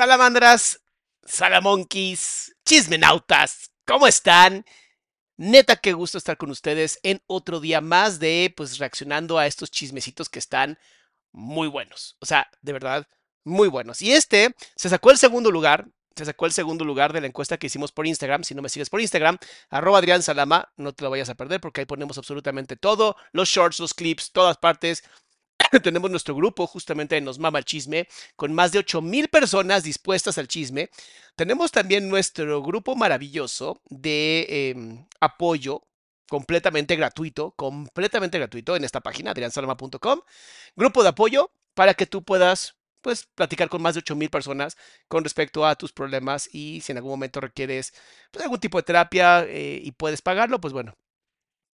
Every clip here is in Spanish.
Salamandras, salamonquis, chismenautas, ¿cómo están? Neta, qué gusto estar con ustedes en otro día más de, pues, reaccionando a estos chismecitos que están muy buenos. O sea, de verdad, muy buenos. Y este se sacó el segundo lugar, se sacó el segundo lugar de la encuesta que hicimos por Instagram. Si no me sigues por Instagram, arroba Adrián Salama, no te lo vayas a perder porque ahí ponemos absolutamente todo, los shorts, los clips, todas partes, tenemos nuestro grupo justamente de Nos Mama el Chisme, con más de 8000 personas dispuestas al chisme. Tenemos también nuestro grupo maravilloso de em, apoyo completamente gratuito, completamente gratuito en esta página, adriansalama.com. Grupo de apoyo para que tú puedas pues platicar con más de 8000 personas con respecto a tus problemas y si en algún momento requieres pues, algún tipo de terapia eh, y puedes pagarlo, pues bueno,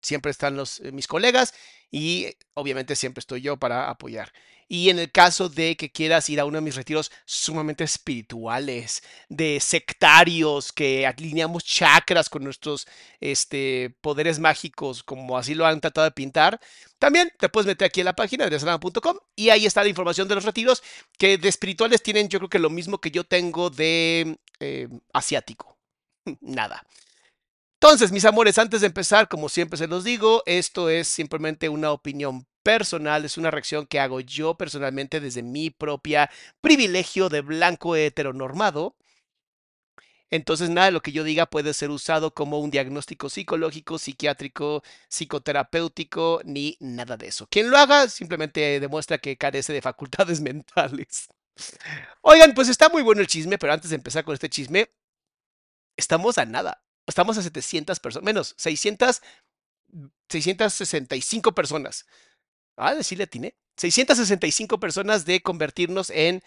siempre están los, eh, mis colegas y obviamente siempre estoy yo para apoyar. Y en el caso de que quieras ir a uno de mis retiros sumamente espirituales, de sectarios, que alineamos chakras con nuestros este, poderes mágicos, como así lo han tratado de pintar, también te puedes meter aquí en la página de salama.com y ahí está la información de los retiros, que de espirituales tienen yo creo que lo mismo que yo tengo de eh, asiático. Nada. Entonces, mis amores, antes de empezar, como siempre se los digo, esto es simplemente una opinión personal, es una reacción que hago yo personalmente desde mi propia privilegio de blanco heteronormado. Entonces, nada de lo que yo diga puede ser usado como un diagnóstico psicológico, psiquiátrico, psicoterapéutico, ni nada de eso. Quien lo haga simplemente demuestra que carece de facultades mentales. Oigan, pues está muy bueno el chisme, pero antes de empezar con este chisme, estamos a nada estamos a 700 personas, menos 600, 665 personas. Ah, decirle tiene 665 personas de convertirnos en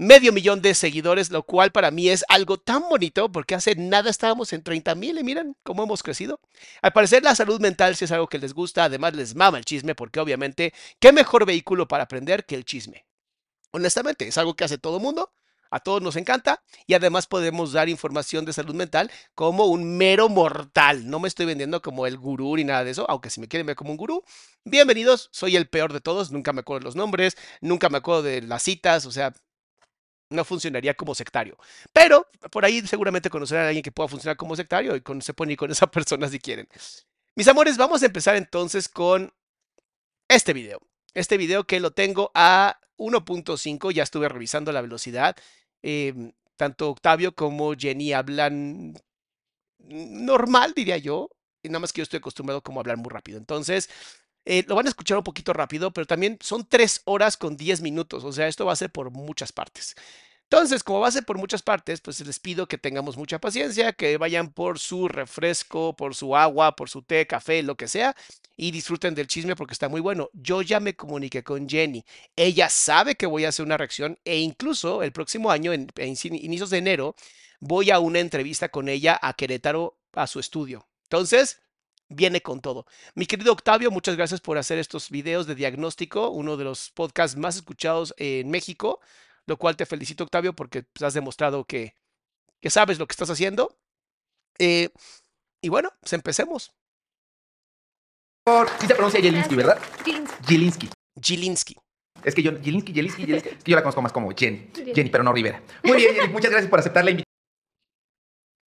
medio millón de seguidores, lo cual para mí es algo tan bonito porque hace nada estábamos en 30 mil y miren cómo hemos crecido. Al parecer la salud mental sí es algo que les gusta, además les mama el chisme porque obviamente qué mejor vehículo para aprender que el chisme. Honestamente, es algo que hace todo el mundo a todos nos encanta y además podemos dar información de salud mental como un mero mortal. No me estoy vendiendo como el gurú ni nada de eso, aunque si me quieren ver como un gurú, bienvenidos, soy el peor de todos, nunca me acuerdo los nombres, nunca me acuerdo de las citas, o sea, no funcionaría como sectario. Pero por ahí seguramente conocerán a alguien que pueda funcionar como sectario y con, se pone con esa persona si quieren. Mis amores, vamos a empezar entonces con este video. Este video que lo tengo a 1.5, ya estuve revisando la velocidad. Em, tanto Octavio como Jenny hablan normal, diría yo. Y nada más que yo estoy acostumbrado como a hablar muy rápido. Entonces, eh, lo van a escuchar un poquito rápido, pero también son 3 horas con 10 minutos. O sea, esto va a ser por muchas partes. Entonces, como va a ser por muchas partes, pues les pido que tengamos mucha paciencia, que vayan por su refresco, por su agua, por su té, café, lo que sea, y disfruten del chisme porque está muy bueno. Yo ya me comuniqué con Jenny. Ella sabe que voy a hacer una reacción e incluso el próximo año, en, inicios de enero, voy a una entrevista con ella a Querétaro, a su estudio. Entonces, viene con todo. Mi querido Octavio, muchas gracias por hacer estos videos de diagnóstico, uno de los podcasts más escuchados en México lo cual te felicito, Octavio, porque pues, has demostrado que, que, sabes lo que estás haciendo. Eh, y bueno, pues empecemos. Sí se pronuncia Jelinski, ¿verdad? Jelinski. Jelinski. Es que yo, Jelinski, Jelinski, Jelinski, es que yo la conozco más como Jenny. Jenny, pero no Rivera. Muy bien, Jenny, muchas gracias por aceptar la invitación.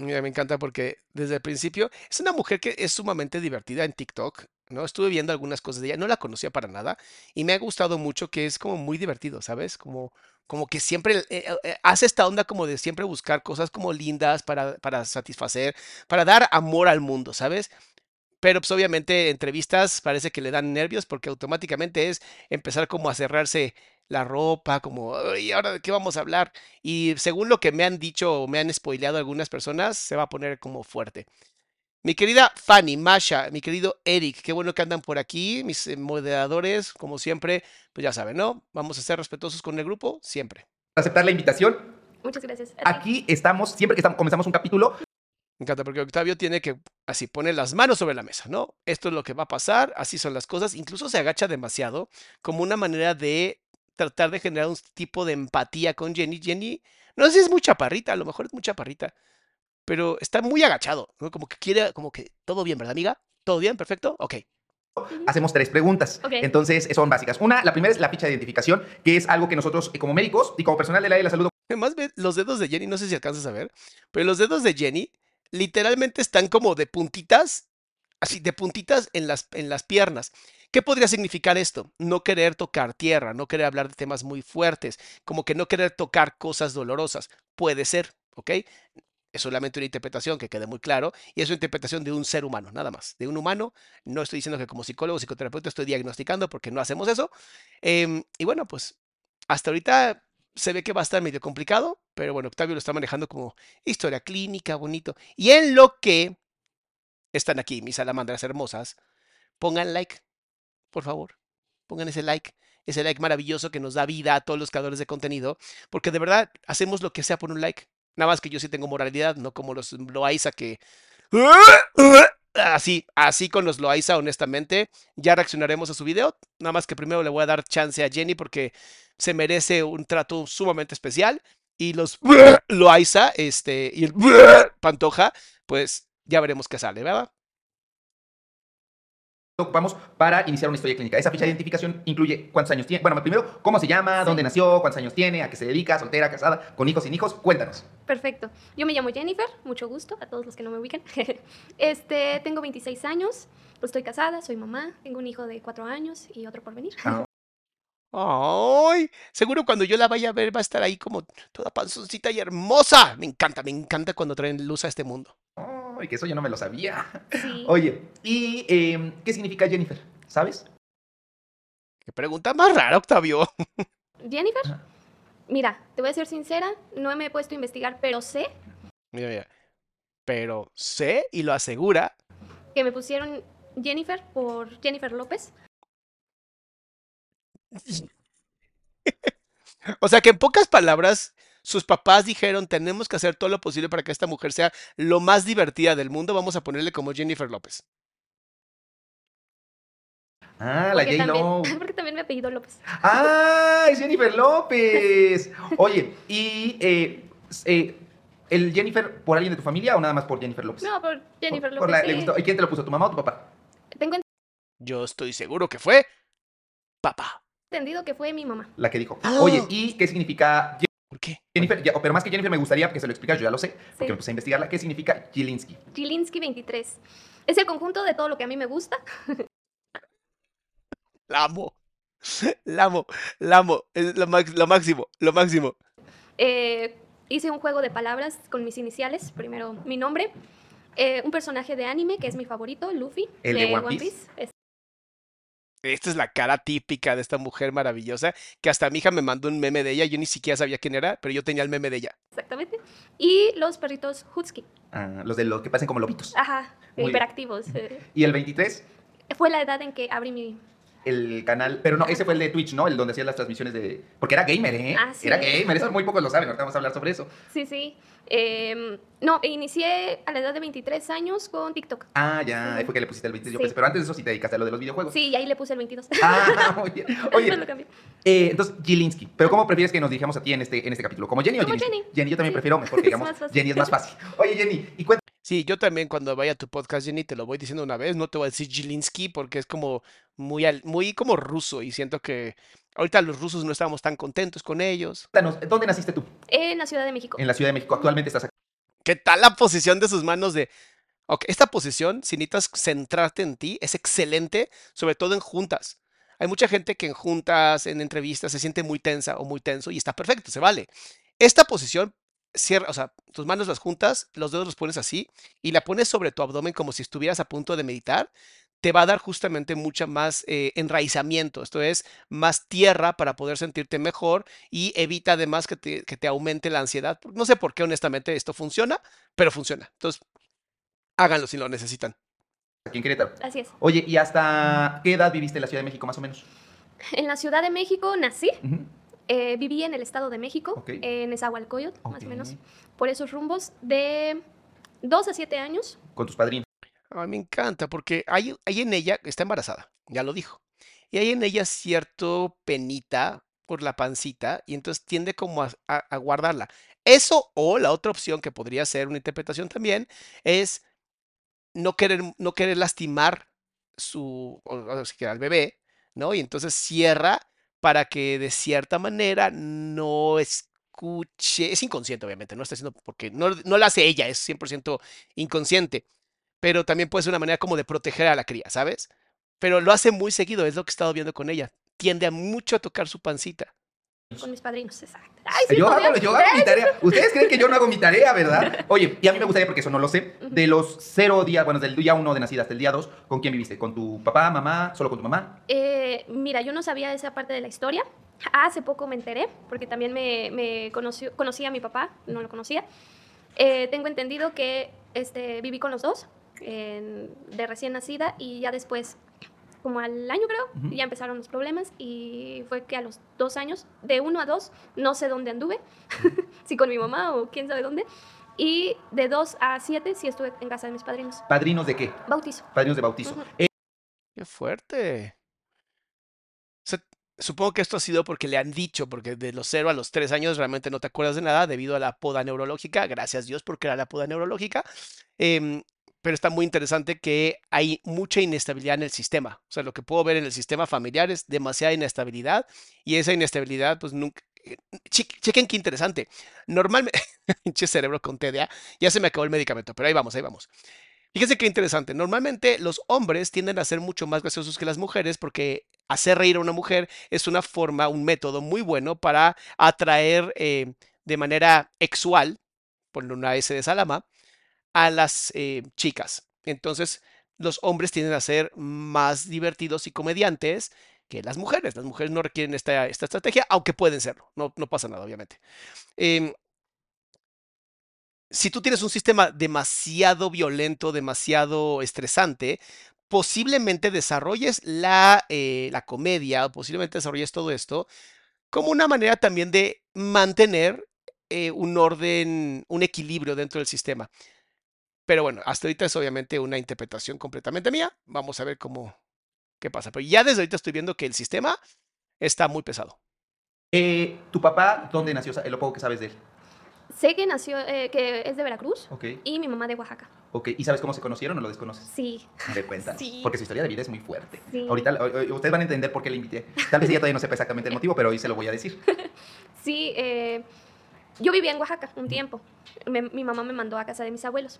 Me encanta porque desde el principio es una mujer que es sumamente divertida en TikTok. ¿no? Estuve viendo algunas cosas de ella, no la conocía para nada y me ha gustado mucho que es como muy divertido, ¿sabes? Como, como que siempre eh, eh, eh, hace esta onda como de siempre buscar cosas como lindas para, para satisfacer, para dar amor al mundo, ¿sabes? Pero pues obviamente entrevistas parece que le dan nervios porque automáticamente es empezar como a cerrarse la ropa, como, ¿y ahora de qué vamos a hablar? Y según lo que me han dicho o me han spoileado algunas personas, se va a poner como fuerte. Mi querida Fanny, Masha, mi querido Eric, qué bueno que andan por aquí, mis eh, moderadores, como siempre, pues ya saben, ¿no? Vamos a ser respetuosos con el grupo, siempre. Aceptar la invitación. Muchas gracias. Aquí estamos, siempre que estamos, comenzamos un capítulo. Me encanta porque Octavio tiene que así poner las manos sobre la mesa, ¿no? Esto es lo que va a pasar, así son las cosas. Incluso se agacha demasiado como una manera de tratar de generar un tipo de empatía con Jenny. Jenny, no sé si es muy chaparrita, a lo mejor es muy chaparrita pero está muy agachado, ¿no? Como que quiere, como que todo bien, ¿verdad, amiga? ¿Todo bien? ¿Perfecto? Ok. Hacemos tres preguntas. Entonces, son básicas. Una, la primera es la ficha de identificación, que es algo que nosotros, eh, como médicos y como personal del área de la salud. Además, los dedos de Jenny, no sé si alcanzas a ver, pero los dedos de Jenny literalmente están como de puntitas, así, de puntitas en las, en las piernas. ¿Qué podría significar esto? No querer tocar tierra, no querer hablar de temas muy fuertes, como que no querer tocar cosas dolorosas. Puede ser, ¿ok? es solamente una interpretación que quede muy claro y es una interpretación de un ser humano, nada más, de un humano. No estoy diciendo que como psicólogo o psicoterapeuta estoy diagnosticando porque no hacemos eso. Em, y bueno, pues hasta ahorita se ve que va a estar medio complicado, pero bueno, Octavio lo está manejando como historia clínica, bonito. Y en lo que están aquí mis salamandras hermosas, pongan like, por favor, pongan ese like ese like maravilloso que nos da vida a todos los creadores de contenido, porque de verdad hacemos lo que sea por un like. Nada más que yo sí tengo moralidad, no como los Loaiza que... Así, así con los Loaiza, honestamente. Ya reaccionaremos a su video. Nada más que primero le voy a dar chance a Jenny porque se merece un trato sumamente especial. Y los Loaiza, este, y el Pantoja, pues ya veremos qué sale, ¿verdad? ocupamos para iniciar una historia clínica. Esa ficha de identificación incluye cuántos años tiene. Bueno, primero, cómo se llama, dónde nació, cuántos años tiene, a qué se dedica, soltera, casada, con hijos, sin hijos. Cuéntanos. Perfecto. Yo me llamo Jennifer, mucho gusto a todos los que no me ubican. este, tengo 26 años, estoy casada, soy mamá, tengo un hijo de 4 años y otro por venir. Ah. Ay, seguro cuando yo la vaya a ver va a estar ahí como toda panzoncita y hermosa. Me encanta, me encanta cuando traen luz a este mundo y que eso yo no me lo sabía. Oye, ¿y em, qué significa Jennifer? ¿Sabes? Qué pregunta más rara, Octavio. Jennifer, mira, te voy a ser sincera, no me he puesto a investigar, pero sé. Mira, mira. Pero sé y lo asegura. Que me pusieron Jennifer por Jennifer López. O sea que en pocas palabras, sus papás dijeron, tenemos que hacer todo lo posible para que esta mujer sea lo más divertida del mundo, vamos a ponerle como Jennifer López. Ah, la J-Lo. Porque también me apellido López. ¡Ah! Es Jennifer López. Oye, y eh, eh, ¿el Jennifer por alguien de tu familia o nada más por Jennifer López? No, por Jennifer López. ¿Y quién te lo puso, tu mamá o tu papá? Tengo Yo estoy seguro que fue papá. Entendido que fue mi mamá. La que dijo. Oye, ¿y qué significa ¿Por qué? Jennifer, ya- pero más que Jennifer me gustaría que se lo explicas, yo ya lo sé, porque Sí. me puse a investigarla. ¿Qué significa Gilinski? Gilinski 23. Es el conjunto de todo lo que a mí me gusta. La amo. La amo. La amo. Es lo, lo máximo. Lo máximo. Eh, hice un juego de palabras con mis iniciales. Primero mi nombre. eh, un personaje de anime que es mi favorito, Luffy. ¿El de One Piece? Esta es la cara típica de esta mujer maravillosa que hasta mi hija me mandó un meme de ella. Yo ni siquiera sabía quién era, pero yo tenía el meme de ella. exactamente. Y los perritos Husky. Ah, los de los que parecen como lobitos. Ajá, Muy hiperactivos. eh. Y el 23, Fue la edad en que abrí mi... el canal. Pero no, ese fue el de Twitch, ¿no? El donde hacías las transmisiones de. Porque era gamer, ¿eh? Ah, sí. Era gamer, eso muy pocos lo saben. Ahorita vamos a hablar sobre eso. Sí, sí. Em, no, inicié a la edad de 23 años con TikTok. Ah, ya, ahí fue que le pusiste el 23. Yo Sí. pensé, pero antes de eso sí te dedicaste a lo de los videojuegos. Sí, y ahí le puse el 22. Ah, muy bien. Oye, lo eh, entonces, Gilinski. ¿Pero cómo prefieres que nos dirigamos a ti en este, en este capítulo? ¿Como Jenny o Como Gilinski? Jenny. yo también Sí. prefiero mejor que digamos. Jenny es más fácil. Oye, Jenny, y cuéntame. Sí, yo también cuando vaya a tu podcast, Jenny, te lo voy diciendo una vez. No te voy a decir Gilinski porque es como muy, al- muy como ruso y siento que ahorita los rusos no estamos tan contentos con ellos. Cuéntanos, ¿dónde naciste tú? En la Ciudad de México. En la Ciudad de México. Actualmente estás aquí. ¿Qué tal la posición de sus manos de... Ok, esta posición, si necesitas centrarte en ti, es excelente, sobre todo en juntas. Hay mucha gente que en juntas, en entrevistas, se siente muy tensa o muy tenso y está perfecto, se vale. Esta posición, cierra, o sea, tus manos las juntas, los dedos los pones así y la pones sobre tu abdomen como si estuvieras a punto de meditar, te va a dar justamente mucha más eh, enraizamiento, esto es, más tierra para poder sentirte mejor y evita además que te, que te aumente la ansiedad. No sé por qué honestamente esto funciona, pero funciona. Entonces, háganlo si lo necesitan. Aquí en Querétaro. Así es. Oye, ¿y hasta qué edad viviste en la Ciudad de México, más o menos? En la Ciudad de México nací. Ujú. Eh, viví en el Estado de México, en Nezahualcóyotl, más o menos, por esos rumbos, de 2 a 7 años. Con tus padrinos. A mí me encanta porque hay, hay en ella, está embarazada, ya lo dijo, y hay en ella cierto penita por la pancita y entonces tiende como a, a- a guardarla. Eso o la otra opción que podría ser una interpretación también es no querer, no querer lastimar su, o- o sea, que al bebé, ¿no? Y entonces cierra para que de cierta manera no escuche, es inconsciente obviamente, no está haciendo porque no, no lo hace ella, es 100% inconsciente pero también puede ser una manera como de proteger a la cría, ¿sabes? Pero lo hace muy seguido, es lo que he estado viendo con ella. Tiende a mucho a tocar su pancita. Con mis padrinos, exacto. Ay, sí, yo, hago, yo hago mi tarea. Ustedes creen que yo no hago mi tarea, ¿verdad? Oye, y a mí me gustaría, porque eso no lo sé, de los cero días, bueno, del día uno de nacida hasta el día dos, ¿con quién viviste? ¿Con tu papá, mamá, solo con tu mamá? Eh, mira, yo no sabía esa parte de la historia. Hace poco me enteré, porque también me, me conoció, conocí a mi papá, no lo conocía. Eh, tengo entendido que este, viví con los dos, de recién nacida, y ya después, como al año creo, Ujú. ya empezaron los problemas, y fue que a los dos años, de uno a dos, no sé dónde anduve, si con mi mamá o quién sabe dónde, y de dos a siete sí estuve en casa de mis padrinos. ¿Padrinos de qué? Bautizo. Padrinos de bautizo. Ujú. Eh, ¡Qué fuerte! O sea, supongo que esto ha sido porque le han dicho, porque de los 0 a los 3 años realmente no te acuerdas de nada debido a la poda neurológica. Gracias Dios porque era la poda neurológica. Em, pero está muy interesante que hay mucha inestabilidad en el sistema. O sea, lo que puedo ver en el sistema familiar es demasiada inestabilidad y esa inestabilidad, pues nunca... eh, che- Chequen qué interesante. Normalmente, pinche cerebro con TDA, ya se me acabó el medicamento, pero ahí vamos, ahí vamos. Fíjense qué interesante. Normalmente los hombres tienden a ser mucho más graciosos que las mujeres porque hacer reír a una mujer es una forma, un método muy bueno para atraer eh, de manera exual, ponle una S de Salama, a las eh, chicas. Entonces, los hombres tienden a ser más divertidos y comediantes que las mujeres. Las mujeres no requieren esta, esta estrategia, aunque pueden serlo. No, no pasa nada, obviamente. Em, si tú tienes un sistema demasiado violento, demasiado estresante, posiblemente desarrolles la, eh, la comedia, posiblemente desarrolles todo esto como una manera también de mantener eh, un orden, un equilibrio dentro del sistema. Pero bueno, hasta ahorita es obviamente una interpretación completamente mía. Vamos a ver cómo, qué pasa. Pero ya desde ahorita estoy viendo que el sistema está muy pesado. eh, ¿Tu papá dónde nació? Lo poco que sabes de él. Sé que nació, eh, que es de Veracruz Ok, y mi mamá de Oaxaca. ok. ¿Y sabes cómo se conocieron o lo desconoces? Sí. A ver, cuéntanos. Sí. Porque su historia de vida es muy fuerte. Sí. Ahorita ustedes van a entender por qué le invité. Tal vez ella todavía no sepa exactamente el motivo, pero hoy se lo voy a decir. Sí, eh, Yo vivía en Oaxaca un tiempo. Me- mi mamá me mandó a casa de mis abuelos.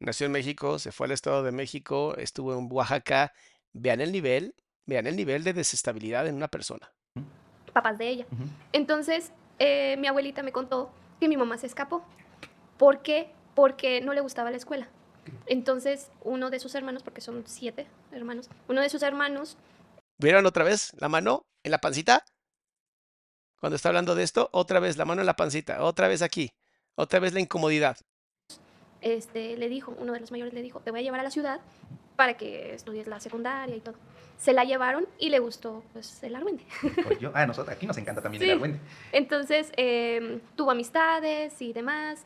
Nació en México, se fue al Estado de México, estuvo en Oaxaca. Vean el nivel, vean el nivel de desestabilidad en una persona. papás de ella. Entonces, eh, mi abuelita me contó que mi mamá se escapó. ¿Por qué? Porque no le gustaba la escuela. Entonces, uno de sus hermanos, porque son siete hermanos, uno de sus hermanos, ¿Vieron otra vez la mano en la pancita? Cuando está hablando de esto, otra vez la mano en la pancita, otra vez aquí, otra vez la incomodidad. Este, le dijo, uno de los mayores le dijo, te voy a llevar a la ciudad para que estudies la secundaria y todo. Se la llevaron y le gustó pues, el argüende. Yo- ah, nosotros, aquí nos encanta también Sí. el argüende. Entonces, eh, tuvo amistades y demás.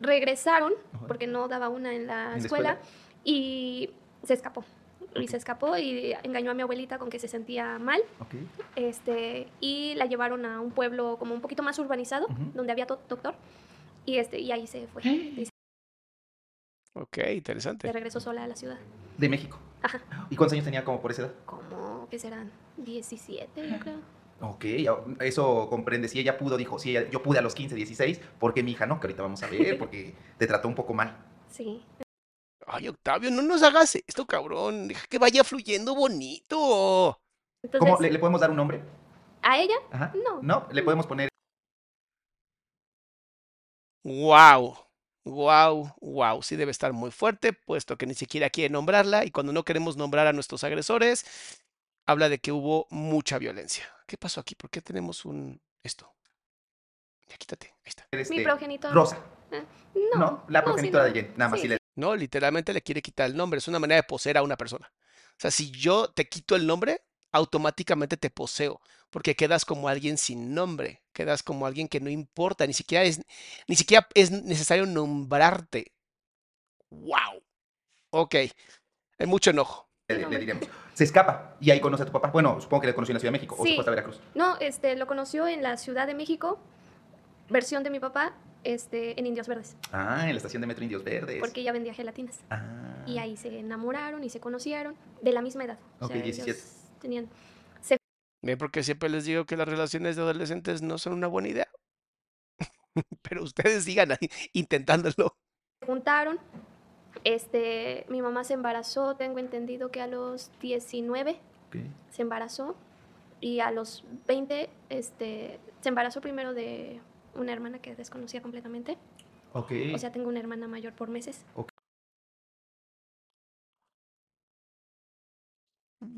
Regresaron, porque no daba una en la, En la escuela, escuela. y se escapó. Y se escapó y engañó a mi abuelita con que se sentía mal. Ok. Este, y la llevaron a un pueblo como un poquito más urbanizado, Ujú. donde había to- doctor. Y, este, y ahí se fue. Ok, se interesante. regresó sola a la ciudad. De México. Ajá. ¿Y cuántos años tenía como por esa edad? Como, ¿qué serán? 17, yo creo. Ok, eso comprende. Si ella pudo, dijo, si ella- yo pude a los 15, 16, ¿por qué mi hija no? Que ahorita vamos a ver, porque te trató un poco mal. Sí. Ay, Octavio, no nos hagas esto, cabrón. Deja que vaya fluyendo bonito. Entonces, ¿Cómo? ¿Le, le podemos dar un nombre? ¿a ella? Ajá. No. ¿No? Le podemos poner. Wow, wow, wow. Sí debe estar muy fuerte, puesto que ni siquiera quiere nombrarla y cuando no queremos nombrar a nuestros agresores, habla de que hubo mucha violencia. ¿Qué pasó aquí? ¿Por qué tenemos un esto? Ya quítate, ahí está. Mi este, progenitor. Rosa. Eh, No, No, la no, progenitora de. Jen. Nada más Sí, si le. No, literalmente le quiere quitar el nombre. Es una manera de poseer a una persona. O sea, si yo te quito el nombre, automáticamente te poseo, porque quedas como alguien sin nombre, quedas como alguien que no importa, ni siquiera es, ni siquiera es necesario nombrarte. Wow. Ok. Hay mucho enojo. le- diremos. Se escapa y ahí conoce a tu papá. Bueno, supongo que le conoció en la Ciudad de México o se Sí. fue hasta Veracruz. No, este, lo conoció en la Ciudad de México, versión de mi papá, este, en Indios Verdes, Ah, en la estación de Metro Indios Verdes. porque ella vendía gelatinas. Ah. Y ahí se enamoraron y se conocieron de la misma edad. O Ok, sea, 17. ellos tenían, ¿Ven? Porque siempre les digo que las relaciones de adolescentes no son una buena idea. Pero ustedes sigan ahí intentándolo. se juntaron. Este, mi mamá se embarazó, tengo entendido que a los 19 Ok. se embarazó y a los 20 este, se embarazó primero de una hermana que desconocía completamente. Ok. O sea, tengo una hermana mayor por meses.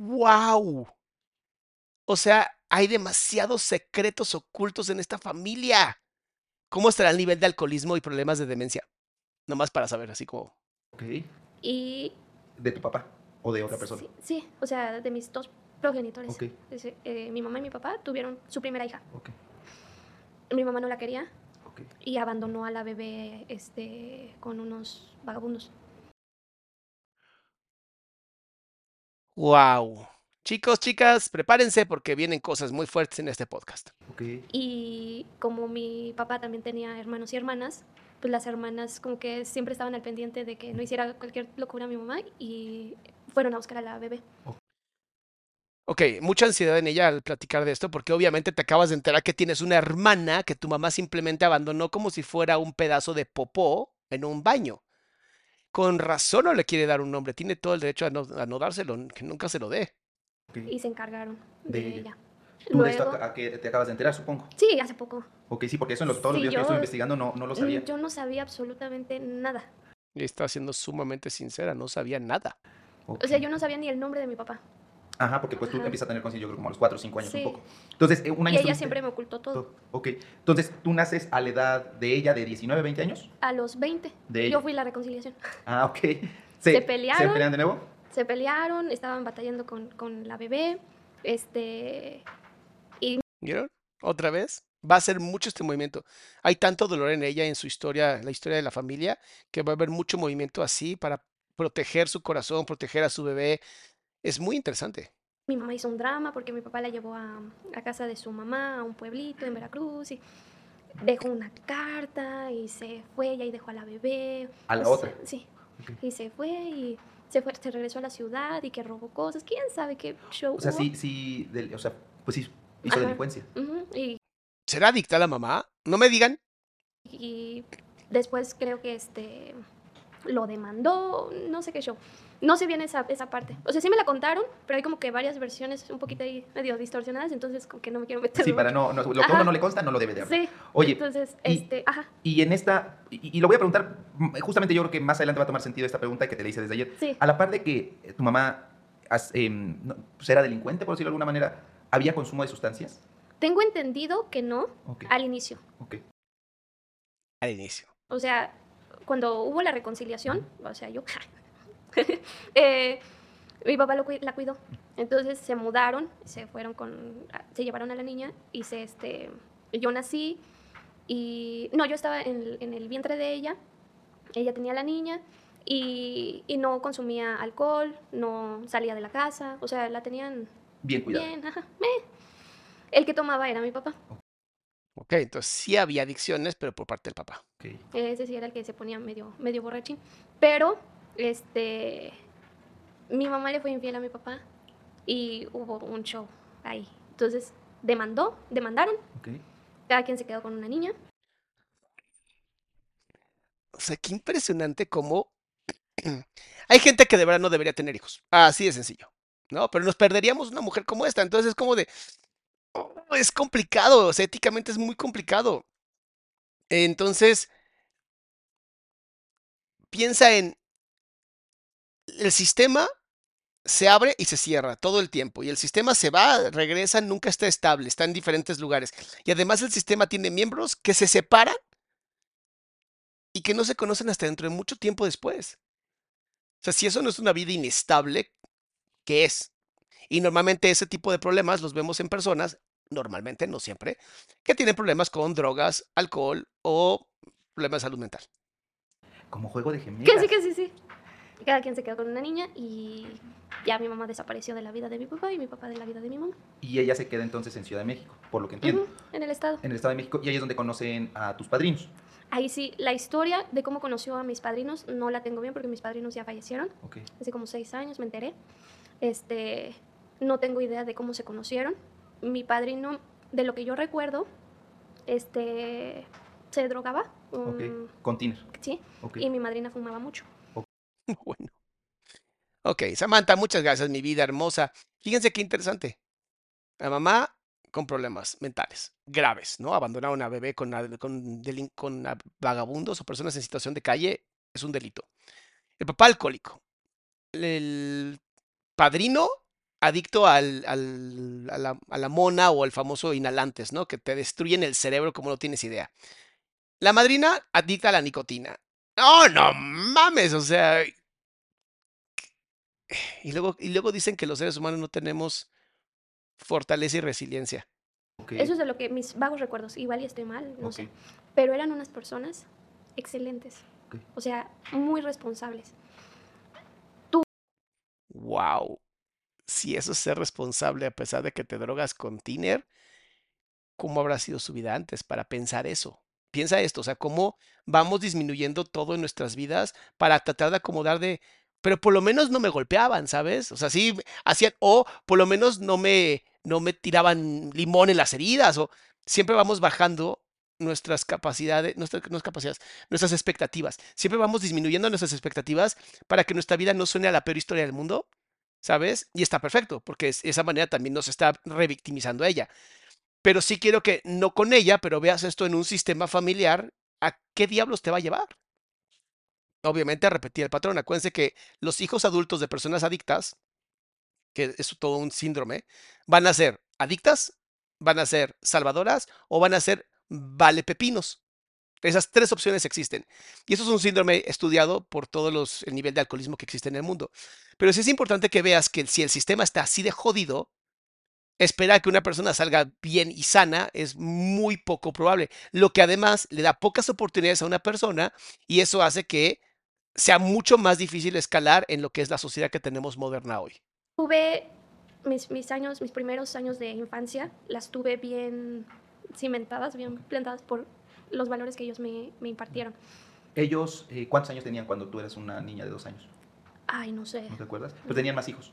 ¡Wow! O sea, hay demasiados secretos ocultos en esta familia. ¿Cómo estará el nivel de alcoholismo y problemas de demencia? Nomás para saber, así como. ok. Y ¿De tu papá o de otra persona? sí, sí, o sea, de mis dos progenitores. Ok. Eh, mi mamá y mi papá tuvieron su primera hija. Ok. Mi mamá no la quería Ok. y abandonó a la bebé este, con unos vagabundos. ¡Wow! Chicos, chicas, prepárense porque vienen cosas muy fuertes en este podcast. Y como mi papá también tenía hermanos y hermanas, pues las hermanas como que siempre estaban al pendiente de que no hiciera cualquier locura a mi mamá y fueron a buscar a la bebé. Ok, mucha ansiedad en ella al platicar de esto porque obviamente te acabas de enterar que tienes una hermana que tu mamá simplemente abandonó como si fuera un pedazo de popó en un baño. Con razón no le quiere dar un nombre, tiene todo el derecho a no, a no dárselo, que nunca se lo dé. Y se encargaron de, De ella. Tú de esto Luego, a, a que te acabas de enterar, supongo. sí, hace poco. Ok, sí, porque eso en los, todos los Sí, videos que yo yo- estuve investigando no, no lo sabía. Yo no sabía absolutamente nada. Y está siendo sumamente sincera, no sabía nada. Ok. O sea, yo no sabía ni el nombre de mi papá. Ajá, porque pues tú Ajá. empiezas a tener conciencia, yo creo, como a los 4 o 5 años Sí. un poco. Entonces, eh, un año Y ella siempre me ocultó todo. todo. Ok. Entonces, tú naces a la edad de ella de 19, 20 años. A los 20, De ella. yo fui la reconciliación. Ah, ok. Se pelearon. ¿Se pelean de nuevo? Se pelearon, estaban batallando con, con la bebé. Este, ¿Vieron? Otra vez. Va a ser mucho este movimiento. Hay tanto dolor en ella, en su historia, la historia de la familia, que va a haber mucho movimiento así para proteger su corazón, proteger a su bebé. Es muy interesante. mi mamá hizo un drama porque mi papá la llevó a, a casa de su mamá, a un pueblito en Veracruz, y dejó una carta y se fue y ahí dejó a la bebé. ¿A la O otra? sí. Y se fue y se, fue, se regresó a la ciudad y que robó cosas. ¿Quién sabe qué show O sea, hubo? sí, sí, del- o sea, pues sí, hizo Ajá. delincuencia. Y ¿Será adicta la mamá? No me digan. Y después creo que este lo demandó, no sé qué show. No sé bien esa, esa parte. O sea, sí me la contaron, pero hay como que varias versiones un poquito ahí medio distorsionadas, entonces como que no me quiero meter. Sí, para no, no- lo que a Ajá. uno no le consta no lo debe de hablar. Sí. Oye, Entonces, y- este, ajá. Y en esta, y, y lo voy a preguntar, justamente yo creo que más adelante va a tomar sentido esta pregunta que te la hice desde ayer. Sí. A la par de que eh, tu mamá em, no, pues era delincuente, por decirlo de alguna manera, ¿había consumo de sustancias? Tengo entendido que no Ok. al inicio. Ok. Al inicio. O sea, cuando hubo la reconciliación, o sea, yo, eh, mi papá lo la cuidó. Entonces se mudaron, se fueron con, se llevaron a la niña y se, este, yo nací y, no, yo estaba en, el- en el vientre de ella, ella tenía la niña y, y no consumía alcohol, no salía de la casa, o sea, la tenían Bien cuidado. bien, ajá, meh. El que tomaba era mi papá. Ok, entonces sí había adicciones, pero por parte del papá. Ok. Ese sí era el que se ponía medio, medio borrachín. Pero, este, mi mamá le fue infiel a mi papá y hubo un show ahí. Entonces, demandó, demandaron, ok. cada quien se quedó con una niña. O sea, qué impresionante cómo hay gente que de verdad no debería tener hijos. Así de sencillo. ¿No? Pero nos perderíamos una mujer como esta. Entonces es como de. "Oh, es complicado. O sea, éticamente es muy complicado. Entonces. Piensa en. El sistema se abre y se cierra todo el tiempo. Y el sistema se va, regresa, nunca está estable, está en diferentes lugares. Y además el sistema tiene miembros que se separan y que no se conocen hasta dentro de mucho tiempo después. O sea, si eso no es una vida inestable, ¿qué es? Y normalmente ese tipo de problemas los vemos en personas, normalmente, no siempre, que tienen problemas con drogas, alcohol o problemas de salud mental. Como juego de gemelas. Que sí, que sí, sí. Cada quien se quedó con una niña y ya mi mamá desapareció de la vida de mi papá y mi papá de la vida de mi mamá. Y ella se queda entonces en Ciudad de México, por lo que entiendo. En el estado. En el Estado de México. Y ahí es donde conocen a tus padrinos. Ahí sí, la historia de cómo conoció a mis padrinos no la tengo bien porque mis padrinos ya fallecieron. Ok. hace como seis años me enteré. Este, no tengo idea de cómo se conocieron. Mi padrino, de lo que yo recuerdo, este, se drogaba. Mm, Con Tiner. Sí, Ok. y mi madrina fumaba mucho. Bueno. Ok, Samantha, muchas gracias, mi vida hermosa. Fíjense qué interesante. La mamá con problemas mentales graves, ¿no? Abandonar a una bebé con, con, con vagabundos o personas en situación de calle es un delito. El papá alcohólico. El padrino adicto al, al- a, la, a la mona o al famoso inhalantes, ¿no? Que te destruyen el cerebro como no tienes idea. La madrina adicta a la nicotina. No, no mames, o sea. Y luego, y luego dicen que los seres humanos no tenemos fortaleza y resiliencia. Eso es de lo que mis vagos recuerdos, igual y estoy mal, no sé. Pero eran unas personas excelentes. O sea, muy responsables. Wow. Si eso es ser responsable a pesar de que te drogas con tiner, ¿cómo habrá sido su vida antes para pensar eso? Piensa esto, o sea, cómo vamos disminuyendo todo en nuestras vidas para tratar de acomodar de, pero por lo menos no me golpeaban, ¿sabes? O sea, sí hacían, o por lo menos no me, no me tiraban limón en las heridas, o siempre vamos bajando nuestras capacidades, nuestras, capacidades, nuestras expectativas. Siempre vamos disminuyendo nuestras expectativas para que nuestra vida no suene a la peor historia del mundo, ¿sabes? Y está perfecto, porque es- esa manera también nos está revictimizando a ella. Pero sí quiero que, no con ella, pero veas esto en un sistema familiar, ¿a qué diablos te va a llevar? Obviamente a repetir el patrón. Acuérdense que los hijos adultos de personas adictas, que es todo un síndrome, van a ser adictas, van a ser salvadoras o van a ser vale pepinos. Esas tres opciones existen. Y eso es un síndrome estudiado por todos los el nivel de alcoholismo que existe en el mundo. Pero sí es importante que veas que si el sistema está así de jodido, esperar que una persona salga bien y sana es muy poco probable. Lo que además le da pocas oportunidades a una persona y eso hace que sea mucho más difícil escalar en lo que es la sociedad que tenemos moderna hoy. Tuve mis, mis años, mis primeros años de infancia, las tuve bien cimentadas, bien plantadas por los valores que ellos me, me impartieron. Ellos, eh, ¿cuántos años tenían cuando tú eras una niña de dos años? Ay, no sé. ¿No te acuerdas? Pues tenían más hijos.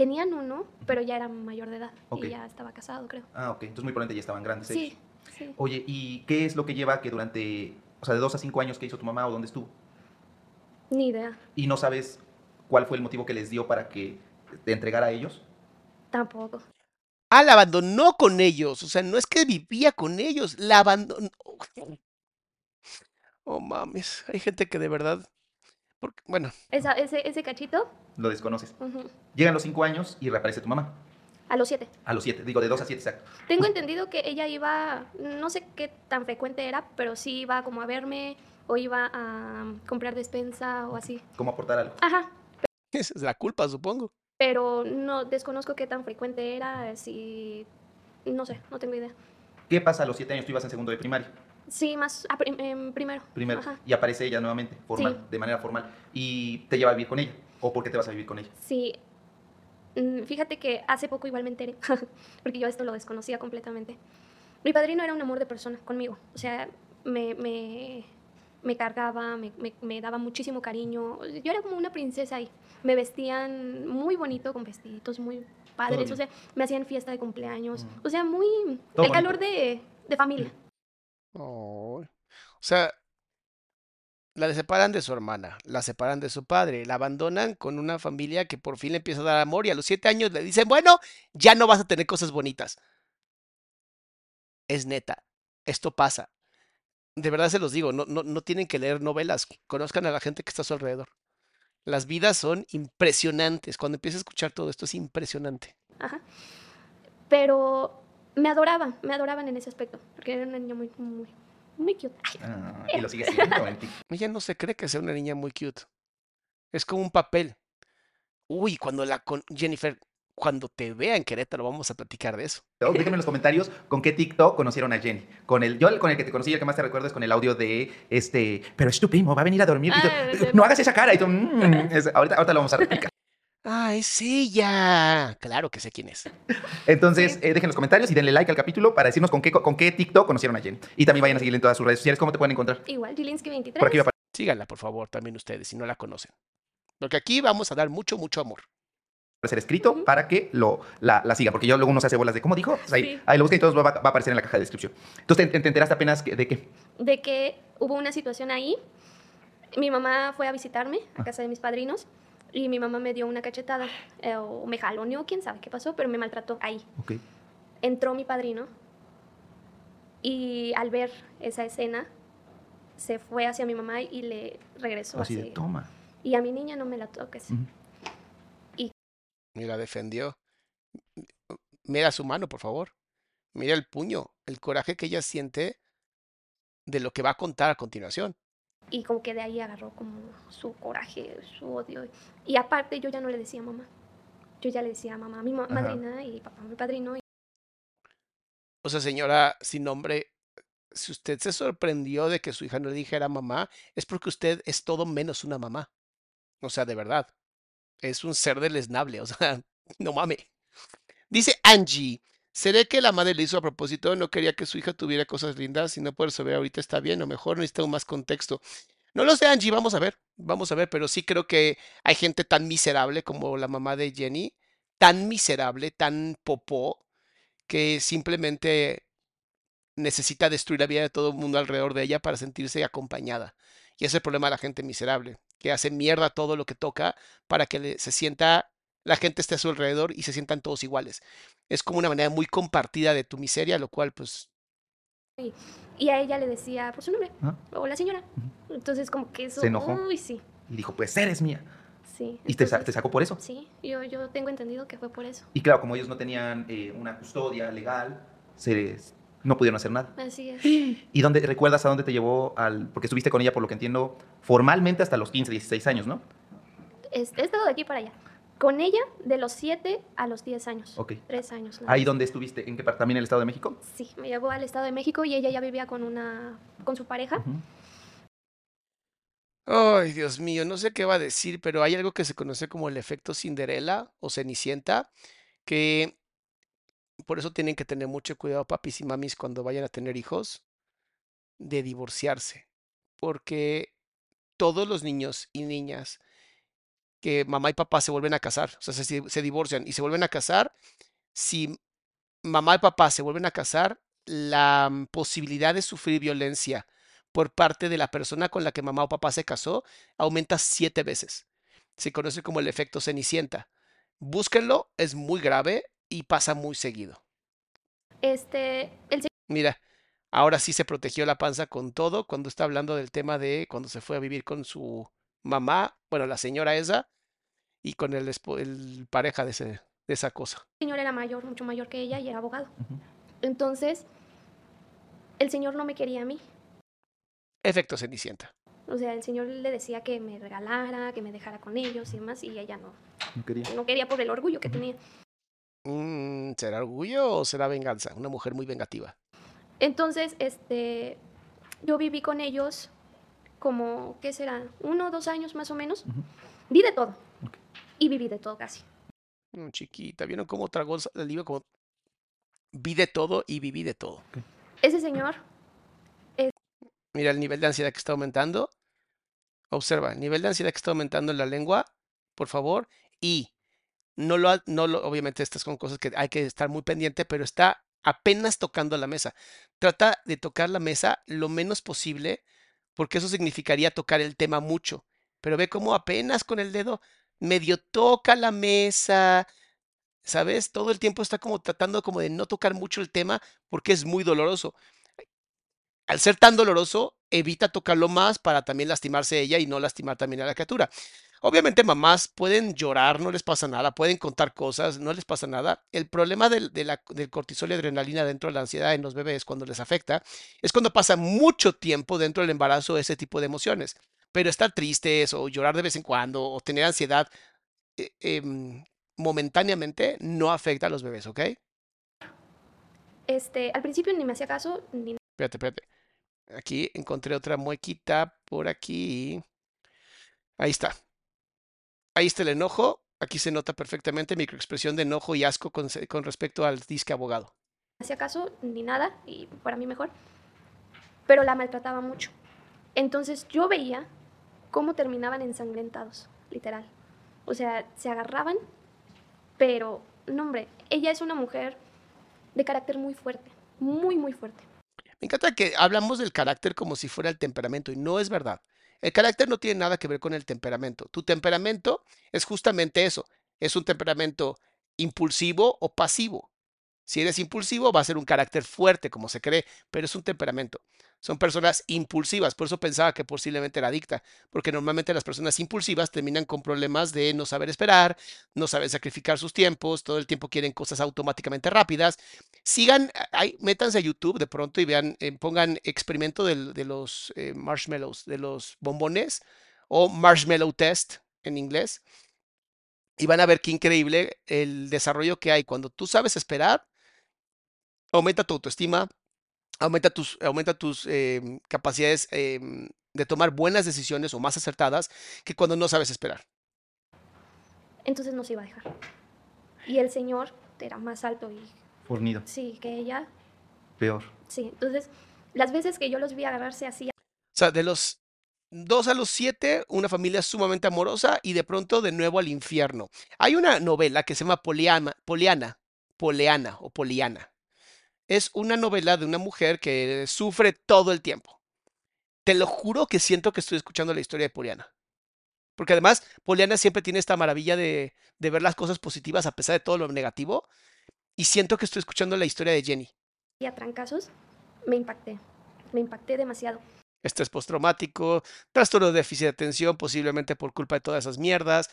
Tenían uno, pero ya era mayor de edad y ya estaba casado, creo. Ah, ok. Entonces muy probablemente ya estaban grandes Sí, ellos. Sí. Oye, ¿y qué es lo que lleva que durante, o sea, de dos a cinco años que hizo tu mamá o dónde estuvo? Ni idea. Y no sabes cuál fue el motivo que les dio para que te entregara a ellos. Tampoco. Ah, la abandonó con ellos. O sea, no es que vivía con ellos, la abandonó. Oh, mames. Hay gente que de verdad. Porque- bueno, Esa- ese, ese cachito, Lo desconoces. ujú, Llegan los cinco años y reaparece tu mamá. a los siete. A los siete, digo, de dos a siete, exacto. Tengo entendido que ella iba, no sé qué tan frecuente era, pero sí iba como a verme o iba a comprar despensa o así. ¿Cómo aportar algo? Ajá, esa es la culpa, supongo. pero no desconozco qué tan frecuente era, si no sé, no tengo idea. ¿Qué pasa a los siete años? Tú ibas en segundo de primaria, Sí, más prim- em, primero. primero, Ajá. y aparece ella nuevamente, formal, Sí. de manera formal, y te lleva a vivir con ella. ¿O por qué te vas a vivir con ella? Sí. Mm, Fíjate que hace poco igual me enteré, porque yo esto lo desconocía completamente. Mi padrino era un amor de persona conmigo. O sea, me, me, me cargaba, me, me- me daba muchísimo cariño. Yo era como una princesa ahí. Me vestían muy bonito, con vestiditos muy padres. O sea, me hacían fiesta de cumpleaños. Mm. O sea, muy... Todo el calor bonito. de, de familia. Oh, O sea, la separan de su hermana, la separan de su padre, la abandonan con una familia que por fin le empieza a dar amor y a los siete años le dicen, bueno, ya no vas a tener cosas bonitas. Es neta, esto pasa. De verdad se los digo, no, no, no tienen que leer novelas, conozcan a la gente que está a su alrededor. Las vidas son impresionantes. Cuando empiezas a escuchar todo esto es impresionante. Ajá. Pero me adoraban, me adoraban en ese aspecto. Porque era una niña muy, muy, muy cute. Ay, Ah, y lo sigue siendo en ti. Ella no se cree que sea una niña muy cute. Es como un papel. Uy, cuando la con Jennifer, cuando te vea en Querétaro, vamos a platicar de eso. Déjenme en los comentarios con qué TikTok conocieron a Jenny. Con el, yo con el que te conocí, el que más te recuerdo es con el audio de este, pero es tu primo, va a venir a dormir. y tú, Ah, no hagas esa cara. Y tú, "Mm". Es- ahorita, ahorita lo vamos a replicar. Ah, es ella. Claro que sé quién es. Entonces, eh, dejen los comentarios y denle like al capítulo para decirnos con qué, con qué TikTok conocieron a Jenny. Y también vayan a seguirle en todas sus redes sociales. ¿Cómo te pueden encontrar? Igual, Gilinski 23. Por aquí va a Síganla, por favor, también ustedes, si no la conocen. Porque aquí vamos a dar mucho, mucho amor. aparecer escrito para que lo, la, la sigan. Porque yo luego uno se hace bolas de, ¿cómo dijo? Pues ahí, Sí. ahí lo buscan y todo va, va a aparecer en la caja de descripción. Entonces, ¿te, te enteraste apenas que- de qué? de que hubo una situación ahí. Mi mamá fue a visitarme Ah. a casa de mis padrinos y mi mamá me dio una cachetada eh, o me jaloneó, quién sabe qué pasó, pero me maltrató ahí. Ok. Entró mi padrino y al ver esa escena se fue hacia mi mamá y le regresó Así así. de, toma. Y a mi niña no me la toques. Ujú. Y la defendió. Mira su mano, por favor. Mira el puño, el coraje que ella siente de lo que va a contar a continuación. Y como que de ahí agarró como su coraje, su odio. Y aparte yo ya no le decía mamá. Yo ya le decía mamá mi ma- Ajá. madrina y papá mi padrino. O sea, señora sin nombre, si usted se sorprendió de que su hija no le dijera mamá, es porque usted es todo menos una mamá. O sea, de verdad. Es un ser deleznable. O sea, no mame. Dice Angie. ¿Seré que la madre le hizo a propósito? No quería que su hija tuviera cosas lindas y no puede resolver ahorita está bien o mejor necesita más contexto. No lo sé, Angie, vamos a ver, vamos a ver, pero sí creo que hay gente tan miserable como la mamá de Jenny, tan miserable, tan popó, que simplemente necesita destruir la vida de todo el mundo alrededor de ella para sentirse acompañada. Y ese es el problema de la gente miserable, que hace mierda todo lo que toca para que se sienta, la gente esté a su alrededor y se sientan todos iguales. Es como una manera muy compartida de tu miseria, lo cual pues Y a ella le decía por su nombre, Ah. o la señora. Entonces como que eso... Se enojó. Uy, sí, Y dijo, pues eres mía. sí. Y te, entonces- te sacó por eso. Sí, yo, yo tengo entendido que fue por eso. Y claro, como ellos no tenían eh, una custodia legal, se, no pudieron hacer nada. Así es. ¿Y dónde recuerdas a dónde te llevó al...? Porque estuviste con ella, por lo que entiendo, formalmente hasta los 15, 16 años, ¿no? Es- He estado de aquí para allá. Con ella de los 7 a los 10 años. Ok. Tres años. Ahí donde estuviste, ¿en qué parte? ¿También en el Estado de México? Sí, me llevó al Estado de México y ella ya vivía con una con su pareja. Ay, Dios mío, no sé qué va a decir, pero hay algo que se conoce como el efecto Cinderella o Cenicienta, que por eso tienen que tener mucho cuidado, papis y mamis, cuando vayan a tener hijos, de divorciarse, porque todos los niños y niñas que mamá y papá se vuelven a casar, o sea, se, se divorcian y se vuelven a casar, si mamá y papá se vuelven a casar, la mm, posibilidad de sufrir violencia por parte de la persona con la que mamá o papá se casó aumenta siete veces. Se conoce como el efecto cenicienta. Búsquenlo, es muy grave y pasa muy seguido. Este, el Mira, ahora sí se protegió la panza con todo cuando está hablando del tema de cuando se fue a vivir con su mamá, bueno, la señora esa, y con el, el pareja de, ese, de esa cosa. señor era mayor, mucho mayor que ella y era abogado. Entonces, el señor no me quería a mí. Efecto cenicienta. O sea, el señor le decía que me regalara, que me dejara con ellos y demás, y ella no, No quería. no quería por el orgullo que tenía. Mm, ¿Será orgullo o será venganza? Una mujer muy vengativa. Entonces, este, yo viví con ellos como, ¿qué será? Uno o dos años más o menos. Vi de todo. Y viví de todo casi. Mm, chiquita, ¿vieron cómo tragó el libro? Como vi de todo y viví de todo. Ese señor, Mira el nivel de ansiedad que está aumentando. Observa, el nivel de ansiedad que está aumentando en la lengua, por favor. Y no lo, ha- no lo, obviamente estas son cosas que hay que estar muy pendiente, pero está apenas tocando la mesa. Trata de tocar la mesa lo menos posible, porque eso significaría tocar el tema mucho. Pero ve cómo apenas con el dedo medio toca la mesa, ¿sabes? Todo el tiempo está como tratando como de no tocar mucho el tema porque es muy doloroso al ser tan doloroso, evita tocarlo más para también lastimarse ella y no lastimar también a la criatura. Obviamente mamás pueden llorar, no les pasa nada, pueden contar cosas, no les pasa nada. El problema del, de la- del cortisol y adrenalina dentro de la ansiedad en los bebés cuando les afecta es cuando pasa mucho tiempo dentro del embarazo ese tipo de emociones. Pero estar tristes o llorar de vez en cuando o tener ansiedad eh, em, momentáneamente no afecta a los bebés, ¿ok? este, al principio ni me hacía caso, ni Espérate, espérate. Aquí encontré otra muequita por aquí. Ahí está. Ahí está el enojo. Aquí se nota perfectamente microexpresión de enojo y asco con, respecto al disque abogado. hacía caso, ni nada, y para mí mejor. Pero la maltrataba mucho. Entonces yo veía cómo terminaban ensangrentados, literal. O sea, se agarraban, pero, no hombre, ella es una mujer de carácter muy fuerte, muy, muy fuerte. Me encanta que hablamos del carácter como si fuera el temperamento y no es verdad. El carácter no tiene nada que ver con el temperamento. Tu temperamento es justamente eso. Es un temperamento impulsivo o pasivo. Si eres impulsivo, va a ser un carácter fuerte, como se cree, pero es un temperamento. Son personas impulsivas, por eso pensaba que posiblemente era adicta, porque normalmente las personas impulsivas terminan con problemas de no saber esperar, no saben sacrificar sus tiempos, todo el tiempo quieren cosas automáticamente rápidas. Sigan, métanse a YouTube de pronto y vean, eh, pongan experimento de los eh, marshmallows, de los bombones, o marshmallow test en inglés, y van a ver qué increíble el desarrollo que hay. Cuando tú sabes esperar, aumenta tu autoestima, aumenta tus, aumenta tus em, capacidades em, de tomar buenas decisiones o más acertadas que cuando no sabes esperar. Entonces no se iba a dejar. Y el señor era más alto y Fornido. sí, que ella, Peor. sí. Entonces, las veces que yo los vi agarrarse así, O sea, de los 2 a los 7, una familia sumamente amorosa y de pronto de nuevo al infierno. Hay una novela que se llama Poliana, Poliana, Poleana o Poliana. Es una novela de una mujer que sufre todo el tiempo. Te lo juro que siento que estoy escuchando la historia de Poliana. Porque además, Poliana siempre tiene esta maravilla de, de ver las cosas positivas a pesar de todo lo negativo. Y siento que estoy escuchando la historia de Jenny. a trancazos, me impacté. Me impacté demasiado. estrés postraumático, trastorno de déficit de atención, posiblemente por culpa de todas esas mierdas.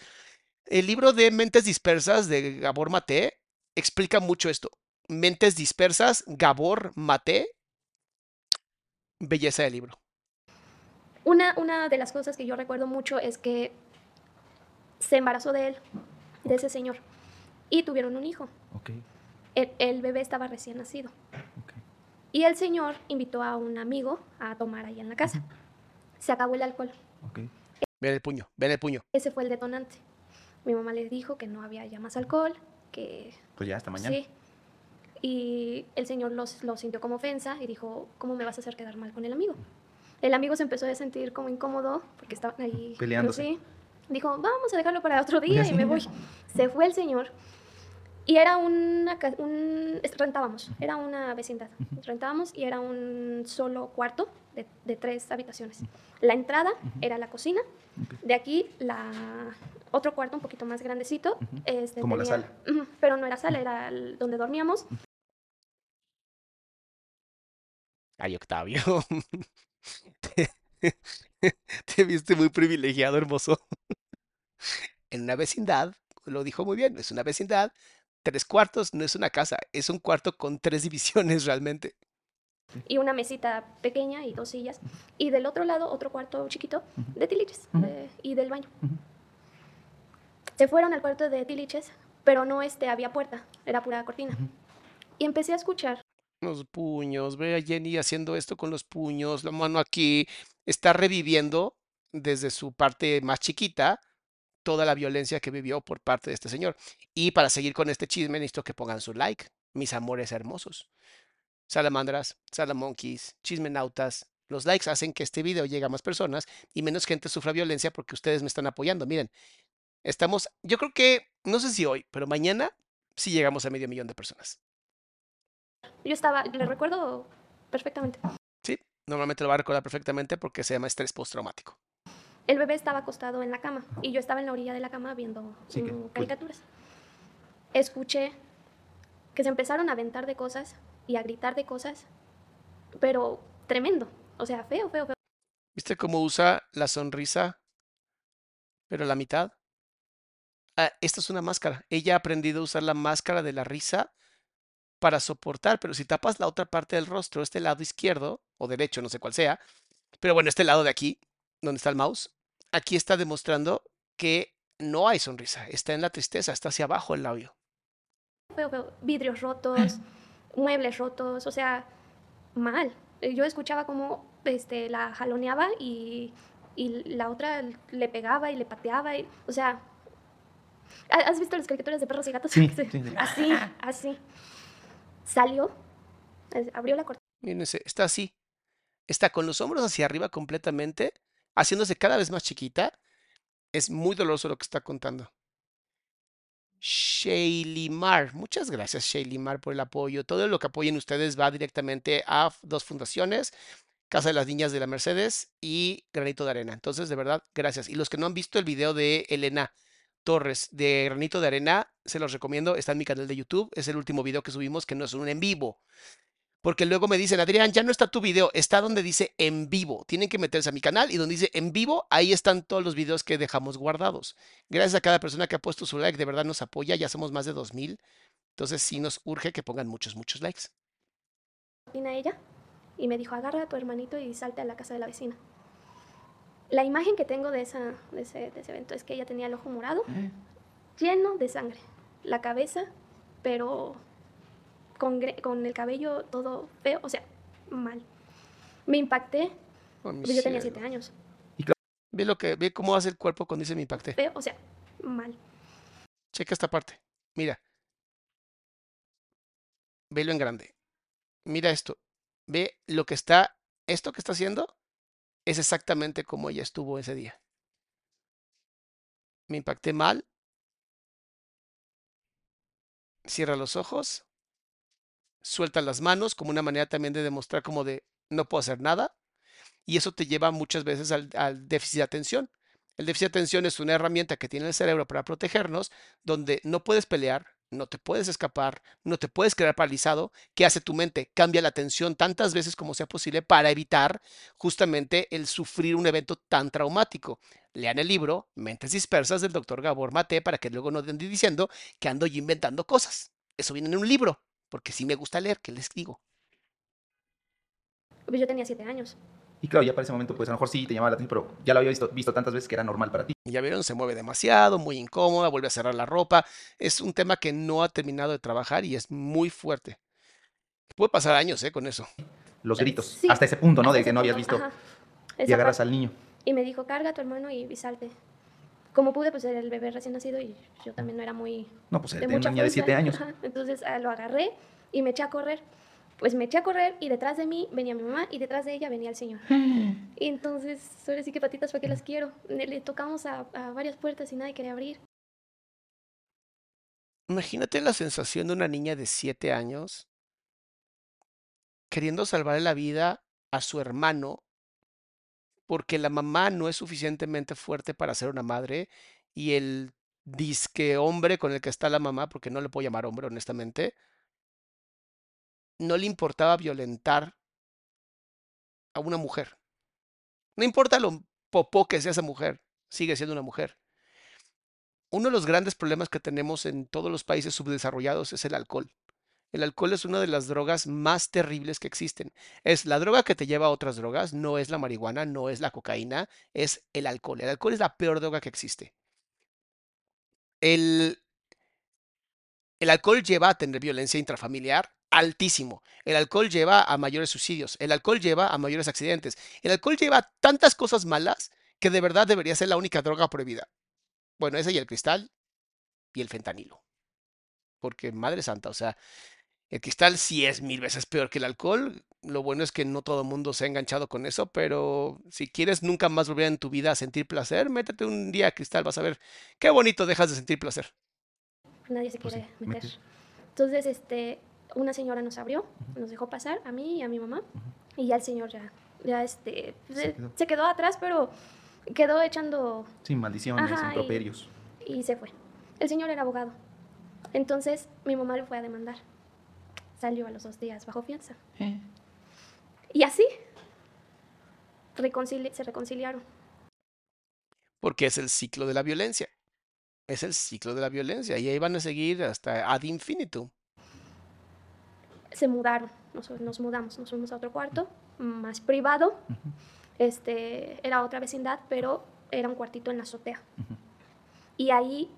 El libro de Mentes Dispersas de Gabor Maté explica mucho esto. Mentes Dispersas, Gabor Maté. Belleza del libro. Una, una de las cosas que yo recuerdo mucho es que se embarazó de él, de ese señor, y tuvieron un hijo. El, el bebé estaba recién nacido. Y el señor invitó a un amigo a tomar ahí en la casa. Se acabó el alcohol. Ven el puño, ven el puño. Ese fue el detonante. Mi mamá les dijo que no había ya más alcohol, que Pues ya, hasta mañana. sí. Y el señor los- lo sintió como ofensa y dijo, ¿cómo me vas a hacer quedar mal con el amigo? El amigo se empezó a sentir como incómodo porque estaban ahí. Peleándose. Sí. Dijo, vamos a dejarlo para otro día y me voy. Se fue el señor Y era una, un, rentábamos, era una vecindad. Rentábamos y era un solo cuarto de, de tres habitaciones. La entrada era la cocina. De aquí, la otro cuarto un poquito más grandecito. este, Como la sala. Pero no era sala, era el- donde dormíamos. Ay, Octavio. te, te viste muy privilegiado, hermoso. en una vecindad, lo dijo muy bien, es una vecindad. Tres cuartos no es una casa, es un cuarto con tres divisiones realmente. y una mesita pequeña y dos sillas. Y del otro lado, otro cuarto chiquito de tiliches de- y del baño. Se fueron al cuarto de tiliches, pero no este, había puerta, era pura cortina. Y empecé a escuchar Los puños, ve a Jenny haciendo esto con los puños, la mano aquí. Está reviviendo desde su parte más chiquita toda la violencia que vivió por parte de este señor. Y para seguir con este chisme, necesito que pongan su like, mis amores hermosos. Salamandras, salamonkeys, chismenautas. Los likes hacen que este video llegue a más personas y menos gente sufra violencia porque ustedes me están apoyando. Miren, estamos, yo creo que, no sé si hoy, pero mañana sí llegamos a medio millón de personas. Yo estaba, le recuerdo perfectamente. Sí, normalmente lo va a recordar perfectamente porque se llama estrés postraumático. El bebé estaba acostado en la cama y yo estaba en la orilla de la cama viendo Sí, que- mm, caricaturas. Escuché que se empezaron a aventar de cosas y a gritar de cosas, pero tremendo. O sea, feo, feo, feo. ¿Viste cómo usa la sonrisa, pero la mitad? Ah, esta es una máscara. Ella ha aprendido a usar la máscara de la risa para soportar, pero si tapas la otra parte del rostro, este lado izquierdo o derecho, no sé cuál sea, pero bueno, este lado de aquí, donde está el mouse, aquí está demostrando que no hay sonrisa, está en la tristeza, está hacia abajo el labio. Vidrios rotos, muebles rotos, o sea, mal. Eh, Yo escuchaba como este, la jaloneaba y, y la otra le pegaba y le pateaba. Y, o sea, ¿ha- ¿has visto las caricaturas de perros y gatos? Sí, sí, sí. Así, así. Salió, abrió la cortina. Está así. Está con los hombros hacia arriba completamente, haciéndose cada vez más chiquita. Es muy doloroso lo que está contando. Shaylimar, muchas gracias Shaylimar por el apoyo. Todo lo que apoyen ustedes va directamente a dos fundaciones, Casa de las Niñas de la Mercedes y Granito de Arena. Entonces, de verdad, gracias. Y los que no han visto el video de Elena Torres de Granito de Arena, se los recomiendo. Está en mi canal de YouTube. Es el último video que subimos, que no es un en vivo. Porque luego me dicen, Adrián, ya no está tu video, está donde dice en vivo. Tienen que meterse a mi canal y donde dice en vivo, ahí están todos los videos que dejamos guardados. Gracias a cada persona que ha puesto su like, de verdad nos apoya, ya somos más de 2000. Entonces sí nos urge que pongan muchos, muchos likes. cortina ella y me dijo, agarra a tu hermanito y salte a la casa de la vecina. La imagen que tengo de, esa, de, ese, de ese evento es que ella tenía el ojo morado, lleno de sangre, la cabeza, pero con, el cabello todo feo, o sea, mal. Me impacté, Oh, pues yo tenía siete años, Ve lo que, ve cómo hace el cuerpo cuando dice me impacté. feo, o sea, mal. Checa esta parte. Mira. Velo en grande. Mira esto. Ve lo que está, esto que está haciendo es exactamente como ella estuvo ese día. Me impacté mal. Cierra los ojos. Suelta las manos como una manera también de demostrar como de no puedo hacer nada. Y eso te lleva muchas veces al, al déficit de atención. El déficit de atención es una herramienta que tiene el cerebro para protegernos, donde no puedes pelear, no te puedes escapar, no te puedes quedar paralizado. ¿Qué hace tu mente? Cambia la atención tantas veces como sea posible para evitar justamente el sufrir un evento tan traumático. Lean el libro Mentes Dispersas del doctor Gabor Mate para que luego no anden diciendo que ando yo inventando cosas. Eso viene en un libro, porque sí me gusta leer, ¿qué les digo? Pues yo tenía siete años. Y claro, ya para ese momento, pues a lo mejor sí te llamaba la atención, pero ya lo había visto, visto tantas veces que era normal para ti. Ya vieron, se mueve demasiado, muy incómoda, vuelve a cerrar la ropa. Es un tema que no ha terminado de trabajar y es muy fuerte. Puede pasar años, ¿eh? Con eso. Los gritos, Sí, hasta ese punto, ¿no? De que no habías visto ajá. y agarras al niño. Y me dijo, carga a tu hermano y, y salte. Como pude, pues era el bebé recién nacido y yo también no era muy... No, pues de de una mucha niña de fuerza. 7 años. Ajá, Entonces ah, lo agarré y me eché a correr. Pues me eché a correr y detrás de mí venía mi mamá y detrás de ella venía el señor. Y entonces, ahora sí que patitas para que las quiero. Le, le tocamos a, a varias puertas y nadie quería abrir. Imagínate la sensación de una niña de 7 años queriendo salvarle la vida a su hermano porque la mamá no es suficientemente fuerte para ser una madre y el disque hombre con el que está la mamá, porque no le puedo llamar hombre honestamente, no le importaba violentar a una mujer. No importa lo popó que sea esa mujer, sigue siendo una mujer. Uno de los grandes problemas que tenemos en todos los países subdesarrollados es el alcohol. El alcohol es una de las drogas más terribles que existen. Es la droga que te lleva a otras drogas, no es la marihuana, no es la cocaína, es el alcohol. El alcohol es la peor droga que existe. El, el alcohol lleva a tener violencia intrafamiliar altísimo. El alcohol lleva a mayores suicidios. El alcohol lleva a mayores accidentes. El alcohol lleva a tantas cosas malas que de verdad debería ser la única droga prohibida. Bueno, ese y el cristal y el fentanilo. Porque, madre santa, o sea, el cristal sí es mil veces peor que el alcohol. Lo bueno es que no todo el mundo se ha enganchado con eso, pero si quieres nunca más volver en tu vida a sentir placer, métete un día a cristal, vas a ver qué bonito dejas de sentir placer. Nadie se Pues quiere sí, meter. meter. Entonces, este, una señora nos abrió, nos dejó pasar, a mí y a mi mamá, y ya el señor ya, ya este, Se se, quedó. se quedó atrás, pero quedó echando Sin maldiciones, Ajá, y- improperios. y se fue. El señor era abogado. Entonces, mi mamá lo fue a demandar. Salió a los dos días bajo fianza. Y así reconcili- se reconciliaron. Porque es el ciclo de la violencia. Es el ciclo de la violencia. Y ahí van a seguir hasta ad infinitum. Se mudaron, nos, nos mudamos, nos fuimos a otro cuarto, más privado. Este, era otra vecindad, pero era un cuartito en la azotea. Y ahí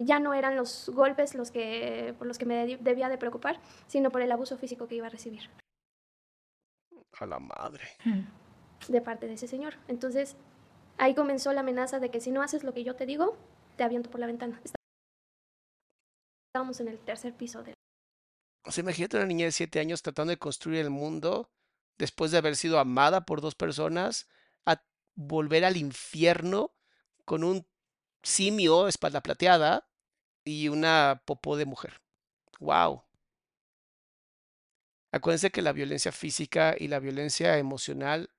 ya no eran los golpes los que, por los que me de- debía de preocupar, sino por el abuso físico que iba a recibir A la madre. de parte de ese señor. Entonces, ahí comenzó la amenaza de que si no haces lo que yo te digo, te aviento por la ventana. Estábamos en el tercer piso de O sea, imagínate una niña de 7 años tratando de construir el mundo después de haber sido amada por dos personas, a volver al infierno con un simio, espalda plateada, y una popó de mujer. ¡Wow! Acuérdense que la violencia física y la violencia emocional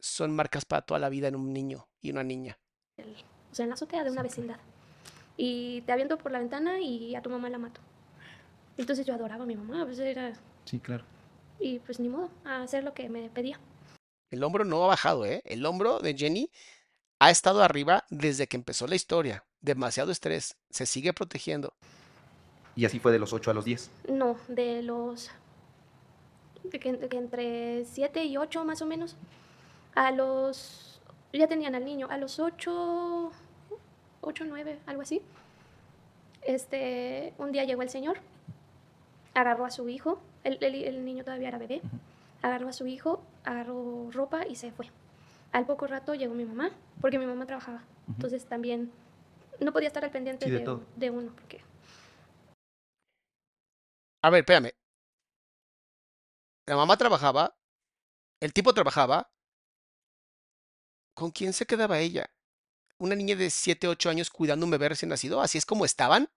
son marcas para toda la vida en un niño y una niña. o sea, en la azotea de una vecindad. Y te aviento por la ventana y a tu mamá la mato. Entonces yo adoraba a mi mamá, pues era, Sí, claro. y pues ni modo, a hacer lo que me pedía. El hombro no ha bajado, ¿eh? El hombro de Jenny ha estado arriba desde que empezó la historia. Demasiado estrés. Se sigue protegiendo. Y así fue de los 8 a los 10. No, de los, de que, de que entre 7 y 8 más o menos, a los, ya tenían al niño, a los 8, 8, 9, algo así. Este, un día llegó el señor, agarró a su hijo, el, el- el niño todavía era bebé, agarró a su hijo, agarró ropa y se fue. Al poco rato llegó mi mamá, porque mi mamá trabajaba. Entonces también no podía estar al pendiente Sí, de de, todo. de uno, porque A ver, espérame. La mamá trabajaba. El tipo trabajaba. ¿Con quién se quedaba ella? Una niña de 7, 8 años cuidando un bebé recién nacido. ¿Así es como estaban?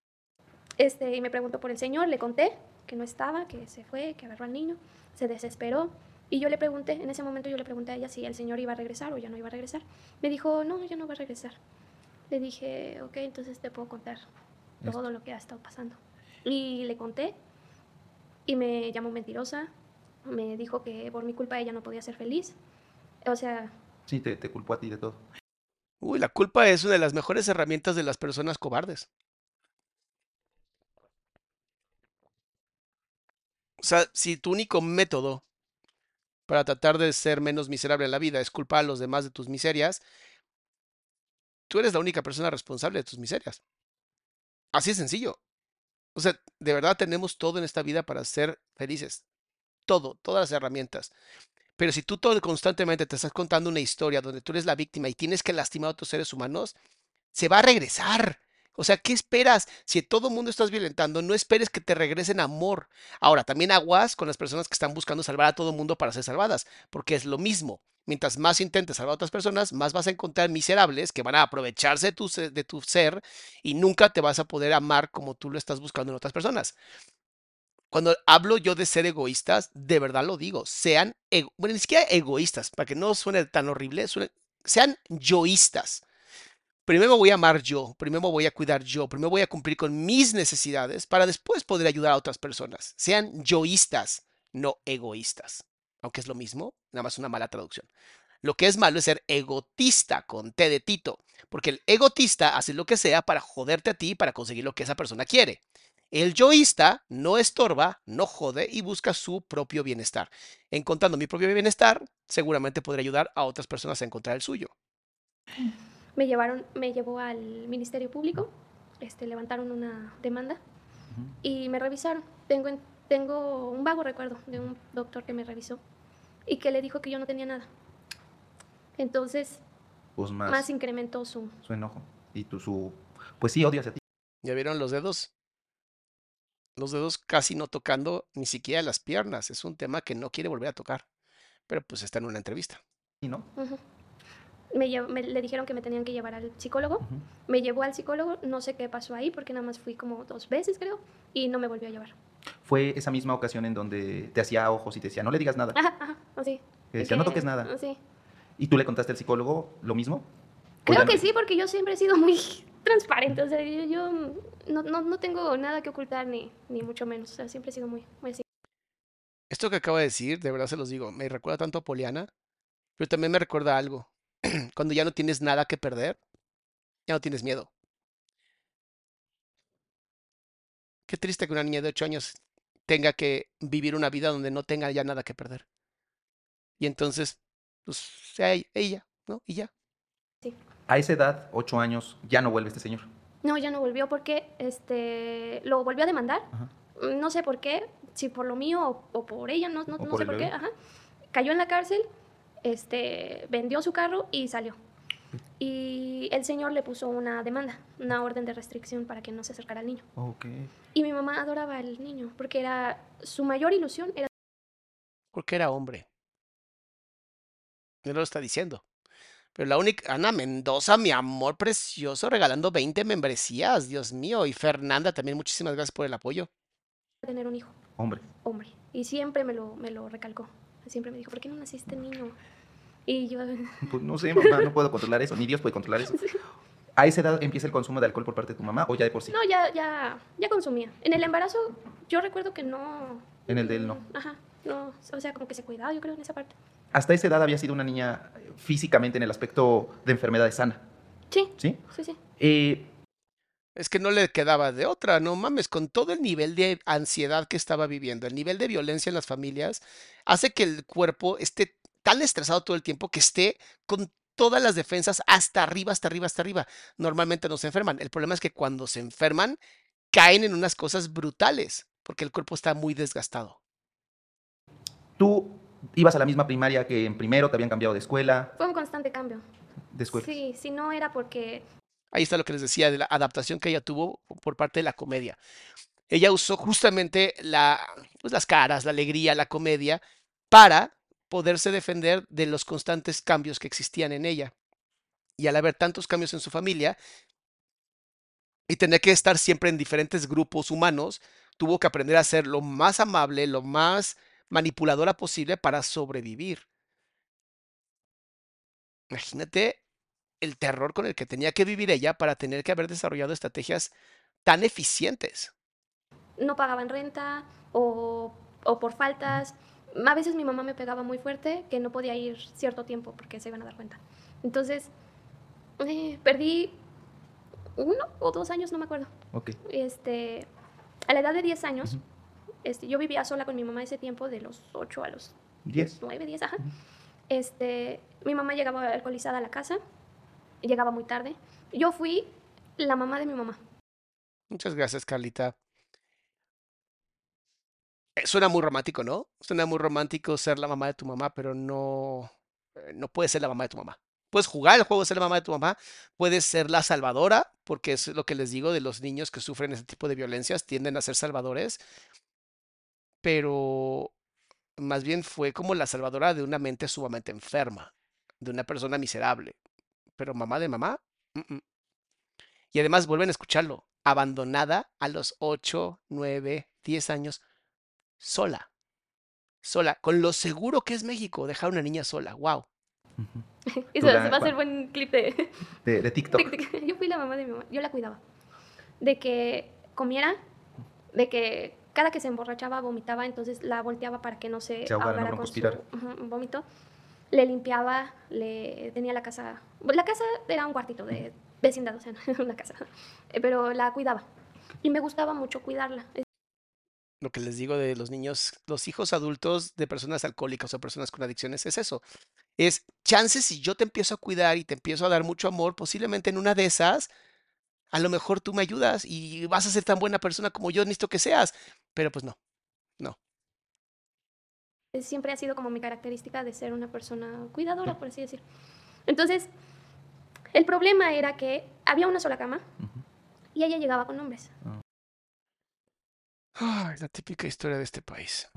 Este, y me preguntó por el señor, le conté que no estaba, que se fue, que agarró al niño, se desesperó. Y yo le pregunté, en ese momento yo le pregunté a ella si el señor iba a regresar o ya no iba a regresar. Me dijo, no, ya no va a regresar. Le dije, ok, entonces te puedo contar todo lo que ha estado pasando. Y le conté y me llamó mentirosa, me dijo que por mi culpa ella no podía ser feliz. O sea, Sí, te, te culpó a ti de todo. Uy, la culpa es una de las mejores herramientas de las personas cobardes. O sea, si tu único método para tratar de ser menos miserable en la vida es culpar a los demás de tus miserias, tú eres la única persona responsable de tus miserias. Así de sencillo. O sea, de verdad tenemos todo en esta vida para ser felices. Todo, todas las herramientas. Pero si tú todo constantemente te estás contando una historia donde tú eres la víctima y tienes que lastimar a otros seres humanos, se va a regresar. O sea, ¿qué esperas? Si todo mundo estás violentando, no esperes que te regresen amor. Ahora, también aguas con las personas que están buscando salvar a todo mundo para ser salvadas, porque es lo mismo. Mientras más intentes salvar a otras personas, más vas a encontrar miserables que van a aprovecharse de tu, ser y nunca te vas a poder amar como tú lo estás buscando en otras personas. Cuando hablo yo de ser egoístas, de verdad lo digo, sean, bueno, ni siquiera egoístas, para que no suene tan horrible, sean yoístas. Primero me voy a amar yo, primero me voy a cuidar yo, primero voy a cumplir con mis necesidades para después poder ayudar a otras personas. Sean yoístas, no egoístas. Aunque es lo mismo, nada más una mala traducción. Lo que es malo es ser egotista con T de Tito, porque el egotista hace lo que sea para joderte a ti para conseguir lo que esa persona quiere. El yoísta no estorba, no jode y busca su propio bienestar. Encontrando mi propio bienestar, seguramente podré ayudar a otras personas a encontrar el suyo. Me llevaron, me llevó al Ministerio Público, este, levantaron una demanda y me revisaron. Tengo, en- tengo un vago recuerdo de un doctor que me revisó y que le dijo que yo no tenía nada. Entonces, Pues más, más incrementó su... su enojo. Y tu, su... Pues sí, odias a ti. ¿Ya vieron los dedos? Los dedos casi no tocando ni siquiera las piernas. Es un tema que no quiere volver a tocar. Pero pues está en una entrevista. ¿no? Ujú. Me, me- le dijeron que me tenían que llevar al psicólogo. Me llevó al psicólogo, no sé qué pasó ahí, porque nada más fui como dos veces, creo, y no me volvió a llevar. Fue esa misma ocasión en donde te hacía ojos y te decía, no le digas nada. Ajá, ajá, así. Que decía, no toques nada. Sí. ¿Y tú le contaste al psicólogo lo mismo? ¿O Creo que sí, porque yo siempre he sido muy transparente. O sea, yo, yo no, no, no tengo nada que ocultar, ni, ni mucho menos. O sea, siempre he sido muy, muy así. Esto que acabo de decir, de verdad se los digo, me recuerda tanto a Poliana, pero también me recuerda algo. Cuando ya no tienes nada que perder, ya no tienes miedo. Qué triste que una niña de 8 años tenga que vivir una vida donde no tenga ya nada que perder. Y entonces, pues, sea ella- ella, ¿no? Y ya. A esa edad, ocho años, ya no vuelve este señor. No, ya no volvió porque este, lo volvió a demandar. Ajá. No sé por qué, si por lo mío o, o por ella, no, no, O no por sé el por qué. Ajá. Cayó en la cárcel, este, vendió su carro y salió. Y el señor le puso una demanda, una orden de restricción para que no se acercara al niño. Ok. Y mi mamá adoraba al niño porque era su mayor ilusión era Porque era hombre. No lo está diciendo. Pero la única, Ana Mendoza, mi amor precioso, regalando 20 membresías, Dios mío. Y Fernanda también, muchísimas gracias por el apoyo. tener un hijo, Hombre. hombre. Y siempre me lo, me lo recalcó. Siempre me dijo, ¿por qué no naciste niño? Y yo, Pues no sé, mamá, no puedo controlar eso, ni Dios puede controlar eso. ¿A esa edad empieza el consumo de alcohol por parte de tu mamá o ya de por sí? no, ya, ya, ya consumía. En el embarazo, yo recuerdo que no. En el de él no. Ajá, no. O sea, como que se cuidaba, yo creo, en esa parte. Hasta esa edad había sido una niña físicamente en el aspecto de enfermedad sana, Sí, ¿sí? sí, sí. Eh, Es que no le quedaba de otra, no mames, con todo el nivel de ansiedad que estaba viviendo, el nivel de violencia en las familias, hace que el cuerpo esté tan estresado todo el tiempo que esté con todas las defensas hasta arriba, hasta arriba, hasta arriba. Normalmente no se enferman. El problema es que cuando se enferman, caen en unas cosas brutales, porque el cuerpo está muy desgastado. tú ibas a la misma primaria que en primero, te habían cambiado de escuela, Fue un constante cambio. de escuela. Sí, si no era porque Ahí está lo que les decía de la adaptación que ella tuvo por parte de la comedia. Ella usó justamente pues, las caras, la alegría, la comedia, para poderse defender de los constantes cambios que existían en ella. Y al haber tantos cambios en su familia y tener que estar siempre en diferentes grupos humanos, tuvo que aprender a ser lo más amable, lo más manipuladora posible para sobrevivir. Imagínate el terror con el que tenía que vivir ella para tener que haber desarrollado estrategias tan eficientes. no pagaban renta o, o por faltas. A veces mi mamá me pegaba muy fuerte que no podía ir cierto tiempo porque se iban a dar cuenta. Entonces, eh, perdí uno o dos años, no me acuerdo. Ok. Este, a la edad de 10 años, este, yo vivía sola con mi mamá ese tiempo, de los 8 a los Diez. 9, 10, ajá. Este, mi mamá llegaba alcoholizada a la casa, llegaba muy tarde. Yo fui la mamá de mi mamá. Muchas gracias, Carlita. Eh, Suena muy romántico, ¿no? Suena muy romántico ser la mamá de tu mamá, pero no, eh, no puedes ser la mamá de tu mamá. Puedes jugar el juego de ser la mamá de tu mamá, puedes ser la salvadora, porque es lo que les digo de los niños que sufren ese tipo de violencias, tienden a ser salvadores, pero más bien fue como la salvadora de una mente sumamente enferma, de una persona miserable. Pero mamá de mamá, mm, mm. Y además vuelven a escucharlo, abandonada a los 8, 9, 10 años, sola. Sola, con lo seguro que es México, dejar a una niña sola. Wow. Eso la- va a ser buen clip de, De, de TikTok. de- de- Yo fui la mamá de mi mamá, yo la cuidaba. De que comiera, de que cada que se emborrachaba vomitaba, entonces la volteaba para que no se, Se ahogara, no con su vómito. Le limpiaba, le tenía la casa. La casa era un cuartito de vecindad, o sea, una casa. Eh, Pero la cuidaba. Y me gustaba mucho cuidarla. Lo que les digo de los niños, los hijos adultos de personas alcohólicas o personas con adicciones es eso. Es chances si yo te empiezo a cuidar y te empiezo a dar mucho amor, posiblemente en una de esas, a lo mejor tú me ayudas y vas a ser tan buena persona como yo necesito que seas. Pero pues no, no. Siempre ha sido como mi característica de ser una persona cuidadora, por así decir. Entonces, el problema era que había una sola cama y ella llegaba con hombres. Ay, la típica historia de este país.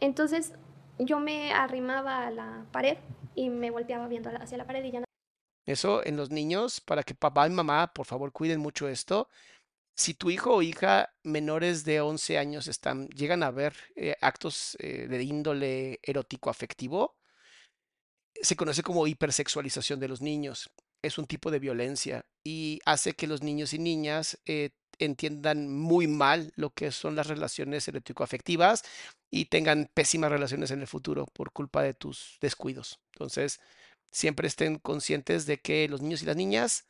Entonces, yo me arrimaba a la pared y me volteaba viendo hacia la pared y ya no. Eso en los niños, para que papá y mamá, por favor, cuiden mucho esto. Si tu hijo o hija menores de 11 años llegan a ver eh, actos eh, de índole erótico afectivo, se conoce como hipersexualización de los niños. Es un tipo de violencia y hace que los niños y niñas eh, entiendan muy mal lo que son las relaciones erótico-afectivas y tengan pésimas relaciones en el futuro por culpa de tus descuidos. Entonces, siempre estén conscientes de que los niños y las niñas,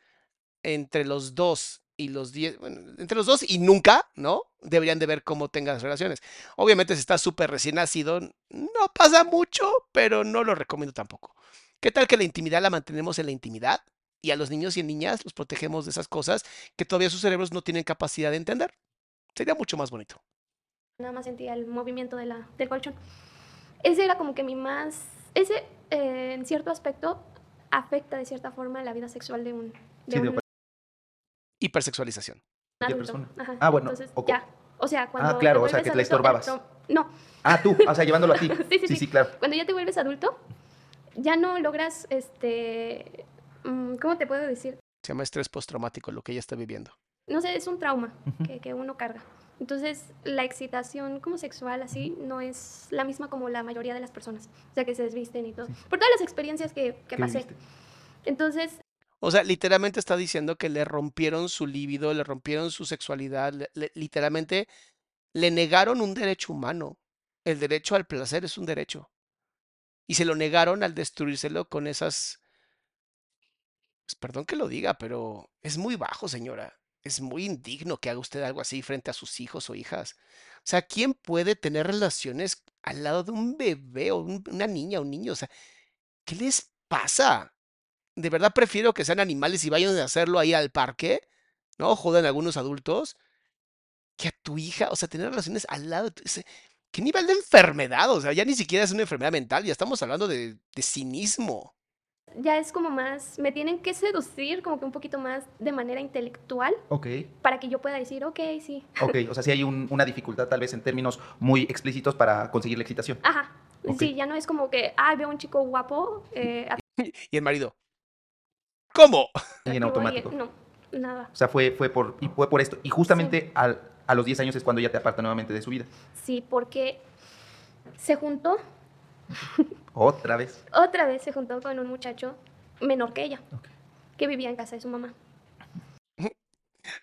entre los 2 y los 10, bueno, entre los 2 y nunca, ¿no? Deberían de ver cómo tengan las relaciones. Obviamente, si está súper recién nacido, no pasa mucho, pero no lo recomiendo tampoco. ¿Qué tal que la intimidad la mantenemos en la intimidad? Y a los niños y niñas los protegemos de esas cosas que todavía sus cerebros no tienen capacidad de entender. Sería mucho más bonito. Nada más sentía el movimiento de la, del colchón. Ese era como que mi más... Ese, eh, en cierto aspecto, afecta de cierta forma la vida sexual de un, de Sí, de un Hipersexualización. adulto. persona. Ajá. Ah, bueno, Entonces, ya. O sea, cuando claro, te o sea, que vuelves te la estorbabas. No, Ah, tú, o sea, llevándolo a ti. Sí, sí, sí, sí. sí, claro. cuando ya te vuelves adulto, ya no logras, este, mm, ¿cómo te puedo decir? Se llama estrés postraumático lo que ella está viviendo. No sé, es un trauma que, que uno carga. Entonces, la excitación como sexual así no es la misma como la mayoría de las personas. O sea, que se desvisten y todo. Por todas las experiencias que, que ¿Qué pasé. viviste? Entonces, O sea, literalmente está diciendo que le rompieron su líbido, le rompieron su sexualidad, literalmente le negaron un derecho humano. El derecho al placer es un derecho. Y se lo negaron al destruírselo con esas... Pues perdón que lo diga, pero es muy bajo, señora. Es muy indigno que haga usted algo así frente a sus hijos o hijas. O sea, ¿quién puede tener relaciones al lado de un bebé o un- una niña o un niño? O sea, ¿qué les pasa? De verdad prefiero que sean animales y vayan a hacerlo ahí al parque, ¿no? Jodan a algunos adultos, que a tu hija, o sea, tener relaciones al lado. de tu- ese- ¿Qué nivel de enfermedad? O sea, ya ni siquiera es una enfermedad mental, ya estamos hablando de, de cinismo. ya es como más, me tienen que seducir como que un poquito más de manera intelectual Ok, para que yo pueda decir, ok, sí. ok. O sea, sí hay un- una dificultad tal vez en términos muy explícitos para conseguir la excitación. Ajá. Sí, ya no es como que, ah, veo un chico guapo. Eh, Y el marido, ¿cómo? Y en automático. no, nada. O sea, fue, fue, por, y fue por esto. Y justamente al- a los 10 años es cuando ya te aparta nuevamente de su vida. Sí, porque se juntó, Otra vez. otra vez se juntó con un muchacho menor que ella, Ok. que vivía en casa de su mamá.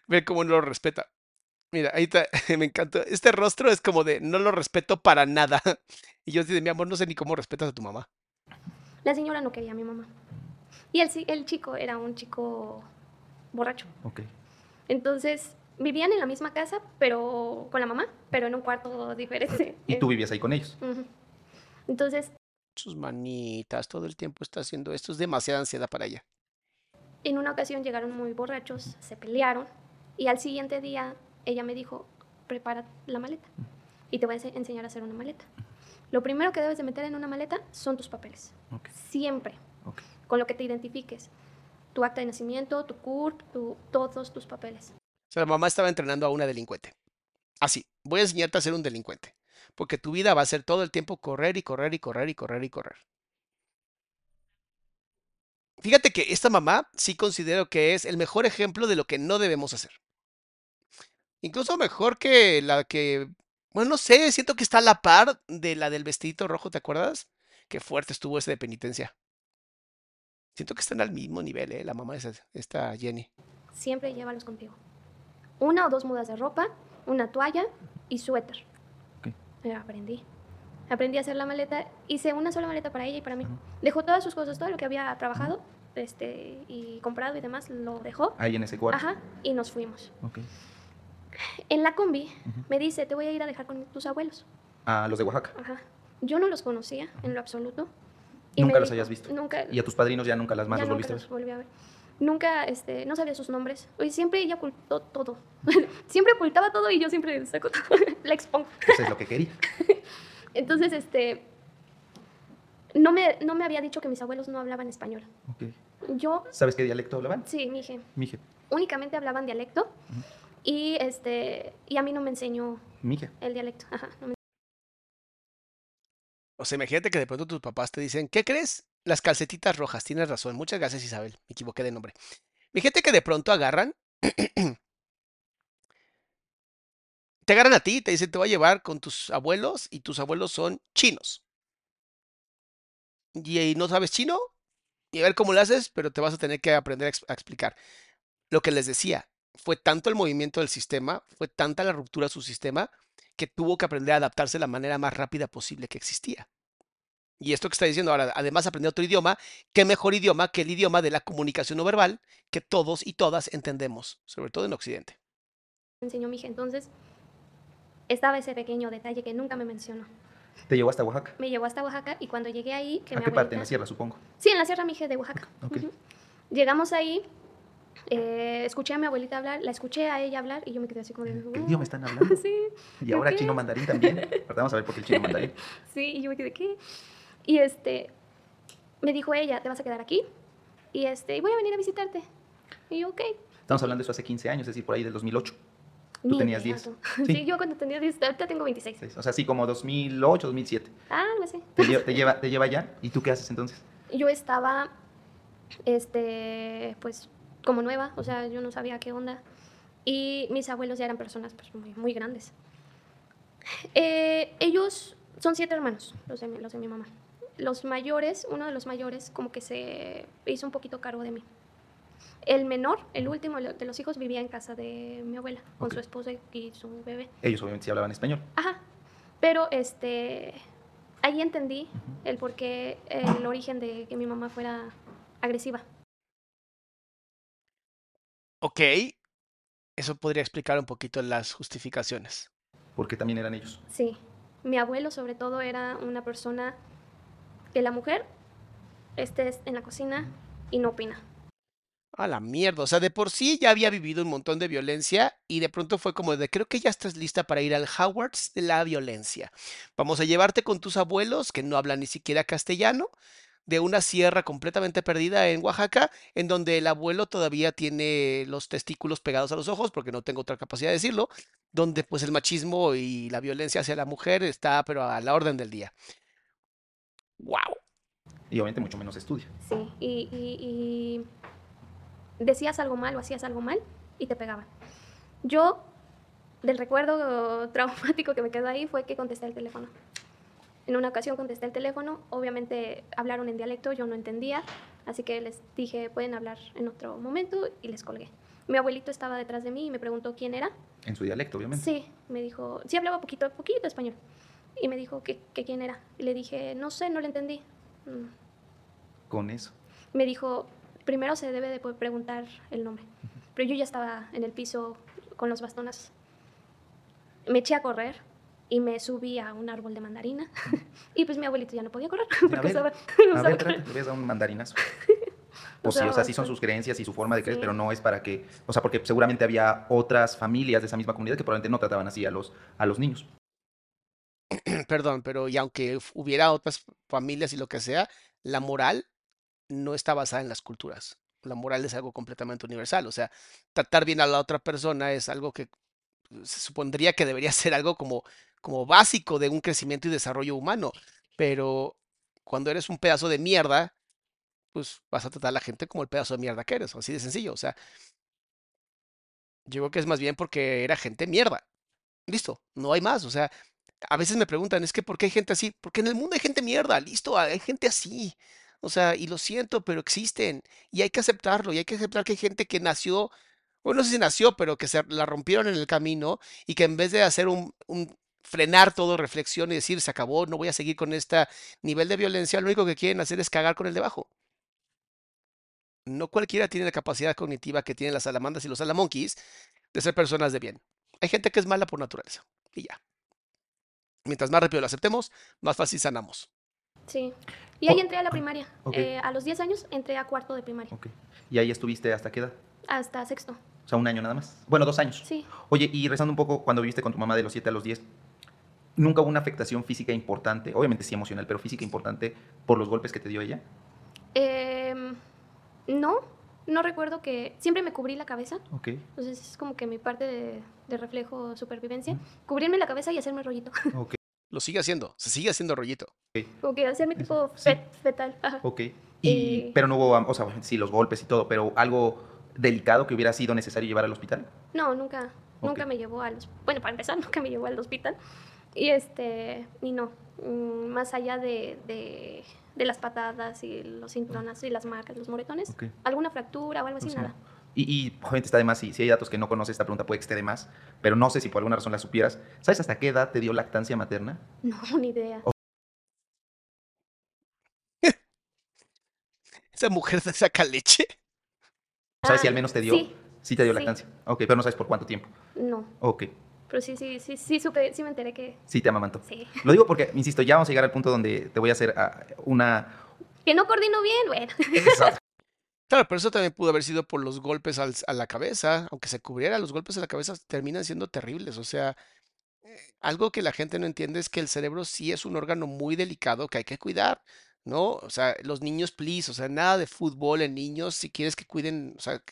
Ve cómo no lo respeta. Mira, ahí está, me encantó. Este rostro es como de no lo respeto para nada. Y yo de mi amor, no sé ni cómo respetas a tu mamá. La señora no quería a mi mamá. Y el, chico era un chico borracho. Ok. Entonces, vivían en la misma casa, pero con la mamá, pero en un cuarto diferente. Y tú vivías ahí con ellos. Entonces, Sus manitas, todo el tiempo está haciendo esto. Es demasiada ansiedad para ella. en una ocasión llegaron muy borrachos, se pelearon y al siguiente día ella me dijo, prepara la maleta y te voy a ense- enseñar a hacer una maleta. Lo primero que debes de meter en una maleta son tus papeles. Siempre. Ok. Con lo que te identifiques. tu acta de nacimiento, tu CURP, tu, todos tus papeles. O sea, la mamá estaba entrenando a una delincuente. Así, voy a enseñarte a ser un delincuente. Porque tu vida va a ser todo el tiempo correr y correr y correr y correr y correr. Fíjate que esta mamá sí considero que es el mejor ejemplo de lo que no debemos hacer. Incluso mejor que la que, bueno, no sé, siento que está a la par de la del vestidito rojo, ¿te acuerdas? Qué fuerte estuvo ese de penitencia. Siento que están al mismo nivel, ¿eh? La mamá de esa- esta Jenny. Siempre llévalos contigo. Una o dos mudas de ropa, una toalla y suéter. Ok. Eh, aprendí. Aprendí a hacer la maleta. Hice una sola maleta para ella y para mí. Dejó todas sus cosas, todo lo que había trabajado este, y comprado y demás, lo dejó. Ahí en ese cuarto. Ajá, y nos fuimos. Ok. En la combi me dice, te voy a ir a dejar con tus abuelos. A los de Oaxaca. Ajá. Yo no los conocía en lo absoluto. Nunca los dijo- hayas visto. Nunca. Y a tus padrinos ya nunca las más ya los nunca volviste a los ver. volví a ver. Nunca, este, no sabía sus nombres. Oye, siempre ella ocultó todo. siempre ocultaba todo y yo siempre saco todo. la expongo. Eso es lo que quería. Entonces, este, no me, no me había dicho que mis abuelos no hablaban español. Yo, ¿Sabes qué dialecto hablaban? sí, mi dije, Mije. únicamente hablaban dialecto y, este, y a mí no me enseñó Mije. el dialecto. Ajá, no me- O sea, imagínate que de pronto tus papás te dicen, ¿qué crees? Las calcetitas rojas, tienes razón. Muchas gracias, Isabel. Me equivoqué de nombre. Fíjate que de pronto agarran, te agarran a ti te dicen, te voy a llevar con tus abuelos y tus abuelos son chinos. Y, no sabes chino y a ver cómo lo haces, pero te vas a tener que aprender a, a explicar. Lo que les decía, fue tanto el movimiento del sistema, fue tanta la ruptura de su sistema, que tuvo que aprender a adaptarse de la manera más rápida posible que existía. Y esto que está diciendo ahora, además aprendió otro idioma, ¿qué mejor idioma que el idioma de la comunicación no verbal que todos y todas entendemos, sobre todo en Occidente? enseñó mi hija. Entonces, estaba ese pequeño detalle que nunca me mencionó. Te llevó hasta Oaxaca. Me llevó hasta Oaxaca y cuando llegué ahí, que ¿A mi qué parte? En abuelita- la sierra, supongo. Sí, en la Sierra Mije de Oaxaca. Ok. Ujú. Llegamos ahí, eh, escuché a mi abuelita hablar, la escuché a ella hablar y yo me quedé así como de... ¿Qué idioma están hablando? Sí, Y ¿yo ahora qué? chino mandarín también. Ahorita vamos a ver por qué el chino mandarín. sí, y yo me quedé, ¿qué? Y este, me dijo ella, te vas a quedar aquí y este, voy a venir a visitarte. Y yo, ok. Estamos hablando de eso hace 15 años, es decir, por ahí del 2008. Ni tenías idea, 10. tú. Sí. Sí. yo cuando tenía 10, ahorita tengo 26. O sea, sí, como 2008, 2007. Ah, no sé. Te, lle- te lleva, te lleva allá. ¿Y tú qué haces entonces? Yo estaba, este, pues, como nueva, o sea, yo no sabía qué onda. Y mis abuelos ya eran personas, pues, muy, muy grandes. Eh, ellos son siete hermanos, los de, mi, los de mi mamá. Los mayores, uno de los mayores, como que se hizo un poquito cargo de mí. El menor, el último de los hijos, vivía en casa de mi abuela, con su esposa y su bebé. Ellos obviamente sí hablaban español. Ajá. Pero este ahí entendí el por qué el origen de que mi mamá fuera agresiva. Ok, eso podría explicar un poquito las justificaciones. Porque también eran ellos. Sí. Mi abuelo sobre todo era una persona que la mujer esté en la cocina y no opina. A la mierda, o sea, de por sí ya había vivido un montón de violencia y de pronto fue como de, creo que ya estás lista para ir al Howards de la violencia. Vamos a llevarte con tus abuelos, que no hablan ni siquiera castellano, de una sierra completamente perdida en Oaxaca, en donde el abuelo todavía tiene los testículos pegados a los ojos, porque no tengo otra capacidad de decirlo, donde pues el machismo y la violencia hacia la mujer está, pero a la orden del día. ¡Wow! Y obviamente mucho menos estudia. Sí. Y, y- y decías algo mal o hacías algo mal y te pegaban. Yo, del recuerdo traumático que me quedó ahí, fue que contesté el teléfono. En una ocasión contesté el teléfono, obviamente hablaron en dialecto, yo no entendía, así que les dije, pueden hablar en otro momento y les colgué. Mi abuelito estaba detrás de mí y me preguntó quién era. En su dialecto, obviamente. Sí, me dijo, sí hablaba poquito, poquito español. Y me dijo que, que quién era. Y le dije, no sé, no le entendí. Mm. Con eso. Me dijo, primero se debe de poder preguntar el nombre. Pero yo ya estaba en el piso con los bastones. Me eché a correr y me subí a un árbol de mandarina. y pues mi abuelito ya no podía correr porque A ver, usaba, A usaba ver, correr. trata, le voy a un mandarinazo. O O sí, o sea, sea, sí son sus creencias y su forma de creer, Sí. pero no es para que, o sea, porque seguramente había otras familias de esa misma comunidad que probablemente no trataban así a los, a los niños. Perdón, pero y aunque hubiera otras familias y lo que sea, la moral no está basada en las culturas. la moral es algo completamente universal. O sea, tratar bien a la otra persona es algo que se supondría que debería ser algo como, como básico de un crecimiento y desarrollo humano. Pero cuando eres un pedazo de mierda, pues vas a tratar a la gente como el pedazo de mierda que eres, así de sencillo. O sea, yo creo que es más bien porque era gente mierda. Listo, no hay más. O sea, a veces me preguntan, es que ¿por qué hay gente así? Porque en el mundo hay gente mierda, listo, hay gente así. O sea, y lo siento, pero existen. Y hay que aceptarlo. Y hay que aceptar que hay gente que nació, bueno, no sé si nació, pero que se la rompieron en el camino y que en vez de hacer un, frenar todo, reflexión y decir, se acabó, no voy a seguir con este nivel de violencia, lo único que quieren hacer es cagar con el debajo. No cualquiera tiene la capacidad cognitiva que tienen las salamandas y los salamonkeys de ser personas de bien. Hay gente que es mala por naturaleza. Y ya. Mientras más rápido lo aceptemos, más fácil sanamos. Sí. Y ahí Oh, entré a la primaria. ok. Eh, a los 10 años entré a cuarto de primaria. Ok. ¿Y ahí estuviste hasta qué edad? Hasta sexto. O sea, un año nada más. Bueno, dos años. Sí. Oye, y rezando un poco, cuando viviste con tu mamá de los 7 a los 10, ¿nunca hubo una afectación física importante? Obviamente sí emocional, pero física importante por los golpes que te dio ella. Em, no, no recuerdo que siempre me cubrí la cabeza. Ok. Entonces es como que mi parte de, de reflejo supervivencia. Cubrirme la cabeza y hacerme rollito. Ok. Lo sigue haciendo, se sigue haciendo rollito. como que hacerme tipo Sí. fet- fetal. Ajá. Ok. Y, Eh. pero no hubo, o sea, sí, los golpes y todo, pero algo delicado que hubiera sido necesario llevar al hospital. No, nunca, nunca me llevó al Bueno, para empezar, nunca me llevó al hospital. Y este, y no, más allá de, de, de las patadas y los cinturonazos y las marcas, los moretones, alguna fractura o algo así, Sí. nada. Y, y obviamente está de más, si, si hay datos que no conoces, esta pregunta puede que esté de más, pero no sé si por alguna razón la supieras. ¿Sabes hasta qué edad te dio lactancia materna? No, ni idea. ¿Esa mujer te saca leche? ¿Sabes si Ah, al menos te dio? sí. Sí te dio Sí. lactancia. Ok, pero no sabes por cuánto tiempo. No, Ok, pero sí, sí, sí, sí, supe, sí me enteré que sí te amamantó. sí. Lo digo porque, insisto, ya vamos a llegar al punto donde te voy a hacer ah, una... Que no coordino bien, bueno. Claro, pero eso también pudo haber sido por los golpes al- a la cabeza. Aunque se cubriera, los golpes a la cabeza terminan siendo terribles. O sea, eh, algo que la gente no entiende es que el cerebro sí es un órgano muy delicado que hay que cuidar, ¿no? O sea, los niños, please, o sea, nada de fútbol en niños si quieres que cuiden, o sea,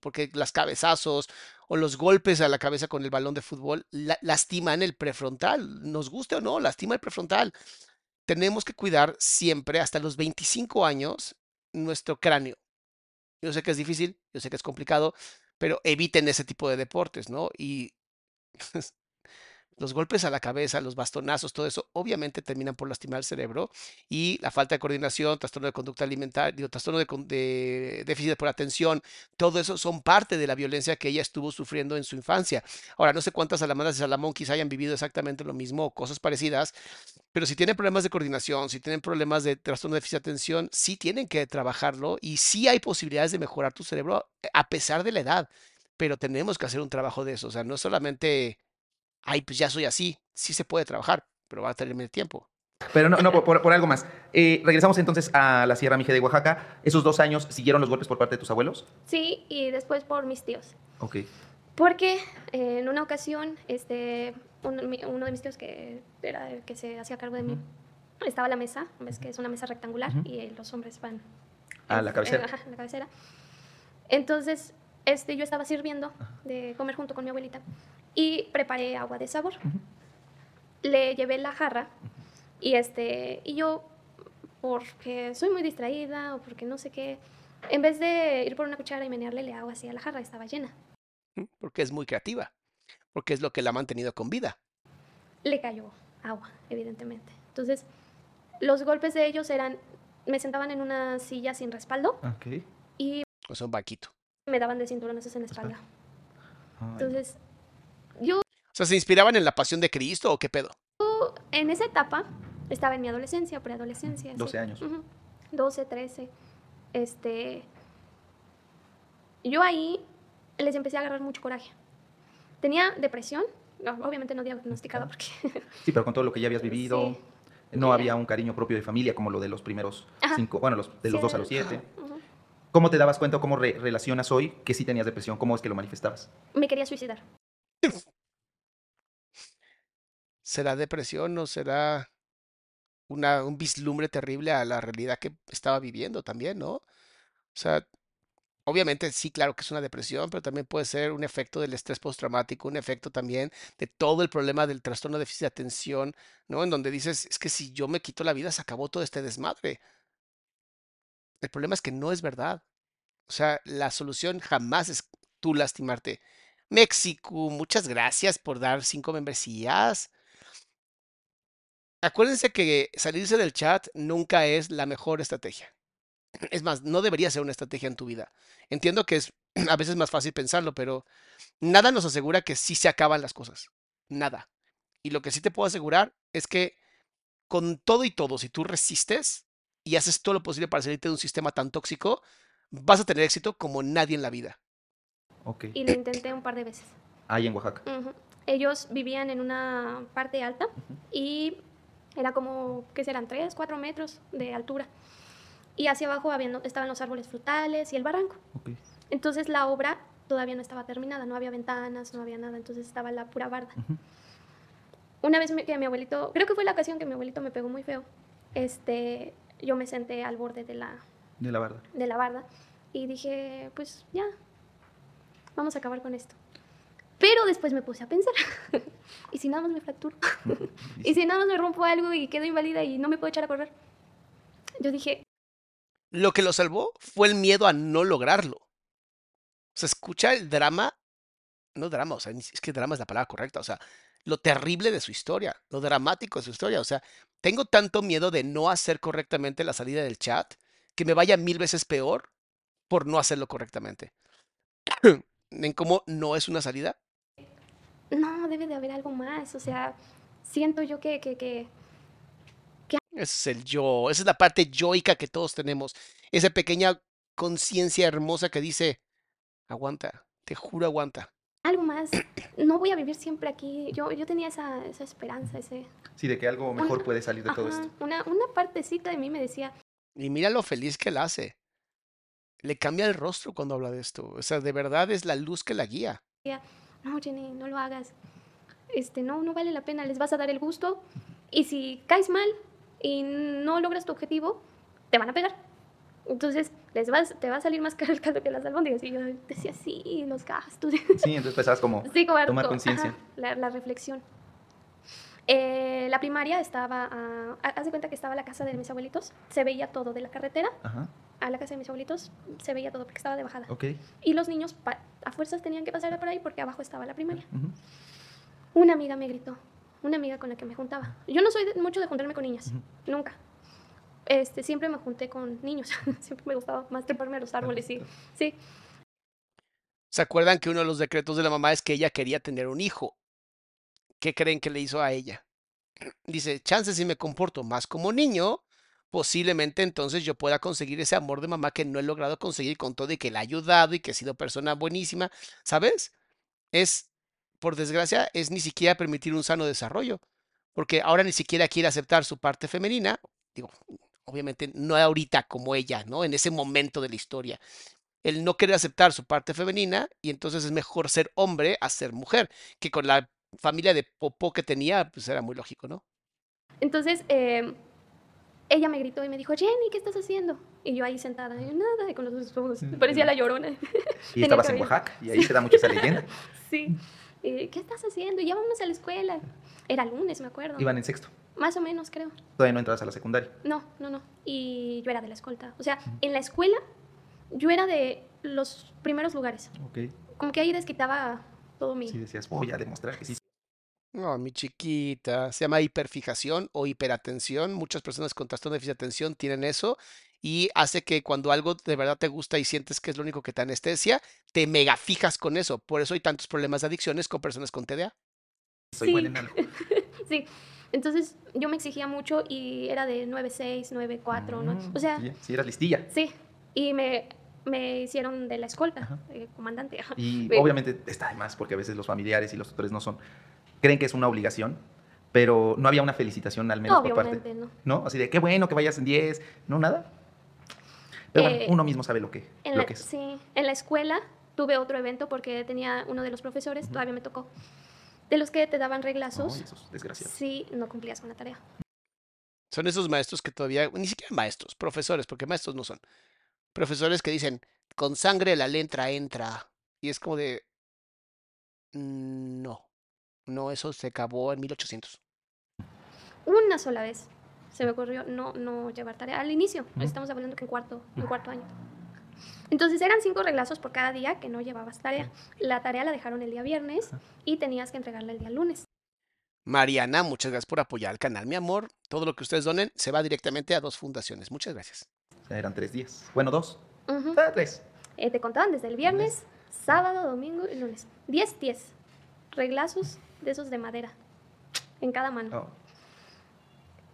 porque las cabezazos o los golpes a la cabeza con el balón de fútbol la- lastiman el prefrontal, nos guste o no, lastima el prefrontal. Tenemos que cuidar siempre, hasta los 25 años, nuestro cráneo. Yo sé que es difícil, yo sé que es complicado, pero eviten ese tipo de deportes, ¿no? Y los golpes a la cabeza, los bastonazos, todo eso, obviamente terminan por lastimar el cerebro y la falta de coordinación, trastorno de conducta alimentaria, trastorno de, de déficit por atención, todo eso son parte de la violencia que ella estuvo sufriendo en su infancia. Ahora, no sé cuántas salamandas y salamonquis hayan vivido exactamente lo mismo o cosas parecidas, pero si tienen problemas de coordinación, si tienen problemas de trastorno de déficit de atención, sí tienen que trabajarlo y sí hay posibilidades de mejorar tu cerebro eh, a pesar de la edad, pero tenemos que hacer un trabajo de eso, o sea, no solamente, ay, pues ya soy así, sí se puede trabajar, pero va a tener tiempo. Pero no, no por, por- algo más. Eh, regresamos entonces a la Sierra Mije de Oaxaca. ¿Esos dos años siguieron los golpes por parte de tus abuelos? Sí, y después por mis tíos. Ok. Porque eh, en una ocasión, este, un- mi- uno de mis tíos que era el que se hacía cargo de mí, estaba a la mesa, ves que es una mesa rectangular Ujú. y eh, los hombres van A la cabecera. eh, ajá, la cabecera. Entonces, este, yo estaba sirviendo de comer junto con mi abuelita y preparé agua de sabor. Le llevé la jarra y este y yo porque soy muy distraída o porque no sé qué, en vez de ir por una cuchara y menearle le hago así a la jarra, estaba llena. ¿m? Porque es muy creativa, porque es lo que la ha mantenido con vida. le cayó agua, evidentemente. Entonces, los golpes de ellos eran, me sentaban en una silla sin respaldo Ok. y O sea, un vaquito. me daban de cinturonazos en la espalda. Ay, Entonces, yo O sea, ¿se inspiraban en la pasión de Cristo o qué pedo? en esa etapa estaba en mi adolescencia, preadolescencia. así. 12 años. Ujú, 12, 13. Este, yo ahí les empecé a agarrar mucho coraje. Tenía depresión, no, obviamente no diagnosticada porque Sí, pero con todo lo que ya habías vivido, Sí. no Sí. había un cariño propio de familia como lo de los primeros Ajá. cinco, bueno, los, de los Sí, dos a los siete. ¿Cómo te dabas cuenta o cómo re- relacionas hoy que sí tenías depresión? ¿Cómo es que lo manifestabas? me quería suicidar. ¿Será depresión o será una, un vislumbre terrible a la realidad que estaba viviendo también, ¿no? O sea, Obviamente, sí, claro que es una depresión, pero también puede ser un efecto del estrés postraumático, un efecto también de todo el problema del trastorno de déficit de atención, ¿no? En donde dices, es que si yo me quito la vida, se acabó todo este desmadre. El problema es que no es verdad. O sea, la solución jamás es tú lastimarte. México, muchas gracias por dar cinco membresías. Acuérdense que salirse del chat nunca es la mejor estrategia. Es más, no debería ser una estrategia en tu vida. Entiendo que es a veces más fácil pensarlo, pero nada nos asegura que sí se acaban las cosas. Nada. Y lo que sí te puedo asegurar es que con todo y todo, si tú resistes y haces todo lo posible para salirte de un sistema tan tóxico, vas a tener éxito como nadie en la vida. Ok. Y lo intenté un par de veces. Ahí en Oaxaca. Ujú. Ellos vivían en una parte alta y era como, ¿qué serán? 3, 4 metros de altura. Y hacia abajo habían- estaban los árboles frutales y el barranco. Ok. Entonces la obra todavía no estaba terminada, no había ventanas, no había nada, entonces estaba la pura barda. Ujú. Una vez que mi abuelito, creo que fue la ocasión que mi abuelito me pegó muy feo, este, yo me senté al borde de la, De la barda. de la barda y dije, pues ya, vamos a acabar con esto. Pero después me puse a pensar, ¿y si nada más me fracturo? ¿Y si nada más me rompo algo y quedo inválida y no me puedo echar a correr? Yo dije, Lo que lo salvó fue el miedo a no lograrlo. O sea, escucha el drama, no drama, o sea, es que drama es la palabra correcta, o sea, lo terrible de su historia, lo dramático de su historia. O sea, tengo tanto miedo de no hacer correctamente la salida del chat que me vaya mil veces peor por no hacerlo correctamente. ¿En cómo no es una salida? no, debe de haber algo más, o sea, siento yo que, que, que Ese es el yo, esa es la parte yoica que todos tenemos, esa pequeña conciencia hermosa que dice, aguanta, te juro aguanta. algo más, no voy a vivir siempre aquí. Yo, yo tenía esa, esa esperanza, ese... Sí, de que algo mejor puede salir de todo esto. Una, una partecita de mí me decía, Y mira lo feliz que la hace. Le cambia el rostro cuando habla de esto. O sea, de verdad es la luz que la guía. no, Jenny, no lo hagas. Este, no, no vale la pena, les vas a dar el gusto. Y si caes mal y no logras tu objetivo, te van a pegar. Entonces, les vas, te va a salir más caro el caldo que las albóndigas. Y yo decía, sí, los gastos. Sí, entonces empezabas como Sí, como tomar conciencia. La, la reflexión. Eh, la primaria estaba, a- ha- haz de cuenta que estaba la casa de mis abuelitos, se veía todo de la carretera Ajá, a la casa de mis abuelitos, se veía todo porque estaba de bajada. ok. Y los niños a fuerzas tenían que pasar por ahí porque abajo estaba la primaria. Una amiga me gritó, una amiga con la que me juntaba. Yo no soy de- mucho de juntarme con niñas, nunca. Este, siempre me junté con niños, siempre me gustaba más treparme a los árboles, sí. Sí, ¿Se acuerdan que uno de los decretos de la mamá es que ella quería tener un hijo? ¿Qué creen que le hizo a ella? Dice, chance si me comporto más como niño, posiblemente entonces yo pueda conseguir ese amor de mamá que no he logrado conseguir con todo y que le ha ayudado y que he sido persona buenísima, ¿sabes? Es, por desgracia, es ni siquiera permitir un sano desarrollo, porque ahora ni siquiera quiere aceptar su parte femenina, digo, obviamente no ahorita como ella, ¿no? En ese momento de la historia. El no querer aceptar su parte femenina y entonces es mejor ser hombre a ser mujer, que con la familia de popó que tenía, pues era muy lógico, ¿no? Entonces, eh, ella me gritó y me dijo, Jenny, ¿qué estás haciendo? Y yo ahí sentada, y yo, nada, con los ojos, parecía la llorona. Y estabas en. Oaxaca, y ahí se da mucho esa leyenda. Sí. Y, ¿Qué estás haciendo? Ya vamos a la escuela. Era lunes, me acuerdo. Iban en sexto. Más o menos, creo. Todavía no entrabas a la secundaria. No, no, no. Y yo era de la escolta. O sea, en la escuela, yo era de los primeros lugares. Ok. Como que ahí desquitaba todo mi... Sí, decías, voy a demostrar que sí. No, mi chiquita, se llama hiperfijación o hiperatención. Muchas personas con trastorno de déficit de atención tienen eso y hace que cuando algo de verdad te gusta y sientes que es lo único que te anestesia, te mega fijas con eso. Por eso hay tantos problemas de adicciones con personas con TDA. Soy Sí. buena en algo. Sí. Entonces, yo me exigía mucho y era de 9-6, 9-4, ¿no? Mm, O sea, sí, sí, eras listilla. sí. Y me, me hicieron de la escolta, eh, comandante. Y obviamente está de más porque a veces los familiares y los tutores no son, creen que es una obligación, pero no había una felicitación al menos por Obviamente, parte, no. ¿no? Así de, qué bueno que vayas en 10, no nada. Pero Eh, bueno, uno mismo sabe lo que, En lo la, que es. sí, en la escuela tuve otro evento porque tenía uno de los profesores, todavía me tocó, de los que te daban reglazos. Ay, esos desgraciados. si no cumplías con la tarea. Son esos maestros que todavía, ni siquiera maestros, profesores, porque maestros no son. Profesores que dicen, con sangre la letra entra. Y es como de... "Mm, No, no, eso se acabó en 1800. Una sola vez se me ocurrió no, no llevar tarea al inicio. Estamos hablando que en cuarto, en cuarto año. Entonces eran cinco reglazos por cada día que no llevabas tarea. La tarea la dejaron el día viernes y tenías que entregarla el día lunes. Mariana, muchas gracias por apoyar al canal, mi amor. Todo lo que ustedes donen se va directamente a dos fundaciones. Muchas gracias. O sea, eran tres días. Bueno, dos. Ah, tres. Eh, te contaban desde el viernes, sábado, domingo y lunes. 10, 10 reglazos de esos de madera en cada mano. Oh.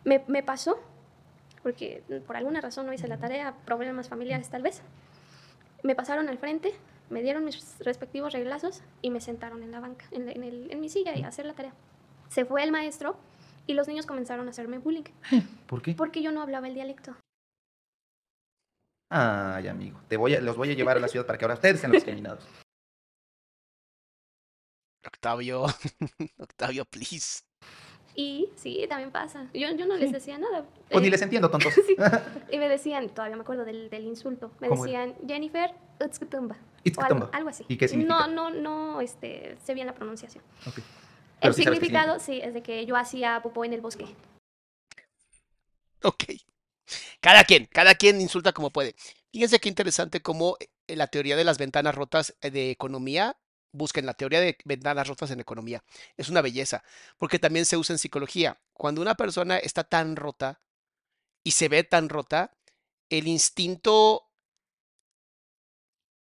Me, me pasó, porque por alguna razón no hice la tarea, problemas familiares tal vez. Me pasaron al frente, me dieron mis respectivos reglazos y me sentaron en la banca, en, la- en el- en mi silla y a hacer la tarea. Se fue el maestro y los niños comenzaron a hacerme bullying, ¿Por qué? porque yo no hablaba el dialecto. Ay, amigo. Te voy a, los voy a llevar a la ciudad para que ahora ustedes sean los discriminados. Octavio, Octavio, please. Y sí, también pasa. Yo, yo no les decía nada. Pues ni Eh, les entiendo, tontos. Sí. Y me decían, todavía me acuerdo del, del insulto, me decían Jennifer Utskutumba. Algo, algo así. ¿Y qué significa? No, no, no, este, sé bien la pronunciación. El sí significado, sí, es de que yo hacía popó en el bosque. Ok. Cada quien, cada quien insulta como puede. Fíjense qué interesante cómo eh, la teoría de las ventanas rotas eh, de economía, busquen la teoría de ventanas rotas en economía. Es una belleza, porque también se usa en psicología. Cuando una persona está tan rota y se ve tan rota, el instinto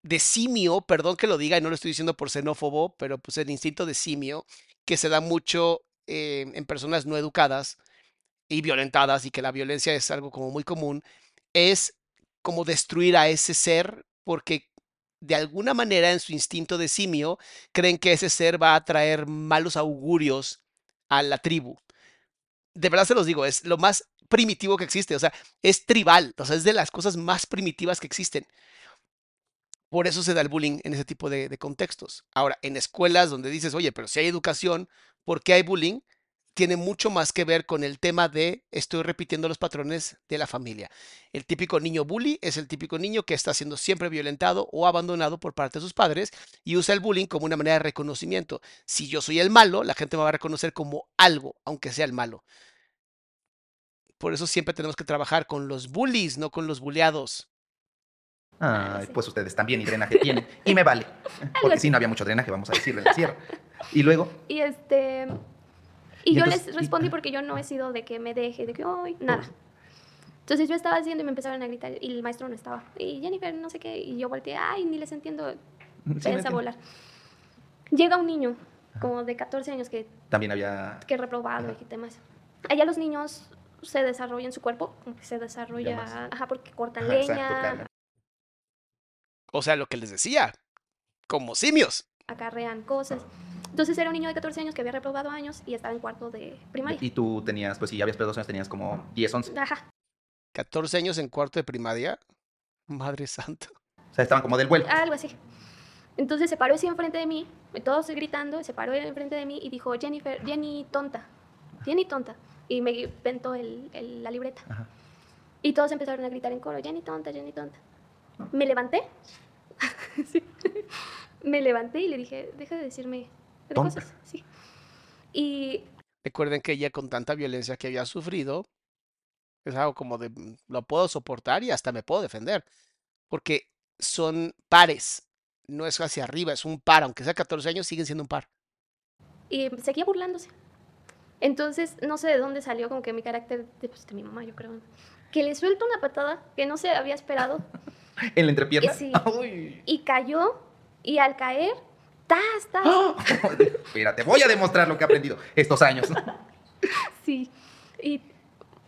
de simio, perdón que lo diga y no lo estoy diciendo por xenófobo, pero pues el instinto de simio que se da mucho eh, en personas no educadas, y violentadas y que la violencia es algo como muy común, es como destruir a ese ser porque de alguna manera en su instinto de simio creen que ese ser va a traer malos augurios a la tribu. De verdad se los digo, es lo más primitivo que existe, o sea, es tribal, o sea, es de las cosas más primitivas que existen. Por eso se da el bullying en ese tipo de, de contextos. Ahora, en escuelas donde dices, oye, pero si hay educación, ¿por qué hay bullying? Tiene mucho más que ver con el tema de estoy repitiendo los patrones de la familia. El típico niño bully es el típico niño que está siendo siempre violentado o abandonado por parte de sus padres y usa el bullying como una manera de reconocimiento. Si yo soy el malo, la gente me va a reconocer como algo, aunque sea el malo. Por eso siempre tenemos que trabajar con los bullies, no con los bulleados. Ay, pues ustedes también y drenaje tienen. Y me vale. Porque si no había mucho drenaje, vamos a decirle en la sierra. Y luego, Y este. Y, Y yo entonces- les y- respondí ajá. porque yo no he sido de que me deje, de que, ay, nada. Entonces yo estaba haciendo y me empezaron a gritar y el maestro no estaba. Y Jennifer, no sé qué. Y yo volteé, ay, ni les entiendo. sí, a volar. Llega un niño, como de 14 años, que, también había. que reprobado y temas. Allá los niños se desarrollan su cuerpo, como que se desarrolla, ajá, porque cortan Ajá, leña, cargan. O sea, lo que les decía, como simios. acarrean cosas. Entonces era un niño de 14 años que había reprobado años y estaba en cuarto de primaria. Y tú tenías, pues si ya habías perdido dos años, tenías como 10, 11. Ajá, 14 años en cuarto de primaria. Madre santa. O sea, estaban como del vuelo. algo así. Entonces se paró así enfrente de mí, todos gritando, se paró enfrente de mí y dijo, Jennifer, Jenny tonta, Jenny tonta. Y me ventó el, el- la libreta. Ajá. Y todos empezaron a gritar en coro, Jenny tonta, Jenny tonta. Me levanté. Sí. Me levanté y le dije, deja de decirme de Tonta. cosas. Sí. Y Recuerden que ella con tanta violencia que había sufrido, es algo como de, "Mm, lo puedo soportar y hasta me puedo defender, porque son pares, no es hacia arriba, es un par, aunque sea 14 años, siguen siendo un par. y seguía burlándose. Entonces, no sé de dónde salió como que mi carácter de, pues, de mi mamá, yo creo. Que le suelto una patada que no se había esperado En la entrepierna. Sí. Uy. y cayó. Y al caer, ¡tas, tas! Espera, te voy a demostrar lo que he aprendido estos años. Sí. Y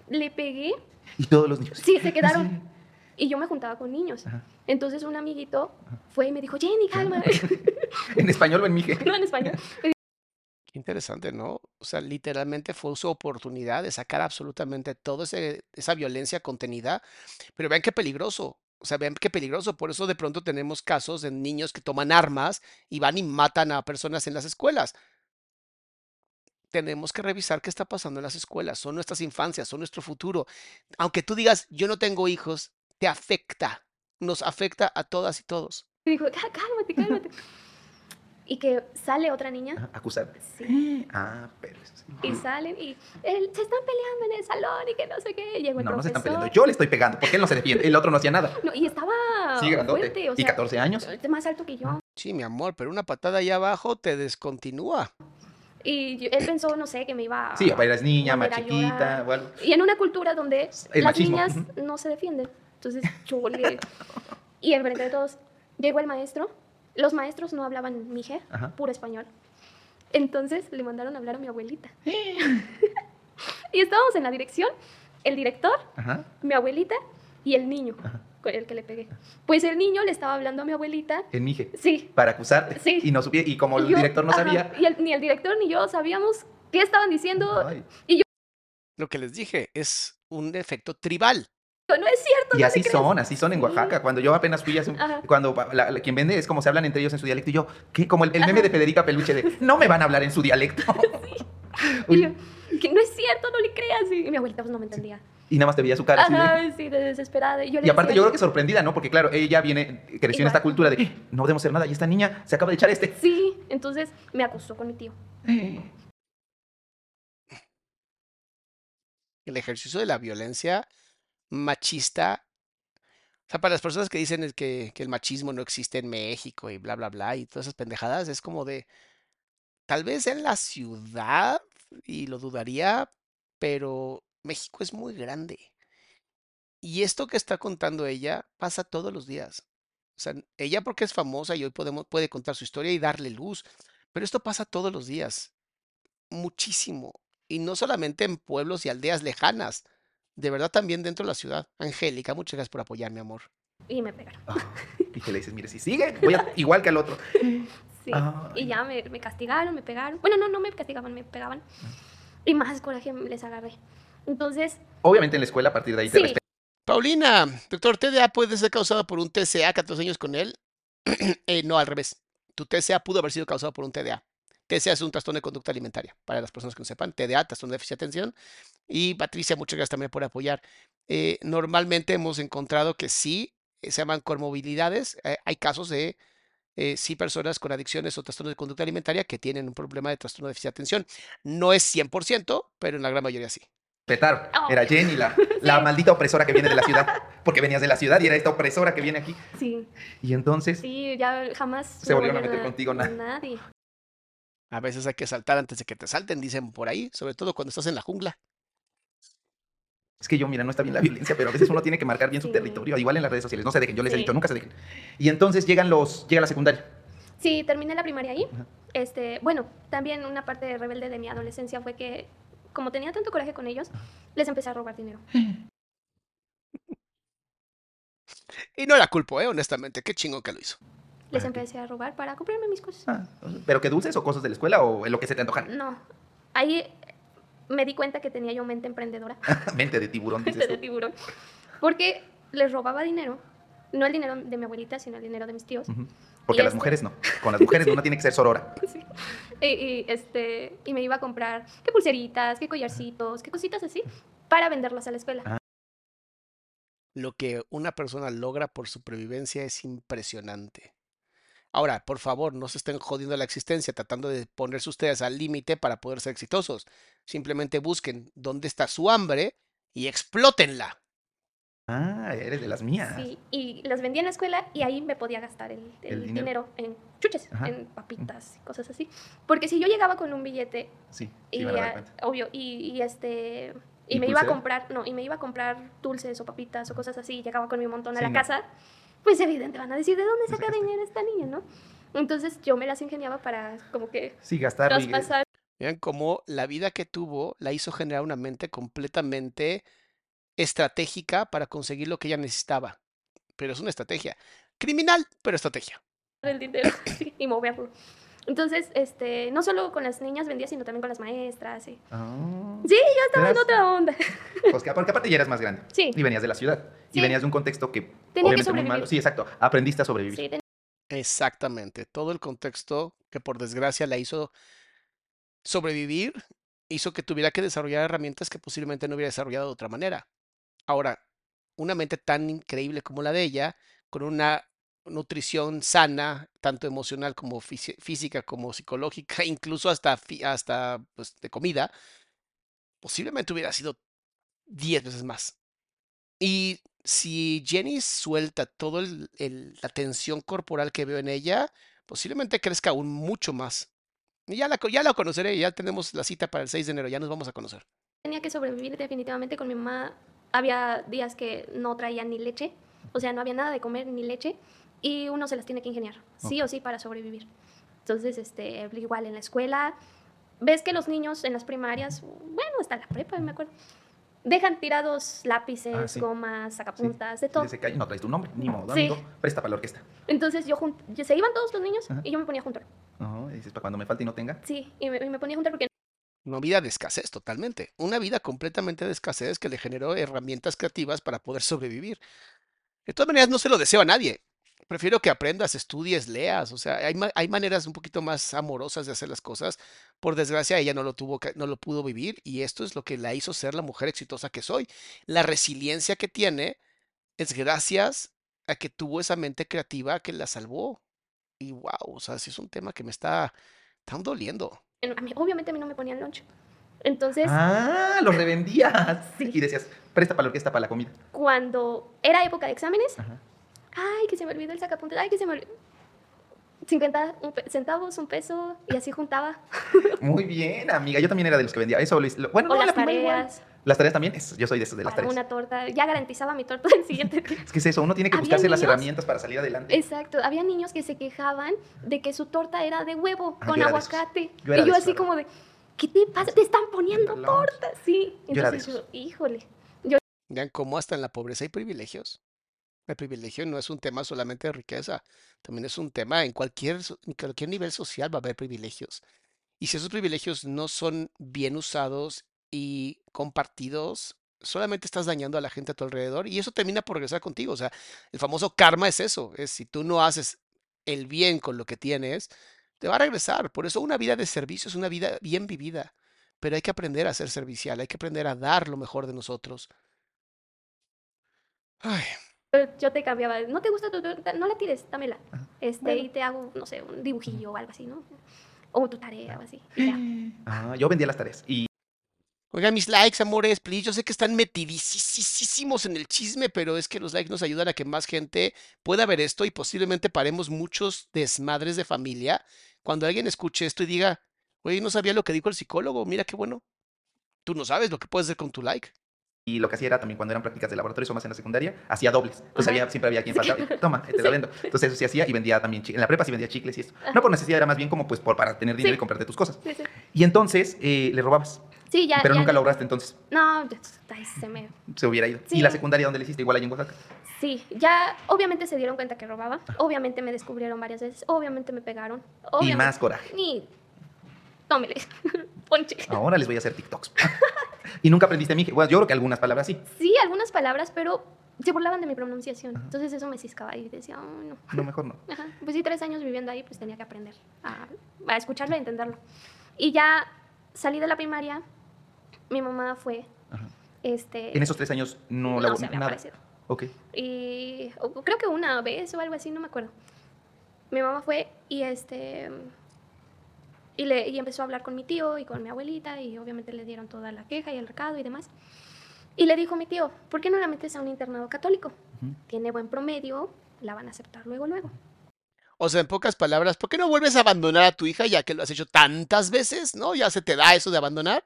le pegué. Y todos los niños. Sí, se quedaron. Y yo me juntaba con niños. Ajá. Entonces un amiguito fue y me dijo, Jenny, calma. En español o en mije. no en español. Qué interesante, ¿no? O sea, literalmente fue su oportunidad de sacar absolutamente toda esa violencia contenida, pero vean qué peligroso. O sea, vean qué peligroso. Por eso de pronto tenemos casos de niños que toman armas y van y matan a personas en las escuelas. Tenemos que revisar qué está pasando en las escuelas. Son nuestras infancias, son nuestro futuro. Aunque tú digas, yo no tengo hijos, te afecta. nos afecta a todas y todos. Y dijo, "Cá- cálmate, cálmate. y que sale otra niña. Ajá, Acusar. Sí. Ah, pero eso sí. Y salen y "El- se están peleando en el salón y que no sé qué. Llegó el No, no se están profesor. peleando. Yo le estoy pegando. porque él no se defiende? El otro no hacía nada. No, y estaba Sí, grandote. fuerte, o y sea, 14 años. más alto que yo. Sí, mi amor, pero una patada allá abajo te descontinúa. Y yo- él pensó, no sé, que me iba a... Sí, para eres niña, más chiquita. Bueno. Y en una cultura donde El las machismo, niñas no se defienden. Entonces yo le... Y en frente de todos, llegó el maestro. Los maestros no hablaban mije, Ajá. puro español. Entonces le mandaron a hablar a mi abuelita. y estábamos en la dirección, el director, Ajá. mi abuelita y el niño con el que le pegué. Pues el niño le estaba hablando a mi abuelita. En Mije. Sí. Para acusarte. Sí. Y, no supie- y como y el yo- director no sabía. Y el- ni el director ni yo sabíamos qué estaban diciendo. Ay. Lo que les dije es un efecto tribal. No es cierto. Y no así le creas. son, así son en. Oaxaca. Cuando yo apenas fui hace un- Ajá. Cuando la- la- quien vende es como se hablan entre ellos en su dialecto. Y yo, ¿qué? Como el, el meme de Federica Peluche de, no me van a hablar en su dialecto. Y yo, que no es cierto, no le creas. Y mi abuelita pues no me entendía. y nada más te veía su cara. así de- Ajá, sí, de desesperada. Y, yo Y aparte decía, yo creo que sorprendida, ¿no? Porque claro, ella viene, creció en esta cultura de, no debemos hacer nada. Y esta niña se acaba de echar este. Sí, entonces me acusó con mi tío. El ejercicio de la violencia machista. O sea, para las personas que dicen que, que el machismo no existe en México y bla, bla, bla, y todas esas pendejadas, es como de, tal vez en la ciudad, y lo dudaría, pero México es muy grande. Y esto que está contando ella pasa todos los días. O sea, ella porque es famosa y hoy podemos, puede contar su historia y darle luz, pero esto pasa todos los días. Muchísimo. Y no solamente en pueblos y aldeas lejanas, de verdad también dentro de la ciudad. Angélica, muchas gracias por apoyar, mi amor. Y me pegaron. Ah, y que le dices, mire, si sigue, voy a, igual que al otro. Sí. Y ya me, me castigaron, me pegaron. Bueno, no, no me castigaban, me pegaban. Y más coraje les agarré. Entonces, Obviamente en la escuela a partir de ahí te Sí. respetan. Paulina, doctor, ¿TDA puede ser causado por un TCA 14 años con él? Eh, no, al revés. Tu TCA pudo haber sido causado por un TDA. TCA es un trastorno de conducta alimentaria. Para las personas que no sepan, TDA, trastorno de déficit de atención. Y Patricia, muchas gracias también por apoyar. Eh, normalmente hemos encontrado que sí, eh, se llaman comorbilidades. Eh, hay casos de eh, sí personas con adicciones o trastornos de conducta alimentaria que tienen un problema de trastorno de déficit de atención. No es 100%, pero en la gran mayoría sí. Respetaron. Oh. Era Jenny, la, la Sí. maldita opresora que viene de la ciudad. Porque venías de la ciudad y era esta opresora que viene aquí. sí, Y entonces, sí, ya jamás Se volvieron a meter contigo, na- Nadie. A veces hay que saltar antes de que te salten, dicen por ahí, sobre todo cuando estás en la jungla. es que yo, mira, no está bien la violencia, pero a veces uno tiene que marcar bien su Sí. territorio. Igual en las redes sociales, no se dejen, yo les he Sí. dicho, nunca se dejen. Y entonces llegan los, llega la secundaria. Sí, terminé la primaria ahí. Ajá. Este, bueno, también una parte rebelde de mi adolescencia fue que, como tenía tanto coraje con ellos, les empecé a robar dinero. Y no la culpo, ¿eh? honestamente, qué chingón que lo hizo. Les ¿Para qué? empecé a robar para comprarme mis cosas. Ah, pero que dulces o cosas de la escuela o en lo que se te antojan. No, ahí me di cuenta que tenía yo mente emprendedora, Mente de tiburón, dices mente de tiburón, porque les robaba dinero, no el dinero de mi abuelita, sino el dinero de mis tíos. Porque Y las este- mujeres no. Con las mujeres uno tiene que ser sorora. Sí. Y, y, este, y me iba a comprar qué pulseritas, qué collarcitos, qué cositas así, para venderlas a la escuela. Ah. Lo que una persona logra por supervivencia es impresionante. Ahora, por favor, no se estén jodiendo la existencia tratando de ponerse ustedes al límite para poder ser exitosos. Simplemente busquen dónde está su hambre y explótenla. Ah, eres de las mías. Sí, y las vendía en la escuela y ahí me podía gastar el, el El dinero. dinero. en chuches, Ajá. en papitas y cosas así. Porque si yo llegaba con un billete Sí, sí, y, obvio, y, y este y, ¿Y me iba a comprar, no, y me iba a comprar dulces o papitas o cosas así, y llegaba con mi montón a Sí, la no. casa, pues evidente van a decir, ¿de dónde ¿Dónde saca dinero esta niña, no? Entonces yo me las ingeniaba para como que Sí, gastar. y- traspasar. Vean cómo la vida que tuvo la hizo generar una mente completamente estratégica para conseguir lo que ella necesitaba. Pero es una estrategia. Criminal, pero estrategia. el dinero sí, y moverlo. Entonces, este, no solo con las niñas vendía, sino también con las maestras. Y... Ah, Sí, yo estaba en otra onda. pues que- porque aparte ya eras más grande. Sí. Y venías de la ciudad. Y Sí. venías de un contexto que que obviamente muy malo. Sí, exacto. Aprendiste a sobrevivir. Sí, ten- Exactamente. Todo el contexto que por desgracia la hizo sobrevivir, hizo que tuviera que desarrollar herramientas que posiblemente no hubiera desarrollado de otra manera. Ahora, una mente tan increíble como la de ella, con una nutrición sana, tanto emocional como física como psicológica, incluso hasta, hasta pues, de comida, posiblemente hubiera sido 10 veces más. Y si Jenny suelta toda la tensión corporal que veo en ella, posiblemente crezca aún mucho más. Ya la, ya la conoceré, ya tenemos la cita para el 6 de enero, ya nos vamos a conocer. Tenía que sobrevivir definitivamente con mi mamá. Había días que no traía ni leche, o sea, no había nada de comer ni leche, y uno se las tiene que ingeniar, sí o sí, para sobrevivir. Entonces, este, igual en la escuela, ves que los niños en las primarias, bueno, hasta la prepa, me acuerdo, dejan tirados lápices, Ah, sí. gomas, Sí. sacapuntas, de todo. no traes tu nombre, ni modo, Sí. amigo. Presta para la orquesta. Entonces yo, se iban todos los niños Ajá. y yo me ponía junto. Ajá, y dices, para cuando me falte y no tenga. Sí, y me, y me ponía junto porque Una vida de escasez, totalmente. Una vida completamente de escasez que le generó herramientas creativas para poder sobrevivir. De todas maneras, no se lo deseo a nadie. Prefiero que aprendas, estudies, leas. O sea, hay, ma- hay maneras un poquito más amorosas de hacer las cosas. Por desgracia, ella no lo tuvo, que- no lo pudo vivir y esto es lo que la hizo ser la mujer exitosa que soy. La resiliencia que tiene es gracias a que tuvo esa mente creativa que la salvó. Y wow, o sea, sí es un tema que me está tan doliendo. a mí- obviamente a mí no me ponían lunch. Entonces, Ah, los revendías. Sí. Y decías, presta para la orquesta, para la comida. cuando era época de exámenes, Ajá. Ay, que se me olvidó el sacapuntas, ay, que se me olvidó. 50 un pe- centavos, un peso, y así juntaba. Muy bien, amiga. Yo también era de los que vendía. Eso lo hice- lo- Bueno, o no, las la prima igual. tareas, Las tareas también. es- yo soy de esos de las para tareas. una torta. Ya garantizaba mi torta el siguiente día. Es que es eso, uno tiene que buscarse las herramientas para salir adelante. Exacto, había niños que se quejaban de que su torta era de huevo Ah, con yo era de esos. aguacate. Yo era y de yo esos, así como de, ¿qué te pasa? Te están poniendo torta, sí. Yo era de Entonces esos. yo, híjole. Vean cómo hasta en la pobreza hay privilegios. El privilegio no es un tema solamente de riqueza, también es un tema en cualquier, nivel social va a haber privilegios. Y si esos privilegios no son bien usados y compartidos, solamente estás dañando a la gente a tu alrededor y eso termina por regresar contigo. O sea, el famoso karma es eso, es si tú no haces el bien con lo que tienes, te va a regresar. Por eso una vida de servicio es una vida bien vivida, pero hay que aprender a ser servicial, hay que aprender a dar lo mejor de nosotros. Ay, Yo- te cambiaba, ¿no te gusta tu torta? No la tires, dámela. Ajá. Este, Bueno. y te hago, no sé, un dibujillo o algo así, ¿no? O tu tarea o así. y ya. Ah, yo vendía las tareas. Y Oigan, mis likes, amores, please. Yo sé que están metidísimos en el chisme, pero es que los likes nos ayudan a que más gente pueda ver esto y posiblemente paremos muchos desmadres de familia cuando alguien escuche esto y diga, oye, no sabía lo que dijo el psicólogo, mira qué bueno. Tú no sabes lo que puedes hacer con tu like. Y lo que hacía era también cuando eran prácticas de laboratorio o más en la secundaria, hacía dobles. Entonces había, siempre había quien faltaba. Toma, te la Sí. vendo. Entonces eso sí hacía y vendía también chicles. En la prepa sí vendía chicles y esto. No por necesidad, era más bien como pues por, para tener dinero Sí. y comprarte tus cosas. Sí, sí. Y entonces eh, le robabas. Sí, ya. pero ya nunca lo lograste entonces. No, ya- ay, se me. Se hubiera ido. ¿Y la secundaria dónde le hiciste? Igual allá en Oaxaca. Sí, ya obviamente se dieron cuenta que robaba. Obviamente me descubrieron varias veces. Obviamente me pegaron. Y más coraje. Y. Tómele. Ponche. Ahora les voy a hacer TikToks. y nunca aprendiste mi. Bueno, yo creo que algunas palabras sí. Sí, algunas palabras, pero se burlaban de mi pronunciación. Entonces eso me ciscaba y decía, "Ay, no. No, mejor no. Ajá. Pues sí, tres años viviendo ahí, pues tenía que aprender a, a escucharlo y entenderlo. Y ya salí de la primaria, mi mamá fue, Ajá. este, En esos tres años no, no la se había nada. aparecido. Ok. Y o- creo que una vez o algo así, no me acuerdo. Mi mamá fue y este y, le, y empezó a hablar con mi tío y con mi abuelita y obviamente le dieron toda la queja y el recado y demás. Y le dijo mi tío, ¿por qué no la metes a un internado católico? Ujú. Tiene buen promedio, la van a aceptar luego, luego. O sea, en pocas palabras, ¿por qué no vuelves a abandonar a tu hija ya que lo has hecho tantas veces? ¿No? ¿Ya se te da eso de abandonar?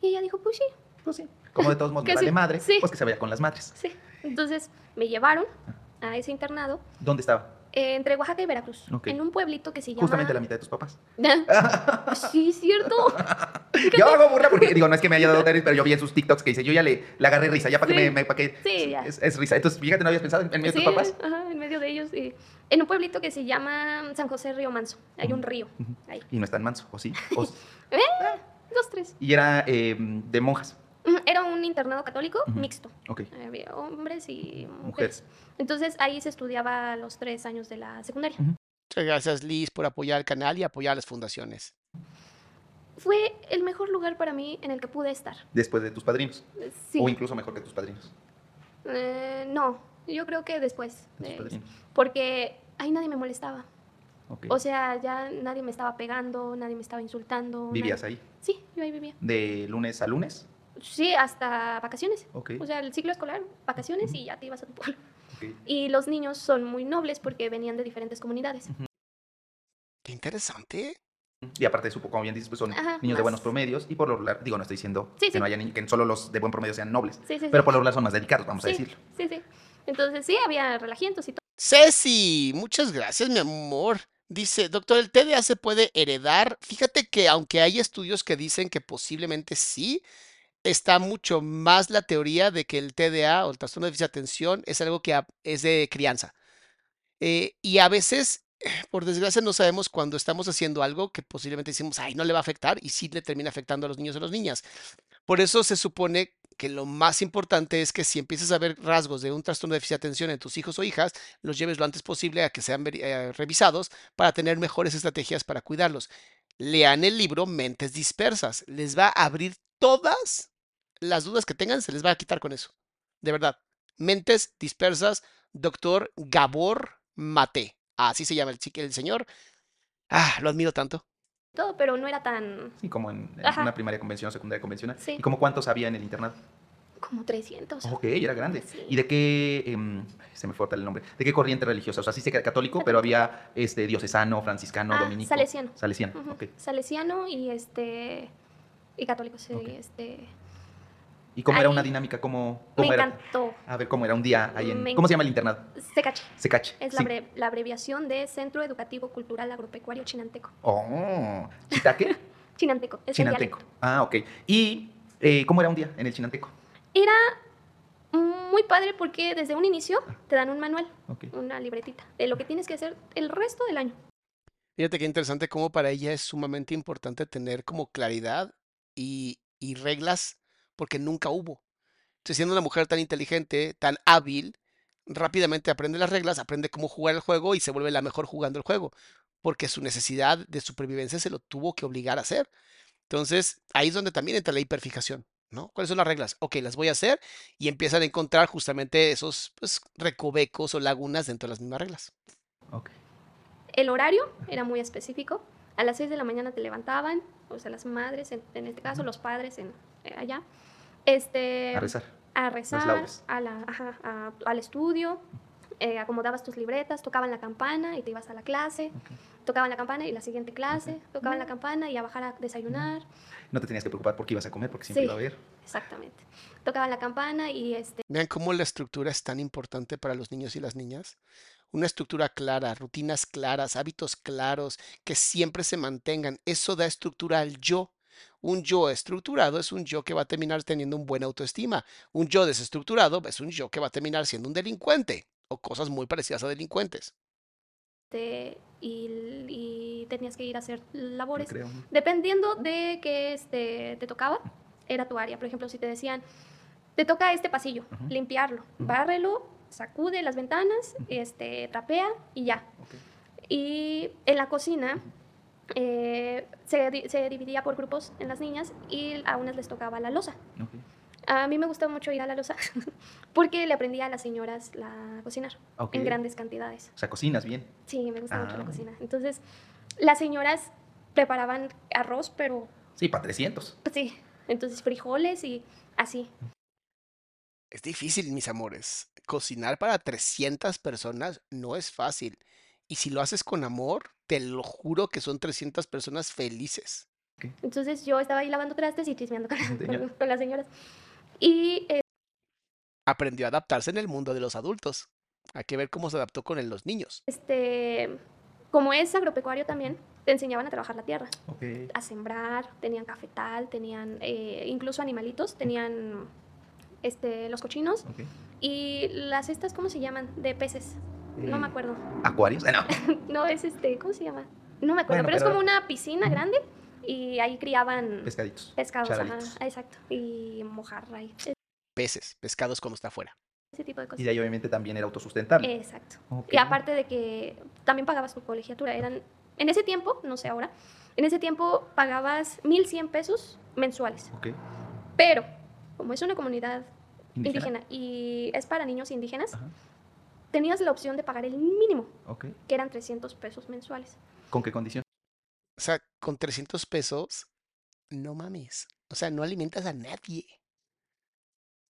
Y ella dijo, pues sí, Pues sí. Como de todos modos Que me vale sí, madre, sí. pues que se vaya con las madres. sí. Entonces me llevaron a ese internado ¿Dónde estaba? Eh, entre Oaxaca y Veracruz, en un pueblito que se llama... Justamente la mitad de tus papás. sí, cierto. Yo hago burla porque, digo, no es que me haya dado tenis, pero yo vi en sus TikToks que dice, yo ya le, le agarré risa, ya para que Sí. me, me- para que Sí, ya. Es, es risa. Entonces, fíjate, no habías pensado en, medio de tus papás. ajá, en medio de ellos. sí. En un pueblito que se llama San José Río Manso. Hay un río. Ahí. Y no es tan manso, ¿o sí? O- Eh, dos, tres. y era eh, de monjas. Era un internado católico mixto. Ok. Había hombres y mujeres. Mujeres. Entonces ahí se estudiaba los tres años de la secundaria. Muchas gracias, Liz, por apoyar el canal y apoyar las fundaciones. Fue el mejor lugar para mí en el que pude estar. Después de tus padrinos. Sí. O incluso mejor que tus padrinos. Eh, no, yo creo que después. de tus eh, padrinos? porque ahí nadie me molestaba. Ok. O sea, ya nadie me estaba pegando, nadie me estaba insultando. ¿Vivías nadie- ahí? Sí, yo ahí vivía. ¿De lunes a lunes? Sí, hasta vacaciones. O sea, el ciclo escolar, vacaciones y ya te ibas a tu pueblo. Y los niños son muy nobles porque venían de diferentes comunidades. Qué interesante. Y aparte, supo, como bien dices, pues son Ajá, niños de buenos promedios y por lo regular, digo, no estoy diciendo Sí, que sí. no haya niños, que solo los de buen promedio sean nobles, Sí, sí, pero sí. por lo regular son más delicados, vamos a decirlo. Sí, sí. Entonces sí, había relajientos y todo. Ceci, muchas gracias, mi amor. Dice, doctor, ¿el TDA se puede heredar? Fíjate que aunque hay estudios que dicen que posiblemente sí, está mucho más la teoría de que el TDA o el trastorno de déficit de atención es algo que es de crianza. Eh, y a veces, por desgracia, no sabemos cuando estamos haciendo algo que posiblemente decimos, ay, no le va a afectar y sí le termina afectando a los niños o a las niñas. Por eso se supone que lo más importante es que si empiezas a ver rasgos de un trastorno de déficit de atención en tus hijos o hijas, los lleves lo antes posible a que sean eh, revisados para tener mejores estrategias para cuidarlos. Lean el libro Mentes Dispersas. Les va a abrir todas las dudas que tengan, se les va a quitar con eso. De verdad. Mentes Dispersas, doctor Gabor Mate. Así se llama el, chique- el señor. Ah, lo admiro tanto. todo, pero no era tan Sí, como en, una primaria convencional, secundaria convencional. Sí. ¿Y como cuántos había en el internado? como 300. Ok, era grande. Sí. ¿Y de qué, em, se me fue ahorita el nombre, de qué corriente religiosa? O sea, sí sé que era católico, pero había este, diocesano, franciscano, Ah, dominico. salesiano. Salesiano, ok. Salesiano y este y católico, sí, este ¿Y cómo era una dinámica? ¿Cómo, me cómo era? encantó. A ver, ¿cómo era un día ahí en... Me ¿Cómo se llama el internado? Secache. Secache. Es la, sí. bre- la abreviación de Centro Educativo Cultural Agropecuario Chinanteco. Oh, ¿Chitaque? Chinanteco, es el Chinanteco. dialecto. Ah, ok. ¿Y eh, cómo era un día en el Chinanteco? Era muy padre porque desde un inicio te dan un manual, Ok. una libretita, de lo que tienes que hacer el resto del año. Fíjate qué interesante cómo para ella es sumamente importante tener como claridad y, y reglas porque nunca hubo. Entonces, siendo una mujer tan inteligente, tan hábil, rápidamente aprende las reglas, aprende cómo jugar el juego y se vuelve la mejor jugando el juego, porque su necesidad de supervivencia se lo tuvo que obligar a hacer. Entonces, ahí es donde también entra la hiperfijación, ¿no? ¿Cuáles son las reglas? Ok, las voy a hacer y empiezan a encontrar justamente esos pues, recovecos o lagunas dentro de las mismas reglas. Ok. El horario era muy específico. A las 6 de la mañana te levantaban, o sea, las madres, en, en este caso los padres en, eh, allá, este, A rezar. a rezar, a la, ajá, a- al estudio, eh, acomodabas tus libretas, tocaban la campana y te ibas a la clase, tocaban la campana y la siguiente clase, tocaban la campana y a bajar a desayunar, No te tenías que preocupar por qué ibas a comer, porque siempre Sí. iba a haber. exactamente. Tocaban la campana y este, Vean cómo la estructura es tan importante para los niños y las niñas. Una estructura clara, rutinas claras, hábitos claros, que siempre se mantengan. Eso da estructura al yo. Un yo estructurado es un yo que va a terminar teniendo un buen autoestima. Un yo desestructurado es un yo que va a terminar siendo un delincuente o cosas muy parecidas a delincuentes. y, y tenías que ir a hacer labores. creo. Dependiendo de qué este, te tocaba, era tu área. Por ejemplo, si te decían, te toca este pasillo, limpiarlo, bárrelo, sacude las ventanas, este, trapea y ya. Y en la cocina eh, se, se dividía por grupos en las niñas y a unas les tocaba la losa. A mí me gustó mucho ir a la losa porque le aprendí a las señoras la cocinar en grandes cantidades. O sea, cocinas bien. Sí, me gusta mucho Ah. la cocina. Entonces, las señoras preparaban arroz, pero Sí, para 300. pues sí, entonces frijoles y así. Es difícil, mis amores. Cocinar para 300 personas no es fácil. Y si lo haces con amor, te lo juro que son 300 personas felices. Entonces yo estaba ahí lavando trastes y chismeando con, con- con las señoras. Y eh, Aprendió a adaptarse en el mundo de los adultos. Hay que ver cómo se adaptó con el- los niños. este, como es agropecuario también, te enseñaban a trabajar la tierra, Ok. a sembrar, tenían cafetal, tenían eh, incluso animalitos, tenían este, los cochinos y las estas, ¿cómo se llaman? De peces. No me Eh, acuerdo. ¿Acuarios? Ah, no. No, es este, ¿cómo se llama? No me acuerdo, Bueno, pero, es como una piscina grande y ahí criaban Pescaditos. pescados, ajá, exacto, y mojarra y Peces, pescados cuando está afuera. ese tipo de cosas. Y de ahí obviamente también era autosustentable. Exacto. Y aparte de que también pagabas tu colegiatura, eran, en ese tiempo, no sé ahora, en ese tiempo pagabas 1.100 pesos mensuales, Ok. pero como es una comunidad Indígena. indígena y es para niños indígenas, Ajá. tenías la opción de pagar el mínimo, Ok. que eran 300 pesos mensuales. ¿Con qué condición? O sea, con 300 pesos, no mames. O sea, no alimentas a nadie.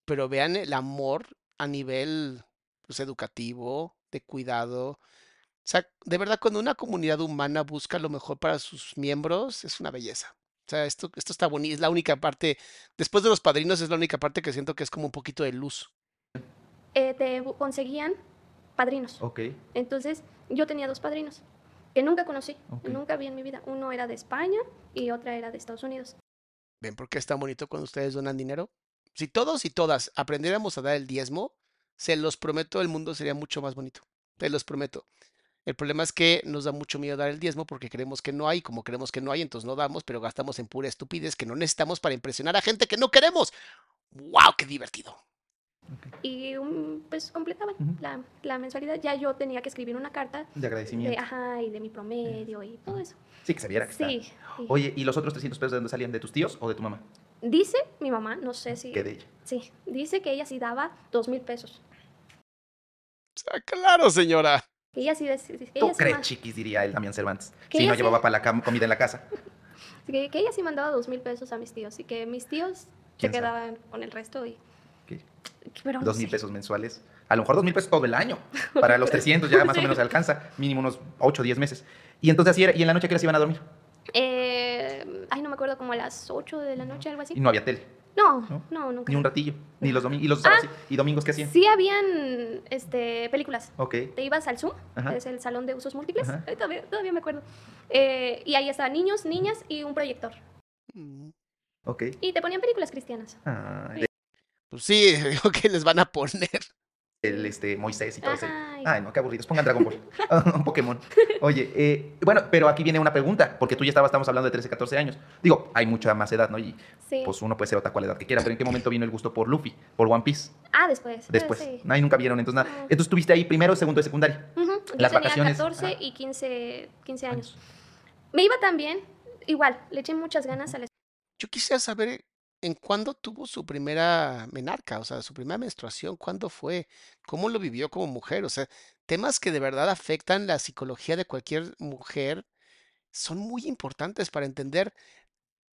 Pero vean el amor a nivel pues, educativo, de cuidado. O sea, de verdad, cuando una comunidad humana busca lo mejor para sus miembros, es una belleza. O sea, esto, esto está bonito. Es la única parte, después de los padrinos, es la única parte que siento que es como un poquito de luz. Eh, te conseguían padrinos. Ok. Entonces, yo tenía dos padrinos que nunca conocí, nunca vi en mi vida. Uno era de España y otra era de Estados Unidos. ¿Ven por qué es tan bonito cuando ustedes donan dinero? Si todos y todas aprendiéramos a dar el diezmo, se los prometo, el mundo sería mucho más bonito. Te los prometo. El problema es que nos da mucho miedo dar el diezmo porque creemos que no hay, como creemos que no hay, entonces no damos, pero gastamos en pura estupidez que no necesitamos para impresionar a gente que no queremos. ¡Wow! ¡Qué divertido! Y um, pues completaban Ujú. la, la mensualidad. Ya yo tenía que escribir una carta De de, agradecimiento. ajá, y de mi promedio y todo eso. Sí, que se viera que está. Sí. Oye, ¿y los otros 300 pesos de dónde salían? ¿De tus tíos o de tu mamá? Dice mi mamá, no sé si... Que de ella. Sí, dice que ella sí daba dos mil pesos. Claro, señora. Ella sí... dec- Que ¿Tú ella sí crees, chiquis? Diría el Damián Cervantes. Si no sí- llevaba para la comida en la casa. que, que ella sí mandaba dos mil pesos a mis tíos y que mis tíos se ¿Quién sabe? quedaban con el resto y... ¿Qué? Pero Dos mil pesos mensuales. A lo mejor dos mil pesos todo el año. Para los 300 ya más o Sí. menos se alcanza. Mínimo unos 8 o 10 meses. Y entonces así era. ¿Y en la noche que les iban a dormir? Eh, ay, no me acuerdo, como a las 8 de la noche, algo así. Y no había tele. No, ¿No? no, nunca. Ni un ratillo. Ni los domingos. ¿Y los sábados y domingos qué hacían? Sí habían este, películas. Ok. Te ibas al Zoom, Ajá. que es el salón de usos múltiples. Ay, Todavía, todavía me acuerdo. Eh, y ahí estaban niños, niñas y un proyector. Ok. Y te ponían películas cristianas. Ay, Pues sí, digo que les van a poner. El este, Moisés y todo eso. Ay. No, qué aburridos. Pongan Dragon Ball. un Pokémon. Oye, eh, bueno, pero aquí viene una pregunta, porque tú ya estabas, estamos hablando de 13, 14 años. Digo, hay mucha más edad, ¿no? Y Sí. pues uno puede ser otra cual edad que quiera, pero ¿en qué momento vino el gusto por Luffy, por One Piece? ah, después. Después. Sí. Nadie nunca vieron, entonces nada. No. Entonces estuviste ahí primero, segundo de secundaria. Ujú, Yo Las tenía vacaciones, 14 ajá. y 15, 15 años. Me iba también, igual, le eché muchas ganas a la Yo quisiera saber en cuándo tuvo su primera menarca, o sea, su primera menstruación, cuándo fue, cómo lo vivió como mujer, o sea, temas que de verdad afectan la psicología de cualquier mujer son muy importantes para entender.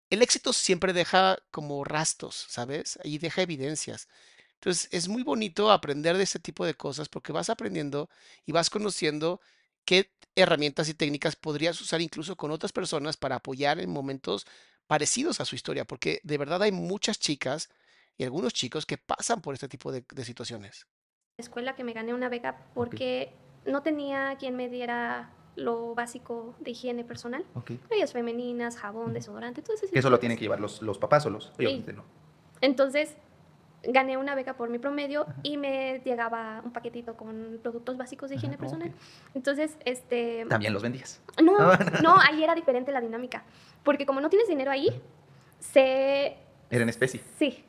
El éxito siempre deja como rastros, ¿sabes? Y deja evidencias. Entonces, es muy bonito aprender de ese tipo de cosas porque vas aprendiendo y vas conociendo qué herramientas y técnicas podrías usar incluso con otras personas para apoyar en momentos parecidos a su historia, porque de verdad hay muchas chicas y algunos chicos que pasan por este tipo de, de situaciones. escuela que me gané una beca porque no tenía quien me diera lo básico de higiene personal. Ok. Toallas femeninas, jabón, desodorante, todo ese Que eso lo tienen que llevar los, los papás o los... Obviamente no. Entonces, gané una beca por mi promedio y me llegaba un paquetito con productos básicos de higiene Ajá, personal. Entonces, este... También los vendías. No, Ah. no, ahí era diferente la dinámica. Porque como no tienes dinero ahí, se... Era en especie. Sí.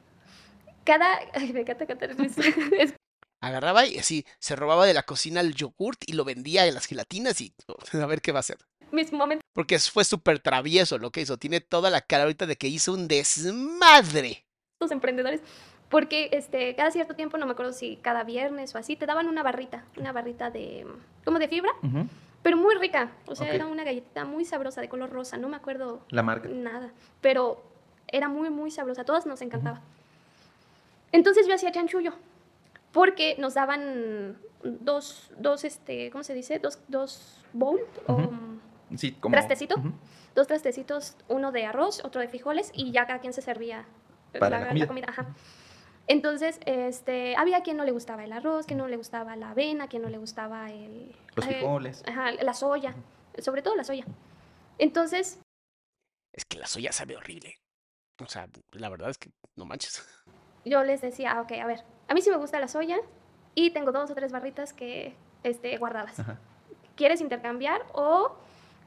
Cada... Ay, me encanta cantar. Es- Agarraba y así se robaba de la cocina el yogurt y lo vendía en las gelatinas y a ver qué va a hacer. mis momentos Porque fue súper travieso lo que hizo. Tiene toda la cara ahorita de que hizo un desmadre. emprendedores. Porque este, cada cierto tiempo, no me acuerdo si cada viernes o así, te daban una barrita. Una barrita de... como de fibra, pero muy rica. O sea, era una galletita muy sabrosa de color rosa. No me acuerdo La marca. nada. Pero era muy, muy sabrosa. A todas nos encantaba. Entonces yo hacía chanchullo. Porque nos daban dos, dos este, ¿cómo se dice? Dos, dos bowl o Sí, como... ¿Trastecito? Dos trastecitos, uno de arroz, otro de frijoles y ya cada quien se servía Para la comida. ajá. Entonces, este, había quien no le gustaba el arroz, quien no le gustaba la avena, quien no le gustaba el... Los eh, frijoles. ajá, la soya, sobre todo la soya. Entonces, Es que la soya sabe horrible. O sea, la verdad es que no manches. yo les decía, ah, ok, a ver, a mí sí me gusta la soya y tengo dos o tres barritas que, este, guardadas. Ajá. ¿Quieres intercambiar o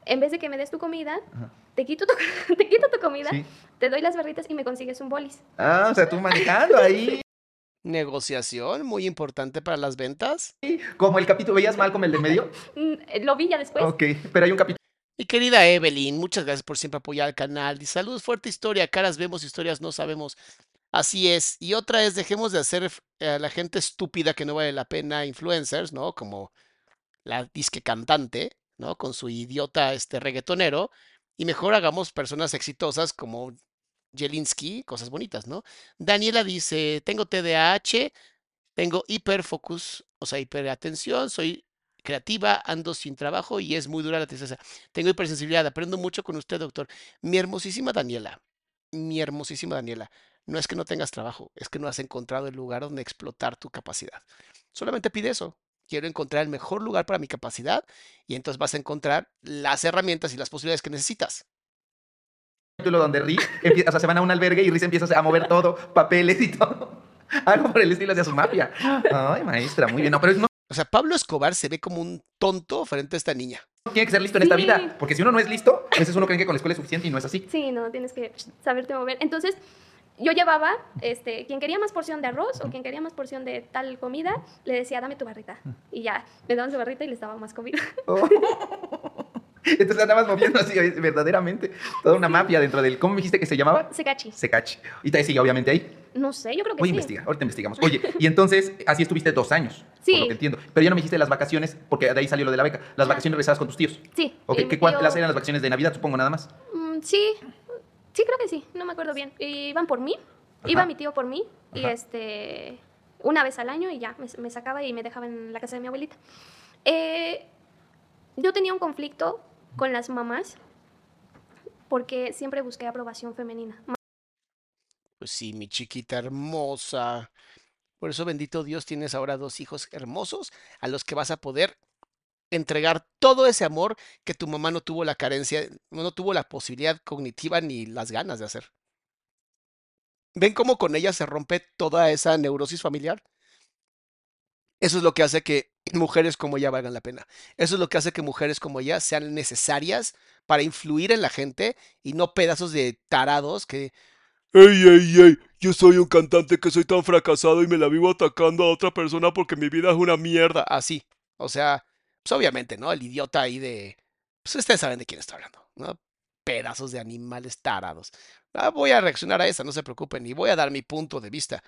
en vez de que me des tu comida, Ajá. Te quito tu, te quito tu comida, Sí. te doy las barritas y me consigues un bolis? Ah, o sea, tú manejando ahí. Negociación, muy importante para las ventas. Como el capítulo, ¿veías mal como el del medio? Mm, Lo vi ya después. Ok, pero hay un capítulo. Mi querida Evelyn, muchas gracias por siempre apoyar al canal. Y saludos, fuerte historia. Caras vemos, historias no sabemos. Así es. Y otra es, dejemos de hacer eh, a la gente estúpida que no vale la pena influencers, ¿no? Como la disque cantante, ¿no? Con su idiota este reggaetonero. Y mejor hagamos personas exitosas como Jelinski, cosas bonitas, ¿no? Daniela dice, tengo TDAH, tengo hiperfocus, o sea, hiperatención, soy creativa, ando sin trabajo y es muy dura la tristeza. Tengo hipersensibilidad, aprendo mucho con usted, doctor. Mi hermosísima Daniela, mi hermosísima Daniela, no es que no tengas trabajo, es que no has encontrado el lugar donde explotar tu capacidad. Solamente pide eso. Quiero encontrar el mejor lugar para mi capacidad y entonces vas a encontrar las herramientas y las posibilidades que necesitas capítulo donde Rick, empieza, o sea, se van a un albergue y Rick empieza a mover todo, papeles y todo. Algo por el estilo de su mafia. Ay, maestra, muy bien. No, pero no O sea, Pablo Escobar se ve como un tonto frente a esta niña. tiene que ser listo en esta vida. Porque si uno no es listo, a veces uno cree que con la escuela es suficiente y no es así. Sí, no, tienes que saberte mover. Entonces, yo llevaba, este, quien quería más porción de arroz o quien quería más porción de tal comida, le decía, dame tu barrita. Y ya, me daban su barrita y les daba más comida. Oh. Entonces andabas moviendo así, verdaderamente. Toda una mafia dentro del. ¿Cómo me dijiste que se llamaba? Secachi. Secachi. Y te sigue, obviamente, ahí. No sé, yo creo que Voy a sí. investigar, ahorita investigamos. Oye, y entonces, así estuviste dos años. Sí. Por lo que entiendo. Pero ya no me dijiste las vacaciones, porque de ahí salió lo de la beca. Las vacaciones regresadas con tus tíos. Sí. Ok, y mi ¿qué cuántas tío- eran las vacaciones de Navidad? Supongo nada más. Mm, sí, sí, creo que sí, no me acuerdo bien. Iban por mí, iba mi tío por mí, y este, una vez al año y ya, me, me sacaba y me dejaba en la casa de mi abuelita. Eh, yo tenía un conflicto con las mamás porque siempre busqué aprobación femenina. Pues sí, mi chiquita hermosa. Por eso, bendito Dios, tienes ahora dos hijos hermosos a los que vas a poder entregar todo ese amor que tu mamá no tuvo la carencia, no tuvo la posibilidad cognitiva ni las ganas de hacer. ¿Ven cómo con ella se rompe toda esa neurosis familiar? Eso es lo que hace que mujeres como ella valgan la pena. Eso es lo que hace que mujeres como ella sean necesarias para influir en la gente y no pedazos de tarados que ¡Ey, ey, ey! Yo soy un cantante que soy tan fracasado y me la vivo atacando a otra persona porque mi vida es una mierda. Así. O sea, pues obviamente, ¿no? El idiota ahí de. Pues ustedes saben de quién está hablando, ¿no? Pedazos de animales tarados. Ah, voy a reaccionar a esa, no se preocupen, y voy a dar mi punto de vista.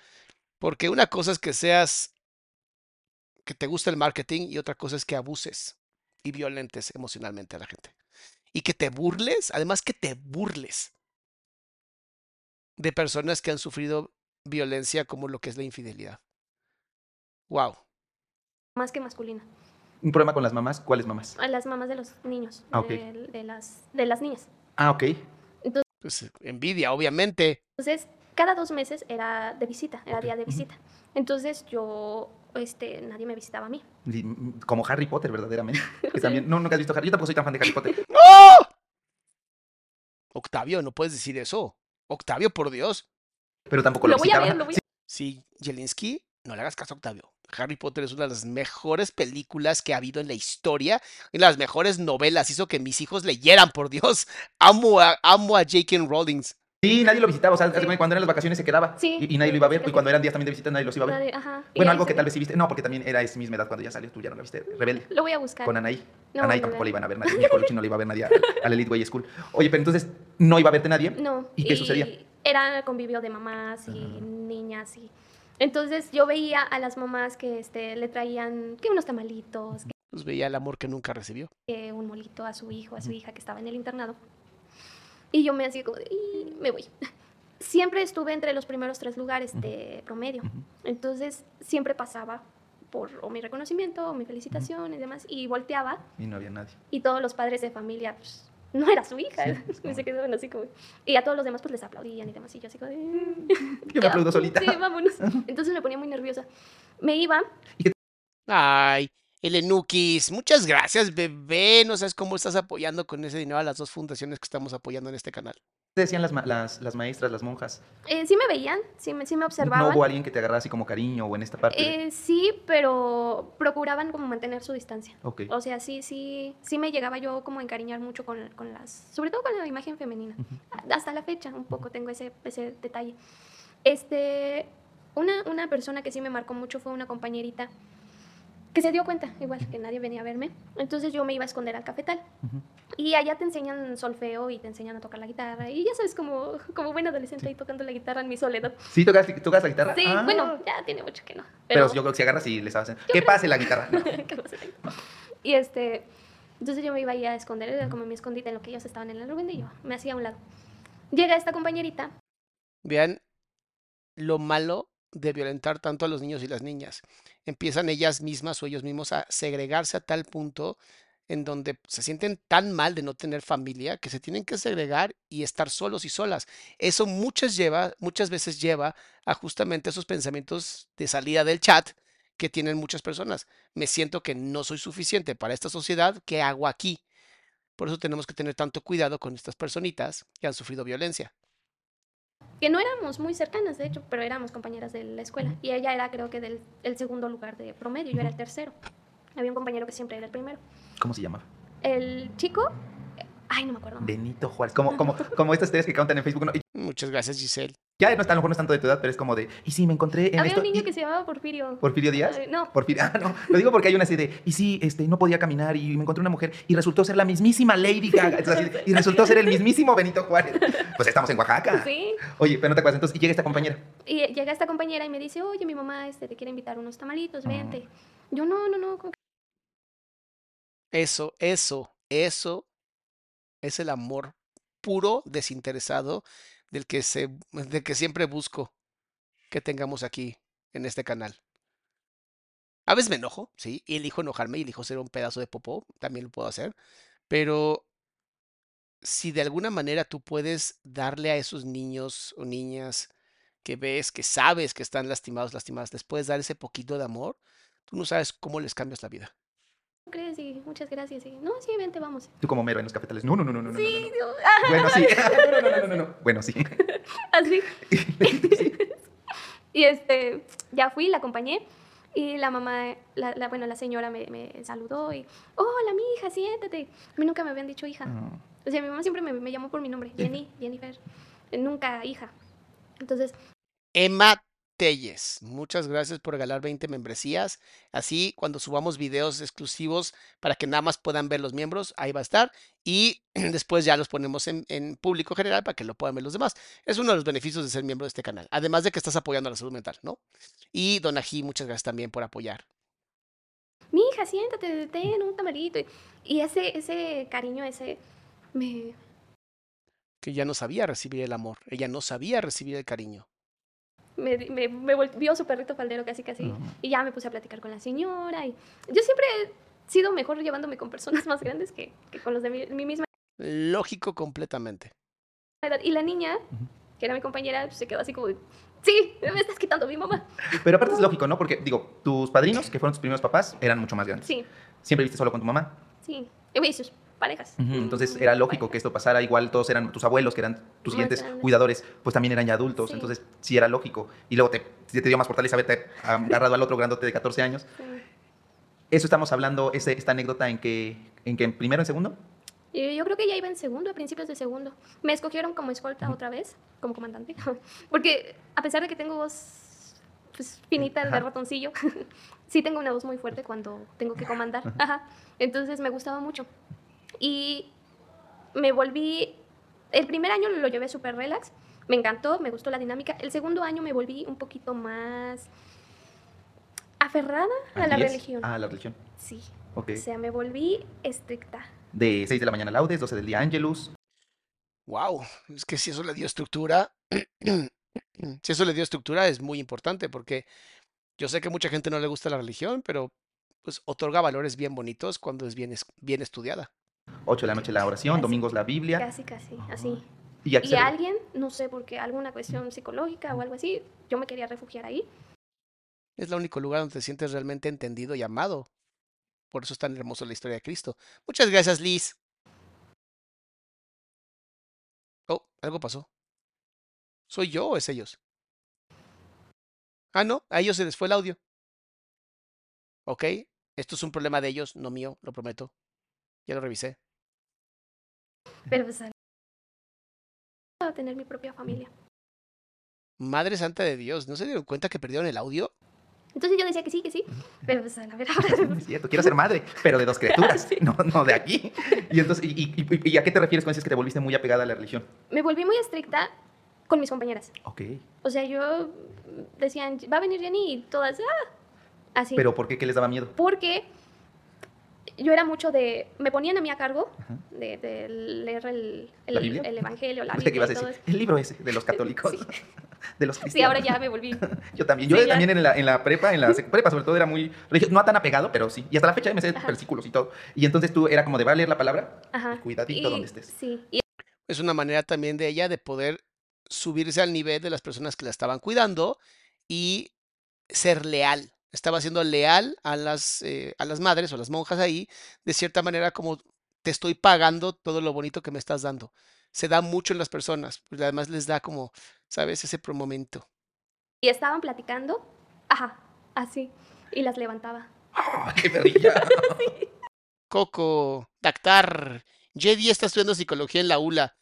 Porque una cosa es que seas. que te guste el marketing y otra cosa es que abuses y violentes emocionalmente a la gente. Y que te burles, además que te burles de personas que han sufrido violencia como lo que es la infidelidad. Wow. Más que masculina. Un problema con las mamás. ¿Cuáles mamás? A las mamás de los niños. Ah, de, de las, de las niñas. Ah, ok. Pues envidia, obviamente. Entonces, cada dos meses era de visita, era día de visita. Entonces, yo, este, nadie me visitaba a mí. Como Harry Potter, verdaderamente. Que también. No, nunca has visto Harry. Yo tampoco soy tan fan de Harry Potter. ¡Oh! Octavio, no puedes decir eso. Octavio, por Dios. Pero tampoco lo, Lo voy a ver, lo voy a Sí, Jelinski, no le hagas caso a Octavio. Harry Potter es una de las mejores películas que ha habido en la historia, y las mejores novelas. Hizo que mis hijos leyeran, por Dios. Amo a, amo a J.K. Rowling. Sí, nadie lo visitaba. O sea, Sí. cuando eran las vacaciones se quedaba. Sí. Y, y nadie lo iba a ver. Sí. Y cuando eran días también de visita nadie los iba a ver. Nadie- ajá. Y Bueno, algo que tal vez sí viste. No, porque también era esa misma edad cuando ya salió. Tú ya no la viste. Rebelde. Lo voy a buscar. Con Anaí. No, Anaí no, tampoco no. le iban a ver nadie. Ni a Colucci no le iba a ver nadie al, al Elite Way School. Oye, pero entonces no iba a verte nadie. No. ¿Y qué sucedía? Era convivio de mamás y niñas y... Entonces, yo veía a las mamás que este, le traían que unos tamalitos, Pues veía el amor que nunca recibió. que un molito a su hijo, a su hija que estaba en el internado. Y yo me hacía como de, "Y me voy. Siempre estuve entre los primeros tres lugares de promedio. Entonces, siempre pasaba por o mi reconocimiento o mi felicitación y demás. Y volteaba Y no había nadie. y todos los padres de familia, pues, no era su hija. Y se quedaban así como... Y a todos los demás, pues, les aplaudían y demás. Y yo así como de... Yo me aplaudo solita. Sí, vámonos. Entonces me ponía muy nerviosa. Me iba Ay, Elenukis, muchas gracias, bebé. No sabes cómo estás apoyando con ese dinero a las dos fundaciones que estamos apoyando en este canal. ¿Qué decían las, las, las maestras, las monjas? Eh, sí me veían, sí me, sí me ¿No observaban. hubo alguien que te agarrara así como cariño o en esta parte? de- Eh, sí, pero procuraban como mantener su distancia. Ok. O sea, sí, sí, sí me llegaba yo como a encariñar mucho con, con las, sobre todo con la imagen femenina. Hasta la fecha un poco tengo ese, ese detalle. Este, una, una persona que sí me marcó mucho fue una compañerita que se dio cuenta, igual que nadie venía a verme. Entonces yo me iba a esconder al cafetal. Y allá te enseñan solfeo y te enseñan a tocar la guitarra. Y ya sabes, como, como buen adolescente ahí tocando la guitarra en mi soledad. ¿Sí tocas, tocas la guitarra? Sí, Ah. bueno, ya tiene mucho que no. Pero, yo creo que si agarras y le sabes. ¿Qué pase la guitarra? No. ¿Qué pasa ahí? y este, entonces yo me iba ahí a esconder, era como mi escondite en lo que ellos estaban en la rubén y yo me hacía a un lado. Llega esta compañerita, Vean lo malo de violentar tanto a los niños y las niñas. Empiezan ellas mismas o ellos mismos a segregarse a tal punto en donde se sienten tan mal de no tener familia que se tienen que segregar y estar solos y solas. Eso muchas lleva, muchas veces lleva a justamente esos pensamientos de salida del chat que tienen muchas personas. Me siento que no soy suficiente para esta sociedad, ¿qué hago aquí? Por eso tenemos que tener tanto cuidado con estas personitas que han sufrido violencia. Que no éramos muy cercanas, de hecho, pero éramos compañeras de la escuela. Y ella era, creo que, del el segundo lugar de promedio, yo era el tercero. Había un compañero que siempre era el primero. ¿Cómo se llama? El chico, ay, no me acuerdo. Benito Juárez. Como, como, como estas historias que cuentan en Facebook. ¿no? Muchas gracias, Giselle. Ya no está, a lo mejor no es tanto de tu edad, pero es como de. Y sí, me encontré en Había esto. un niño y- que se llamaba Porfirio. ¿Porfirio Díaz? Ay, no. Porfirio, ah, no. Lo digo porque hay una así de, y sí, este, no podía caminar y me encontré una mujer y resultó ser la mismísima Lady Gaga. Entonces, así de, y resultó ser el mismísimo Benito Juárez. Pues estamos en Oaxaca. Sí. Oye, pero no te acuerdas. Entonces, y llega esta compañera. Y llega esta compañera y me dice, oye, mi mamá este, te quiere invitar unos tamalitos, vente. Yo, no, no, no, ¿cómo que Eso, eso, eso es el amor puro, desinteresado, del que, se, del que siempre busco que tengamos aquí en este canal. A veces me enojo, sí, y elijo enojarme y elijo ser un pedazo de popó, también lo puedo hacer, pero si de alguna manera tú puedes darle a esos niños o niñas que ves, que sabes que están lastimados, lastimadas, les puedes dar ese poquito de amor, tú no sabes cómo les cambias la vida. Crees? Y muchas gracias. Y, no, sí, vente, vamos. Tú como mero en los cafetales. No, no, no, no, no. no, Sí, no, ah, Bueno, sí. No, no, no, no, no, no. Bueno, sí. así. y este, ya fui, la acompañé. Y la mamá, la, la- bueno, la señora me, me saludó y, hola, mi hija, siéntate. A mí nunca me habían dicho hija. Ah. O sea, mi mamá siempre me, me llamó por mi nombre, Jenny, Jennifer. Nunca hija. Entonces, Emma Telles, muchas gracias por regalar 20 membresías. Así, cuando subamos videos exclusivos para que nada más puedan ver los miembros, ahí va a estar. Y después ya los ponemos en, en público general para que lo puedan ver los demás. Es uno de los beneficios de ser miembro de este canal. Además de que estás apoyando a la salud mental, ¿no? Y Donají, muchas gracias también por apoyar. mi hija, siéntate, ten un tamalito. Y, y ese, ese cariño, ese, me, Que ya no sabía recibir el amor. Ella no sabía recibir el cariño. Me, me, me volvió su perrito faldero casi casi. Y ya me puse a platicar con la señora. Y yo siempre he sido mejor llevándome con personas más grandes que, que con los de mi, mi misma Lógico completamente. Y la niña, que era mi compañera, pues, se quedó así como, sí, me estás quitando mi mamá. Pero aparte es lógico, ¿no? Porque, digo, tus padrinos, que fueron tus primeros papás, eran mucho más grandes. Sí, Siempre viste solo con tu mamá. sí. Y sus parejas. Entonces era lógico que esto pasara. Igual todos eran tus abuelos, que eran tus siguientes cuidadores, pues también eran ya adultos. Sí. Entonces sí era lógico. Y luego te, te dio más fortaleza haberte agarrado al otro grandote de 14 años. Sí. Eso estamos hablando, ese, esta anécdota en que, en que primero, en segundo. Yo creo que ya iba en segundo, a principios de segundo. Me escogieron como escolta otra vez, como comandante. Porque a pesar de que tengo voz pues, finita de ratoncillo, sí tengo una voz muy fuerte cuando tengo que comandar. Ajá. Entonces me gustaba mucho. Y me volví. El primer año lo llevé súper relax. Me encantó, me gustó la dinámica. El segundo año me volví un poquito más aferrada a la religión. Ah, la religión. Sí. O sea, me volví estricta. De 6 de la mañana laudes, 12 del día ángelus. Wow, es que si eso le dio estructura, si eso le dio estructura es muy importante porque yo sé que mucha gente no le gusta la religión, pero pues otorga valores bien bonitos cuando es bien, es- bien estudiada. 8 de la noche la oración, Casi. domingos la Biblia. Casi, casi, así. Y, alguien, no sé por qué, alguna cuestión psicológica o algo así, yo me quería refugiar ahí. Es el único lugar donde te sientes realmente entendido y amado. Por eso es tan hermoso la historia de Cristo. Muchas gracias, Liz. Oh, algo pasó. ¿Soy yo o es ellos? Ah, no, a ellos se les fue el audio. Ok, esto es un problema de ellos, no mío, lo prometo. Ya lo revisé. Pero pues a tener mi propia familia. Madre Santa de Dios, ¿no se dieron cuenta que perdieron el audio? Entonces yo decía que sí, que sí, pero pues a la verdad... No es cierto, quiero ser madre, pero de dos criaturas, no, no de aquí. Y entonces, y, y- y- y a qué te refieres con eso? Es que te volviste muy apegada a la religión. me volví muy estricta con mis compañeras. Ok. O sea, yo decían, va a venir Jenny y todas, ah, así. Pero ¿por qué? ¿Qué les daba miedo? Porque yo era mucho de, me ponían a mí a cargo de, de leer el, el, ¿La Biblia? el Evangelio, la Biblia que ibas a y todo decir, el libro ese de los católicos, Sí. de los Sí, cristianos. ahora ya me volví. Yo también. Yo Sí, también en la, en la prepa, en la prepa sobre todo, era muy religioso. No tan apegado, pero sí. Y hasta la fecha me sé Ajá. versículos y todo. Y entonces tú era como de, va a leer la palabra? Ajá. Y cuidadito Y- donde estés. Sí, y Es una manera también de ella de poder subirse al nivel de las personas que la estaban cuidando y ser leal. Estaba siendo leal a las, eh, a las madres o a las monjas ahí, de cierta manera como te estoy pagando todo lo bonito que me estás dando. Se da mucho en las personas, pues además les da como, ¿sabes? Ese momento. y estaban platicando, ajá, así, y las levantaba. ¡Ah, ¡Qué perrilla! Coco, Dactar, Jedi está estudiando psicología en la ULA.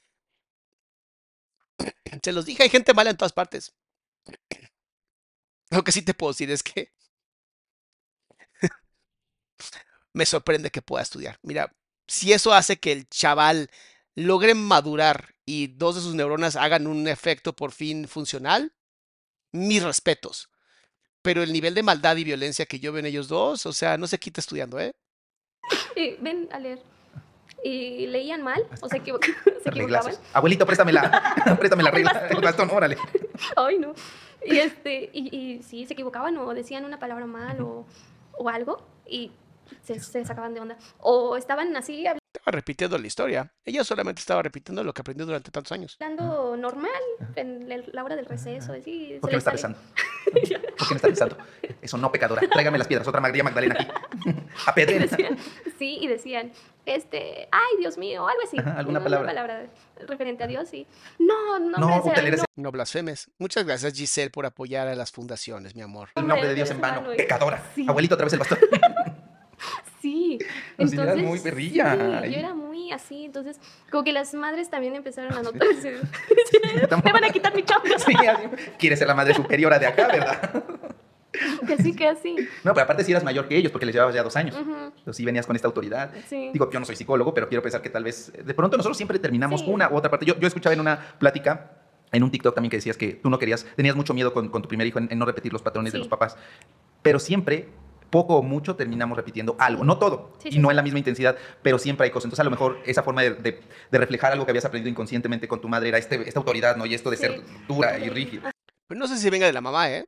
Se los dije, hay gente mala en todas partes. Lo que sí te puedo decir es que me sorprende que pueda estudiar. Mira, si eso hace que el chaval logre madurar y dos de sus neuronas hagan un efecto por fin funcional, mis respetos. Pero el nivel de maldad y violencia que yo veo en ellos dos, o sea, no se quita estudiando, ¿eh? Y ven a leer. Y leían mal, o se, se equivocaban. Abuelito, préstame la, préstame la regla, el bastón, órale. Ay, no. Y, este, y, y sí, se equivocaban o decían una palabra mal o, o algo y se, se sacaban de onda. O estaban así Estaba repitiendo la historia. Ella solamente estaba repitiendo lo que aprendió durante tantos años. hablando normal en el- la hora del receso. Así, ¿Por qué me está rezando? ¿Por qué me está rezando? Eso no, pecadora. Tráigame las piedras, otra María Magdalena aquí. Apedrena. Decían- sí, y decían, este, ay, Dios mío, algo así. Ajá, alguna Una palabra. palabra referente a Dios y no, no, No, no, No blasfemes. Muchas gracias, Giselle, por apoyar a las fundaciones, mi amor. En nombre de Dios en vano. Pecadora. Sí. Abuelito, otra vez el bastón. Sí, eras muy perrilla. sí, yo era muy así, entonces como que las madres también empezaron a notar, Estamos- me van a quitar mi chamba, Sí. Quieres ser la madre superiora de acá, ¿verdad? que así. No, pero aparte sí eras mayor que ellos porque les llevabas ya dos años. Ujú, Entonces sí venías con esta autoridad. Sí. Digo, yo no soy psicólogo, pero quiero pensar que tal vez de pronto nosotros siempre terminamos Sí. una u otra parte. Yo, yo escuchaba en una plática, en un TikTok también que decías que tú no querías, tenías mucho miedo con, con tu primer hijo en, en no repetir los patrones de Sí. los papás, pero siempre poco o mucho terminamos repitiendo algo, no todo, Sí, y sí, no en la misma intensidad, pero siempre hay cosas. Entonces a lo mejor esa forma de, de- de reflejar algo que habías aprendido inconscientemente con tu madre era este, esta autoridad, ¿no? Y esto de ser dura y rígida. Pero no sé si venga de la mamá, ¿eh?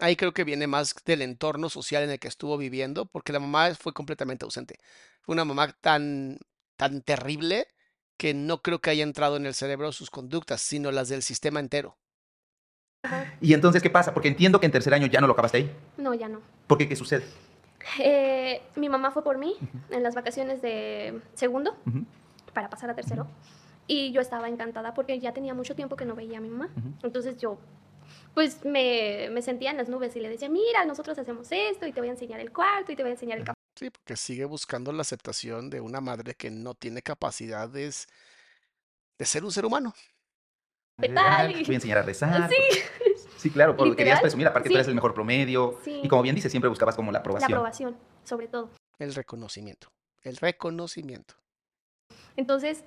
Ahí creo que viene más del entorno social en el que estuvo viviendo, porque la mamá fue completamente ausente. Fue una mamá tan, tan terrible que no creo que haya entrado en el cerebro sus conductas, sino las del sistema entero. Y entonces, ¿qué pasa? Porque entiendo que en tercer año ya no lo acabaste ahí. No, ya no. ¿Por qué? ¿Qué sucede? Eh, mi mamá fue por mí en las vacaciones de segundo para pasar a tercero y yo estaba encantada porque ya tenía mucho tiempo que no veía a mi mamá. Entonces yo pues me, me sentía en las nubes y le decía, mira, nosotros hacemos esto y te voy a enseñar el cuarto y te voy a enseñar el Sí, porque sigue buscando la aceptación de una madre que no tiene capacidades de ser un ser humano. Tal y- Voy a enseñar a rezar. Sí. Sí, claro, porque querías presumir, aparte tú sí. eres el mejor promedio. Sí. Y como bien dices, siempre buscabas como la La aprobación. aprobación, sobre todo. El reconocimiento. El reconocimiento. Entonces,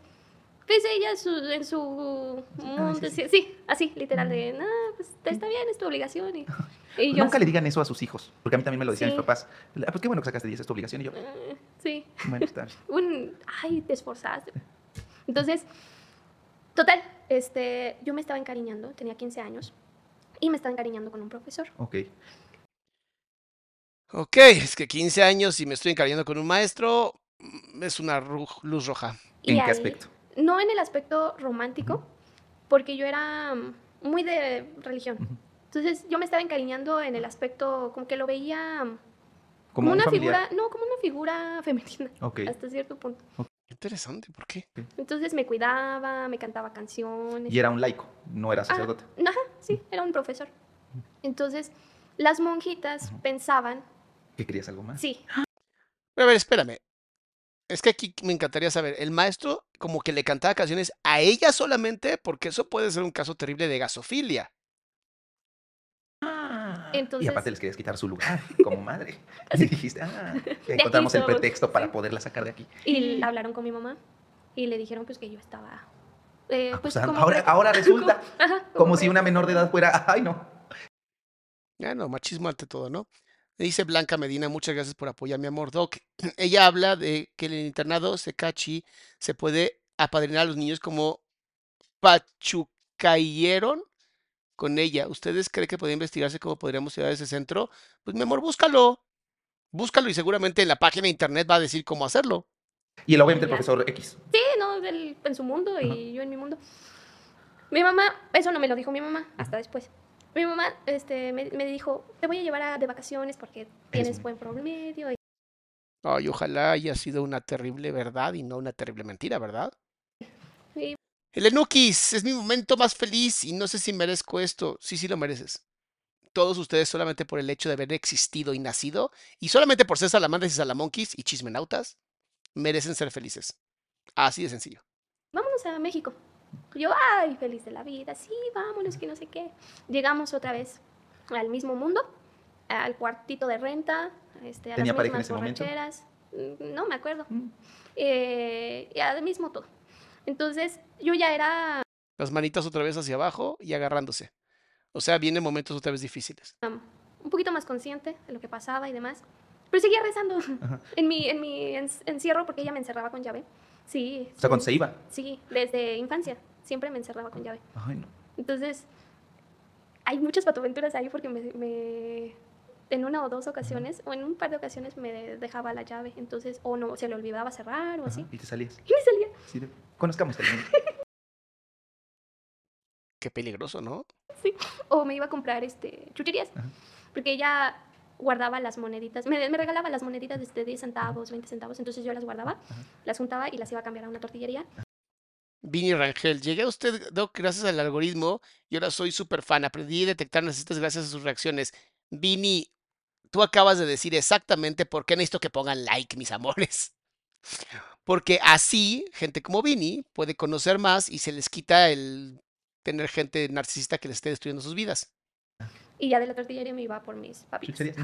pues ella en su, en su mundo, sí, sí, sí, así, literal, de, no, pues está bien, es tu obligación. Y, y yo Nunca le digan eso a sus hijos, porque a mí también me lo decían Sí. mis papás. "Ah, Pues qué bueno que sacaste 10, es tu obligación. Y yo, "Eh, sí, bueno, está bien. un, ay, te esforzaste. Entonces, total, este, yo me estaba encariñando, tenía 15 años, y me estaba encariñando con un profesor. Ok. Ok, es que 15 años y me estoy encariñando con un maestro mm, es una ru- luz roja. Y ¿En qué ahí- aspecto? No en el aspecto romántico, porque yo era mm, muy de religión. Entonces yo me estaba encariñando en el aspecto, como que lo veía mm, Como, como, un una familiar. figura, no, como una figura femenina, Ok. hasta cierto punto. Interesante, ¿por qué? Entonces me cuidaba, me cantaba canciones. Y era un laico, no era Ah, sacerdote. Ajá, sí, era un profesor. Entonces las monjitas pensaban, ¿Qué querías algo más? sí, Pero a ver, espérame. Es que aquí me encantaría saber, el maestro como que le cantaba canciones a ella solamente, porque eso puede ser un caso terrible de gasofilia. Y aparte les querías quitar su lugar como madre. Y dijiste, ah, encontramos el pretexto para poderla sacar de aquí. y hablaron con mi mamá y le dijeron pues que yo estaba... eh, Ah, pues, pues, como ahora, ahora resulta Ajá, como si una menor de edad fuera, ay no. Ya no, machismo ante todo, ¿no? Dice Blanca Medina, muchas gracias por apoyar mi amor, Doc. Ella habla de que en el internado Secachi se puede apadrinar a los niños como pachucayeron con ella. ¿Ustedes creen que puede investigarse cómo podríamos llegar a ese centro? Pues mi amor, búscalo. Búscalo y seguramente en la página de internet va a decir cómo hacerlo. Y el obviamente el profesor X. Sí, no, él en su mundo y yo en mi mundo. Mi mamá, eso no me lo dijo mi mamá, hasta después. Mi mamá este, me, me dijo, te voy a llevar a- de vacaciones porque tienes buen promedio. y- Ay, ojalá haya sido una terrible verdad y no una terrible mentira, ¿verdad? Sí. Elenukis, es mi momento más feliz y no sé si merezco esto. Sí, sí lo mereces. Todos ustedes solamente por el hecho de haber existido y nacido y solamente por ser salamandras y salamonquis y chismenautas, merecen ser felices. Así de sencillo. Vámonos a México. Yo, ay, feliz de la vida, sí, vámonos, que no sé qué. Llegamos otra vez al mismo mundo, al cuartito de renta, este, a ¿Tenía las en mismas ese borracheras. Mm, No me acuerdo. Mm. Eh, y al mismo todo. Entonces, yo ya era Las manitas otra vez hacia abajo y agarrándose. O sea, vienen momentos otra vez difíciles. un poquito más consciente de lo que pasaba y demás. Pero seguía rezando en mi, en mi en- encierro porque ella me encerraba con llave. Sí. O sea, sí, cuando se iba. Sí, desde infancia. Siempre me encerraba con llave. Ay, no. Entonces, hay muchas patoaventuras ahí porque me, me- en una o dos ocasiones, o en un par de ocasiones me de- dejaba la llave. Entonces, o no, se le olvidaba cerrar o Ajá, así. Y te salías. Y me salía. Sí, de- conozcamos el mundo. Qué peligroso, ¿no? O me iba a comprar este, chucherías. Ajá. Porque ella guardaba las moneditas. Me, me regalaba las moneditas de 10 centavos, 20 centavos. Entonces yo las guardaba, las juntaba y las iba a cambiar a una tortillería. Vini Rangel, llegué a usted, Doc, gracias al algoritmo y ahora soy súper fan. Aprendí a detectar necesitas gracias a sus reacciones. Vini, tú acabas de decir exactamente por qué necesito que pongan like, mis amores. Porque así, gente como Vini puede conocer más y se les quita el tener gente narcisista que les esté destruyendo sus vidas. Y ya de la tortillería me iba por mis papitas.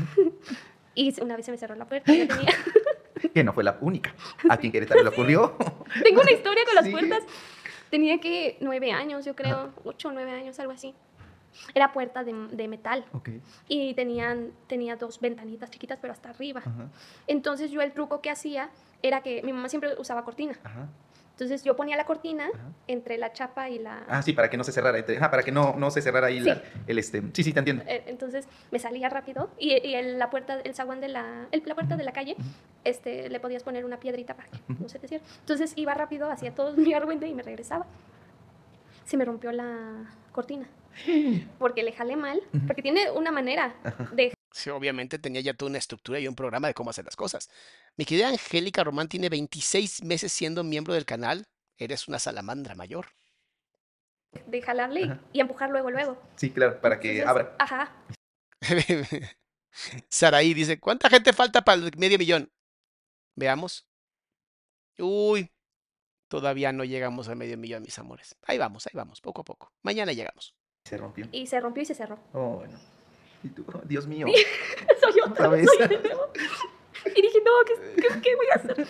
Y una vez se me cerró la puerta. Yo tenía... Que no fue la única. A quien Querétaro le ocurrió. Tengo una historia con las Sí. puertas. Tenía que nueve años, yo creo, ocho o nueve años, algo así. Era puerta de, de metal Ok. y tenían, tenía dos ventanitas chiquitas, pero hasta arriba. Ajá. Entonces yo el truco que hacía era que mi mamá siempre usaba cortina. Ajá. Entonces yo ponía la cortina Ajá. entre la chapa y la... Ah, sí, para que no se cerrara. entre- Ah, para que no, no se cerrara ahí la- Sí. el este. Sí, sí, te entiendo. Eh, Entonces me salía rápido y, y el- la puerta, el zaguán de la, el- la puerta de la calle, este, le podías poner una piedrita para que no se te cierre. Entonces iba rápido, hacía todo mi argüente y me regresaba. Se me rompió la cortina porque le jalé mal, porque tiene una manera de Sí, obviamente tenía ya toda una estructura y un programa de cómo hacer las cosas. Mi querida Angélica Román tiene 26 meses siendo miembro del canal. Eres una salamandra mayor. de jalarle y- Ajá. y, empujar luego, luego. Sí, claro, para que Entonces, abra. Ajá. Saraí dice, ¿cuánta gente falta para el medio millón? Veamos. Uy, todavía no llegamos al medio millón, mis amores. Ahí vamos, ahí vamos, poco a poco. Mañana llegamos. Se rompió. Y se rompió y se cerró. Oh, bueno. Y tú, oh, Dios mío. soy yo, Otra vez. soy. Y dije, no, ¿qué, qué- qué voy a hacer?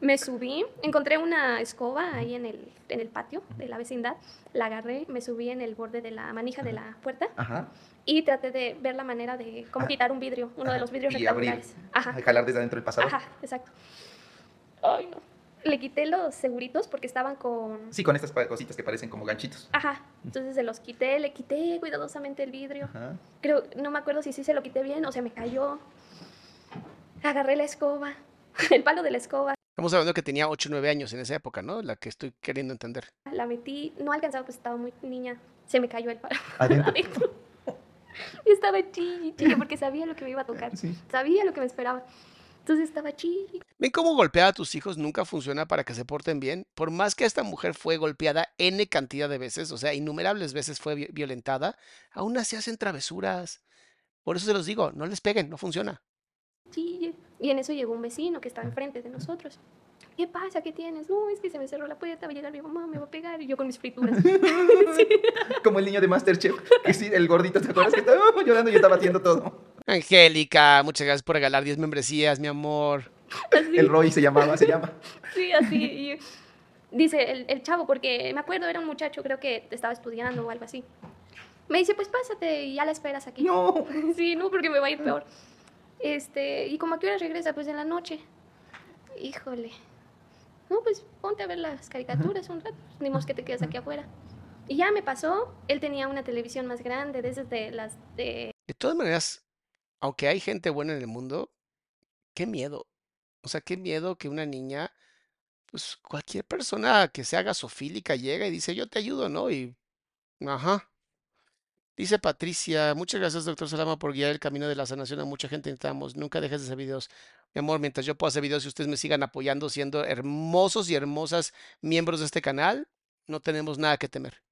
Me subí, encontré una escoba ahí en el, en el patio de la vecindad, la agarré, me subí en el borde de la manija de la puerta Ajá. y traté de ver la manera de cómo Ah. quitar un vidrio, uno de Ajá. los vidrios Y abrir. rectangulares. Ajá, A jalar desde adentro del pasador. ajá, exacto. Ay, no. Le quité los seguritos porque estaban con... Sí, con estas cositas que parecen como ganchitos. Ajá, entonces se los quité, le quité cuidadosamente el vidrio. Ajá. Creo, no me acuerdo si sí se lo quité bien o se me cayó. Agarré la escoba, el palo de la escoba, Estamos hablando que tenía 8 o 9 años en esa época, ¿no? La que estoy queriendo entender. la metí, no alcanzaba, pues estaba muy niña. Se me cayó el palo Adentro. adentro. Y estaba chille, chille, porque sabía lo que me iba a tocar. Sí. Sabía lo que me esperaba. Entonces estaba chille. ¿Ven cómo golpear a tus hijos nunca funciona para que se porten bien? Por más que esta mujer fue golpeada N cantidad de veces, o sea, innumerables veces fue vi- violentada, aún así hacen travesuras. Por eso se los digo, no les peguen, no funciona. chille. Y en eso llegó un vecino que estaba enfrente de nosotros. ¿Qué pasa? ¿Qué tienes? No, es que se me cerró la puerta, va a llegar mi mamá, me va a pegar. Y yo con mis frituras. Sí. Como el niño de Masterchef, que sí, el gordito, ¿te acuerdas? Que estaba llorando y estaba haciendo todo. Angélica, muchas gracias por regalar 10 membresías, mi amor. Así. El Roy se llamaba, se llama. Sí, así. y dice el, el chavo, porque me acuerdo, era un muchacho, creo que estaba estudiando o algo así. Me dice, pues pásate y ya la esperas aquí. No. Sí, no, porque me va a ir peor. Este, y como a qué hora regresa, pues en la noche. Híjole. No, pues ponte a ver las caricaturas un rato. Ni que te quedes aquí afuera. Y ya me pasó. Él tenía una televisión más grande, de esas de las de. De todas maneras, aunque hay gente buena en el mundo, qué miedo. O sea, qué miedo que una niña, pues cualquier persona que se haga sofílica llega y dice, yo te ayudo, ¿no? Y, ajá. Dice Patricia, muchas gracias, doctor Salama, por guiar el camino de la sanación a mucha gente. Necesitamos, nunca dejes de hacer videos. Mi amor, mientras yo pueda hacer videos y ustedes me sigan apoyando, siendo hermosos y hermosas miembros de este canal, no tenemos nada que temer.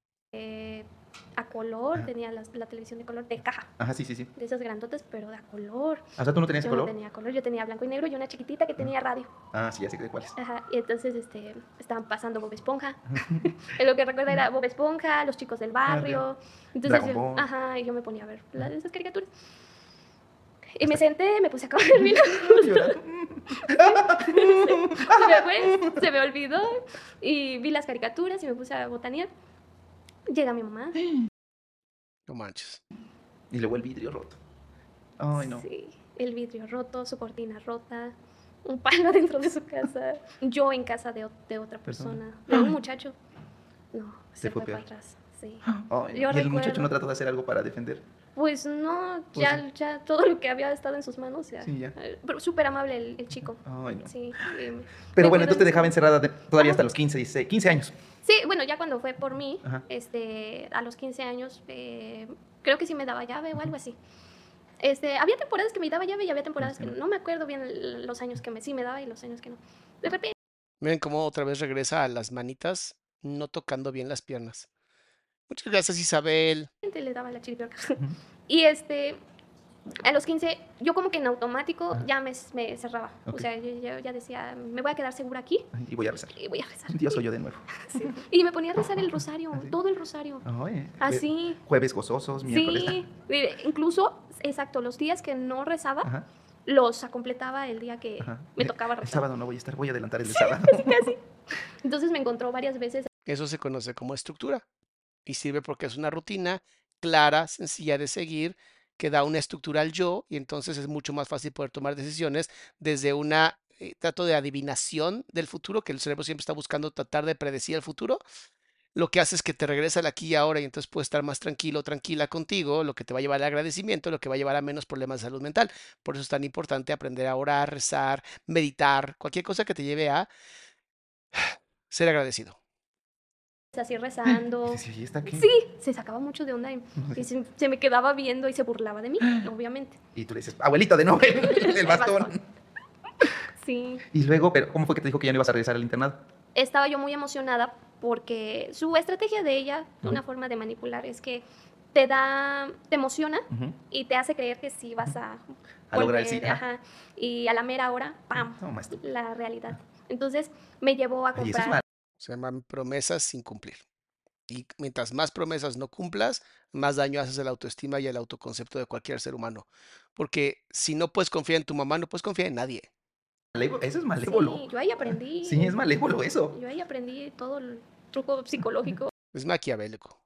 A color, tenía las- la, televisión de color de caja, Ajá, sí, sí, sí. de esas grandotas, pero de a color. O sea, tú no tenías Yo color. no tenía color, yo tenía blanco y negro y una chiquitita que tenía radio. Ah, sí, ya sé de cuál es. Ajá, y entonces este, estaban pasando Bob Esponja. lo que recuerdo era Bob Esponja, los chicos del barrio. Entonces, Dragon yo, Ball. ajá, y yo me ponía a ver las, esas caricaturas. Y me senté, me puse a comer vino. Se, me fue, se me olvidó. Y vi las caricaturas y me puse a botanear. Llega mi mamá. No manches. Y luego el vidrio roto. Ay, no. Sí, el vidrio roto, su cortina rota, un palo dentro de su casa, yo en casa de, de otra Persona. persona, de un muchacho. No, Se se fue fue para atrás. Sí. Ay, Yo y el muchacho no trató de hacer algo para defender. Pues no, Pues ya, ya todo lo que había estado en sus manos, ya. Sí, ya. Eh, Pero súper amable el, el chico. Ay, no. Sí. Pero bueno, entonces te dejaba encerrada de- todavía Ajá. hasta los 15, 16, 15 años. Sí, bueno, ya cuando fue por mí, Ajá. este, a los 15 años, eh, creo que sí me daba llave o algo así. Este, había temporadas que me daba llave y había temporadas que no me acuerdo bien los años que me sí me daba y los años que no. De repente Miren cómo otra vez regresa a las manitas, no tocando bien las piernas. Muchas gracias, Isabel. le daba la chiripiorca. y este, a los 15, yo como que en automático Ajá. ya me, me cerraba. O sea, yo, yo ya decía, me voy a quedar segura aquí Y voy a rezar. y voy a rezar. Dios soy yo de nuevo. Sí. Y me ponía a rezar el rosario, ¿Ah, sí? todo el rosario. Ay, Así. Jueves gozosos, miércoles. Sí, eh, incluso, exacto, los días que no rezaba, Ajá, los completaba el día que ajá. me tocaba El rezar. sábado no voy a estar, voy a adelantar el de sábado. Entonces me encontró varias veces Eso se conoce como estructura y sirve porque es una rutina clara, sencilla de seguir, que da una estructura al yo y entonces es mucho más fácil poder tomar decisiones desde una eh, trato de adivinación del futuro, que el cerebro siempre está buscando tratar de predecir el futuro. Lo que hace es que te regresa al aquí y ahora y entonces puedes estar más tranquilo, tranquila contigo, lo que te va a llevar al agradecimiento, lo que va a llevar a menos problemas de salud mental. Por eso es tan importante aprender a orar, rezar, meditar, cualquier cosa que te lleve a ser agradecido. Así rezando. Sí, ¿está aquí? Sí, se sacaba mucho de onda y, y se, se me quedaba viendo y se burlaba de mí, obviamente. Y tú le dices, abuelito, de nuevo, el, bastón. bastón. Sí. Y luego, pero ¿cómo fue que te dijo que ya no ibas a regresar al internado? Estaba yo muy emocionada porque su estrategia de ella, una forma de manipular, es que te da, te emociona y te hace creer que sí vas a, A lograr el volver, sí. ajá. y a la mera hora, ¡pam! No. La realidad. Entonces me llevó a comprar. Se llaman promesas sin cumplir. Y mientras más promesas no cumplas, más daño haces a la autoestima y al autoconcepto de cualquier ser humano. Porque si no puedes confiar en tu mamá, no puedes confiar en nadie. Eso es malévolo. Sí, yo ahí aprendí. Sí, es malévolo eso. Yo ahí aprendí todo el truco psicológico Es maquiavélico.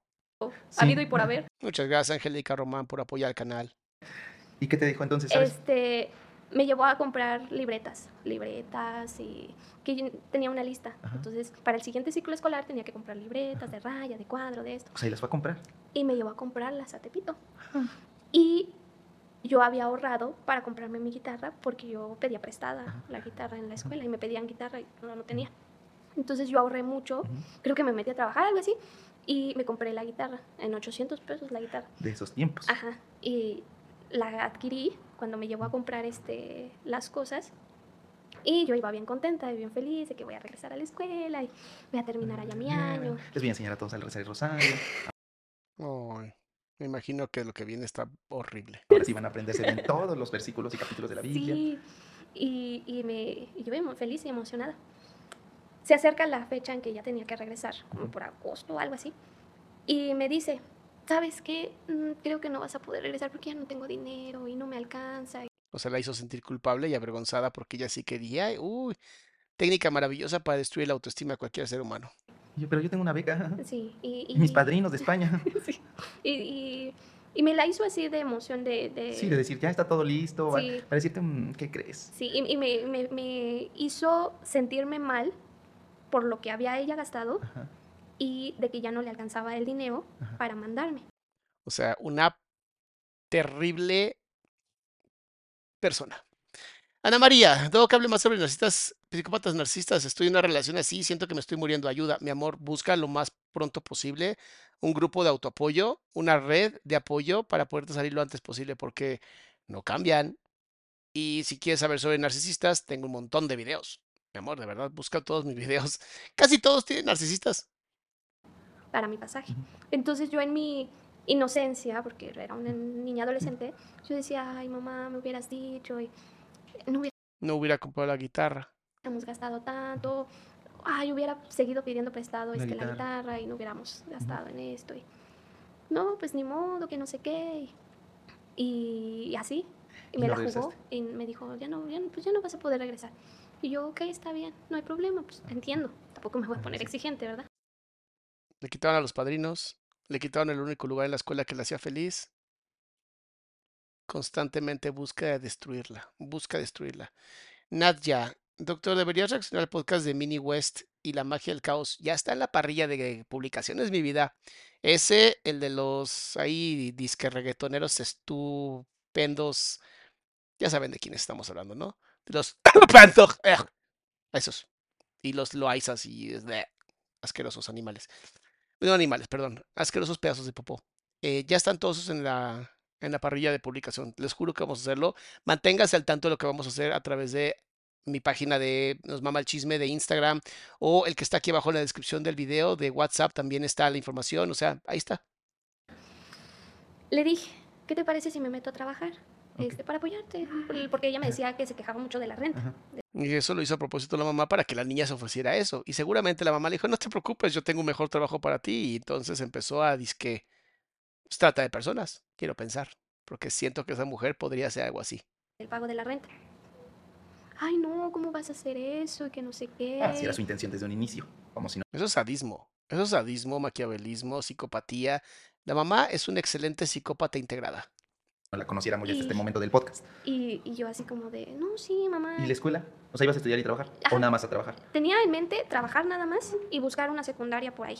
Sí. habido y por haber. Muchas gracias, Angélica Román, por apoyar el canal. ¿Y qué te dijo entonces? ¿Sabes? Este, me llevó a comprar libretas, libretas y que yo tenía una lista. Ajá. Entonces, para el siguiente ciclo escolar tenía que comprar libretas de raya, de cuadro, de esto. O sea, ¿y las fue a comprar? Y me llevó a comprarlas a Tepito. Y yo había ahorrado para comprarme mi guitarra porque yo pedía prestada Ajá. la guitarra en la escuela y me pedían guitarra y no, no tenía. Entonces yo ahorré mucho, creo que me metí a trabajar, algo así, y me compré la guitarra, en 800 pesos la guitarra. De esos tiempos. Ajá. Y la adquirí cuando me llevó a comprar este, las cosas. Y yo iba bien contenta y bien feliz de que voy a regresar a la escuela y voy a terminar allá mi año. Les voy a enseñar a todos a rezar el rosario. Ay, me imagino que lo que viene está horrible. Ahora sí van a aprenderse bien todos los versículos y capítulos de la Biblia. Sí. Y, y, me, y yo bien feliz y emocionada. Se acerca la fecha en que ya tenía que regresar, como por agosto o algo así. Y me dice, ¿sabes qué? Mm, Creo que no vas a poder regresar porque ya no tengo dinero y no me alcanza. O sea, la hizo sentir culpable y avergonzada porque ella sí quería. Uy, técnica maravillosa para destruir la autoestima de cualquier ser humano. Pero yo tengo una beca. Sí, y, Y mis padrinos de España. sí, y, y- y me la hizo así de emoción de... de Sí, de decir, ya está todo listo. Sí. Para decirte, mm, ¿qué crees? Sí, y, y me, me- me hizo sentirme mal por lo que había ella gastado Ajá. Y de que ya no le alcanzaba el dinero Ajá. para mandarme. O sea, una terrible persona. Ana María, debo que hable más sobre narcisistas, psicópatas narcisistas. Estoy en una relación así, siento que me estoy muriendo. Ayuda, mi amor, busca lo más pronto posible un grupo de autoapoyo, una red de apoyo para poderte salir lo antes posible porque no cambian. Y si quieres saber sobre narcisistas, tengo un montón de videos. Mi amor, de verdad, busca todos mis videos. Casi todos tienen narcisistas. Para mi pasaje. Entonces yo en mi inocencia, porque era una niña adolescente, yo decía, ay mamá, me hubieras dicho y no No hubiera comprado la guitarra. hubiéramos gastado tanto, ay, hubiera seguido pidiendo prestado La este, la, guitarra. guitarra y no hubiéramos gastado en esto. Y, no, pues ni modo, que no sé qué. Y, y así. Y ¿Y me la jugó regresaste? y me dijo, ya no, ya, pues ya no vas a poder regresar. Y yo, ok, está bien, no hay problema, pues entiendo. Tampoco me voy a poner sí. exigente, ¿verdad? Le quitaron a los padrinos, le quitaron el único lugar en la escuela que le hacía feliz. Constantemente busca destruirla, busca destruirla. Nadia, doctor, deberías reaccionar al podcast de Mini West y la magia del caos. Ya está en la parrilla de publicaciones, mi vida. Ese, el de los ahí disque reggaetoneros estupendos. Ya saben de quién estamos hablando, ¿no? De los esos. Y los loaizas y eh, asquerosos animales. No animales, perdón. Asquerosos pedazos de popó. Eh, ya están todos en la, en la parrilla de publicación. Les juro que vamos a hacerlo. Manténgase al tanto de lo que vamos a hacer a través de mi página de Nos Mama el Chisme de Instagram o el que está aquí abajo en la descripción del video de WhatsApp. También está la información. O sea, ahí está. Le dije, ¿qué te parece si me meto a trabajar? Este, para apoyarte. Por- Porque ella me decía que se quejaba mucho de la renta. Ajá. Y eso lo hizo a propósito la mamá para que la niña se ofreciera eso. Y seguramente la mamá le dijo, no te preocupes, yo tengo un mejor trabajo para ti. Y entonces empezó a disque, pues, trata de personas, quiero pensar. Porque siento que esa mujer podría hacer algo así. El pago de la renta. Ay, no, ¿cómo vas a hacer eso? Y que no sé qué. Ah, si era su intención desde un inicio. Como si no. Eso es sadismo. Eso es sadismo, maquiavelismo, psicopatía. La mamá es una excelente psicópata integrada. La conociéramos ya hasta este Y- momento del podcast. Y, y yo así como de, no, sí, mamá. ¿Y la escuela? O sea, ¿ibas a estudiar y trabajar? Ajá. ¿O nada más a trabajar? Tenía en mente trabajar nada más y buscar una secundaria por ahí.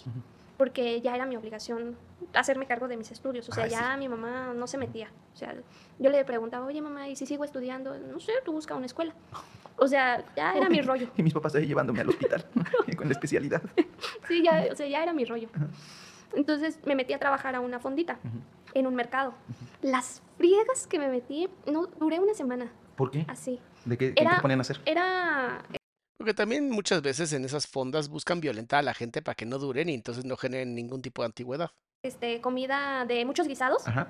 Porque ya era mi obligación hacerme cargo de mis estudios. O sea, Ay, sí. ya mi mamá no se metía. O sea, yo le preguntaba, oye, mamá, ¿y si sigo estudiando? No sé, tú busca una escuela. O sea, ya era mi rollo. Y mis papás ahí llevándome al hospital con la especialidad. Sí, ya, o sea, ya era mi rollo. Entonces me metí a trabajar a una fondita en un mercado. Las friegas que me metí, no, duré una semana ¿Por qué? así. ¿De qué, qué Era- te ponían a hacer? Era, Porque también muchas veces en esas fondas buscan violentar a la gente para que no duren y entonces no generen ningún tipo de antigüedad. este, comida de muchos guisados Ajá.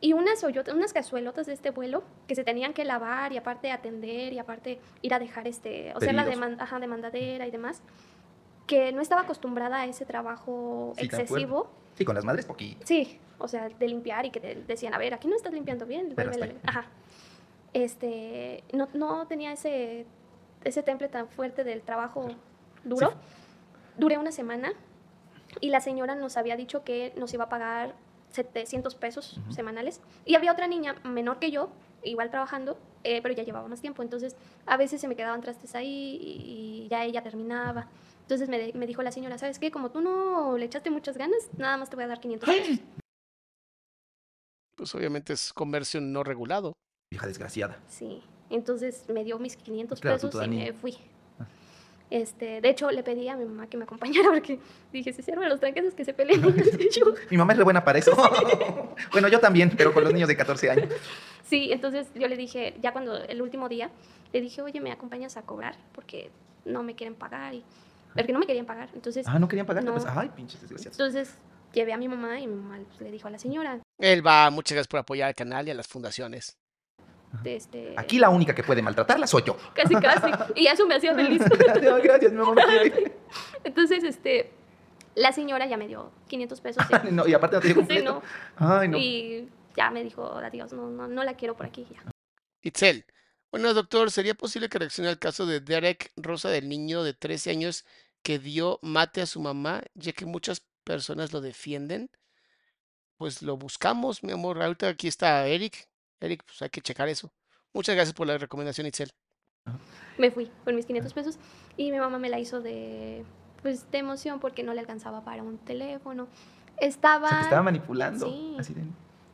y unas, hoyotas- unas cazuelotas de este vuelo que se tenían que lavar y aparte atender y aparte ir a dejar, este, o sea, la Pedidos. deman- ajá, demandadera y demás. Que no estaba acostumbrada a ese trabajo Sí, de acuerdo. excesivo. Sí, con las madres poquito. Sí, o sea, de limpiar y que te decían, a ver, aquí no estás limpiando bien. Pero vuélvele". hasta. Ajá. Este, no, no tenía ese, ese temple tan fuerte del trabajo duro. Sí. Duré una semana y la señora nos había dicho que nos iba a pagar 700 pesos Ujú. semanales. Y había otra niña menor que yo, igual trabajando, eh, pero ya llevaba más tiempo. Entonces, a veces se me quedaban trastes ahí y, y ya ella terminaba. Entonces me, de- me dijo la señora, ¿sabes qué? Como tú no le echaste muchas ganas, nada más te voy a dar 500 pesos. Pues obviamente es comercio no regulado. Vieja desgraciada. Sí, entonces me dio mis 500 Claro, pesos y niña. me fui. Este, de hecho, le pedí a mi mamá que me acompañara porque dije, si sirve a los tranqueses que se peleen. Mi mamá es re buena para eso. bueno, yo también, pero con los niños de 14 años. Sí, entonces yo le dije, ya cuando el último día, le dije, oye, ¿me acompañas a cobrar? Porque no me quieren pagar y... Porque no me querían pagar. Entonces, Ah, no querían pagar. No. Pues, ay, pinches desgraciados. entonces llevé a mi mamá y mi mamá pues, le dijo a la señora, Él va, muchas gracias por apoyar al canal y a las fundaciones. este, Aquí la única que puede maltratarla soy yo. casi, casi. Y eso me hacía feliz. No, gracias, mi mamá me. Entonces, este, La señora ya me dio 500 pesos. ya. no, y aparte no te dio Sí, completo. no. Ay, no. Y ya me dijo, adiós, no, no, no la quiero por aquí. Ya. Itzel. Bueno, doctor, ¿sería posible que reaccione al caso de Derek Rosa del niño de 13 años que dio mate a su mamá, ya que muchas personas lo defienden? Pues lo buscamos, mi amor. Ahorita aquí está Eric. Eric, pues hay que checar eso. Muchas gracias por la recomendación, Itzel. Me fui con mis 500 pesos y mi mamá me la hizo de, pues, de emoción porque no le alcanzaba para un teléfono. Estaba... O sea, te estaba manipulando. Sí. Así de,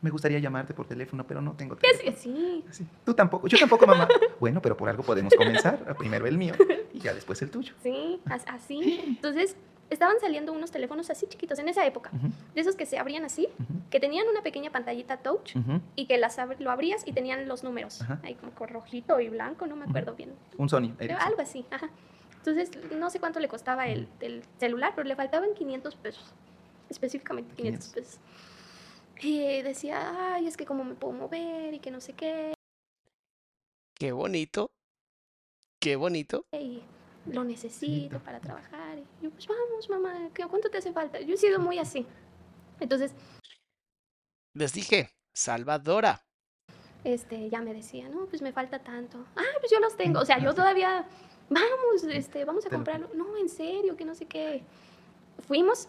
me gustaría llamarte por teléfono, pero no tengo teléfono. sí. Así, Tú tampoco, yo tampoco, mamá. bueno, pero por algo podemos comenzar. Primero el mío y ya después el tuyo. Sí, as- así. Entonces, estaban saliendo unos teléfonos así chiquitos en esa época, Ujú, de esos que se abrían así, ujú, que tenían una pequeña pantallita touch ujú. y que las ab- lo abrías y tenían los números, ahí como con rojito y blanco, no me acuerdo bien, Un Sony. Ericsson. algo así, ajá. Entonces, no sé cuánto le costaba el, el celular, pero le faltaban 500 pesos, específicamente 500 pesos. Y decía, ay, es que cómo me puedo mover y que no sé qué, Qué bonito. Qué bonito. y lo necesito para trabajar. Y yo, pues vamos, mamá, ¿qué- ¿cuánto te hace falta? Yo he sido muy así. Entonces, Les dije, Salvadora. este, ya me decía, no, pues me falta tanto. Ah, pues yo los tengo. O sea, yo todavía, vamos, este, vamos a comprarlo. No, en serio, que no sé qué. Fuimos,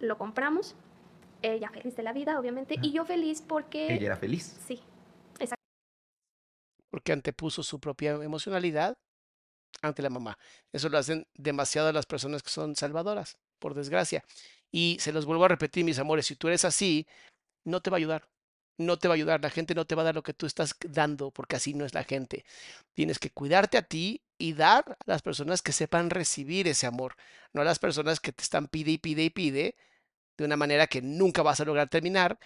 lo compramos. Ella feliz de la vida, obviamente. Y yo feliz porque... Ella era feliz. Sí, porque antepuso su propia emocionalidad ante la mamá. Eso lo hacen demasiado las personas que son salvadoras, por desgracia. Y se los vuelvo a repetir, mis amores, si tú eres así, no te va a ayudar. No te va a ayudar. La gente no te va a dar lo que tú estás dando, porque así no es la gente. Tienes que cuidarte a ti y dar a las personas que sepan recibir ese amor, no a las personas que te están pide y pide y pide de una manera que nunca vas a lograr terminar,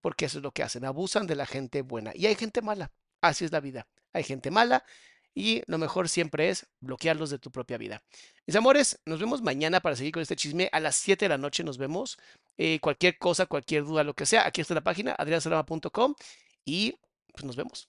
porque eso es lo que hacen, abusan de la gente buena. Y hay gente mala, así es la vida. Hay gente mala y lo mejor siempre es bloquearlos de tu propia vida. Mis amores, nos vemos mañana para seguir con este chisme. A las 7 de la noche nos vemos. Eh, cualquier cosa, cualquier duda, lo que sea, aquí está la página, adriansalama.com y pues nos vemos.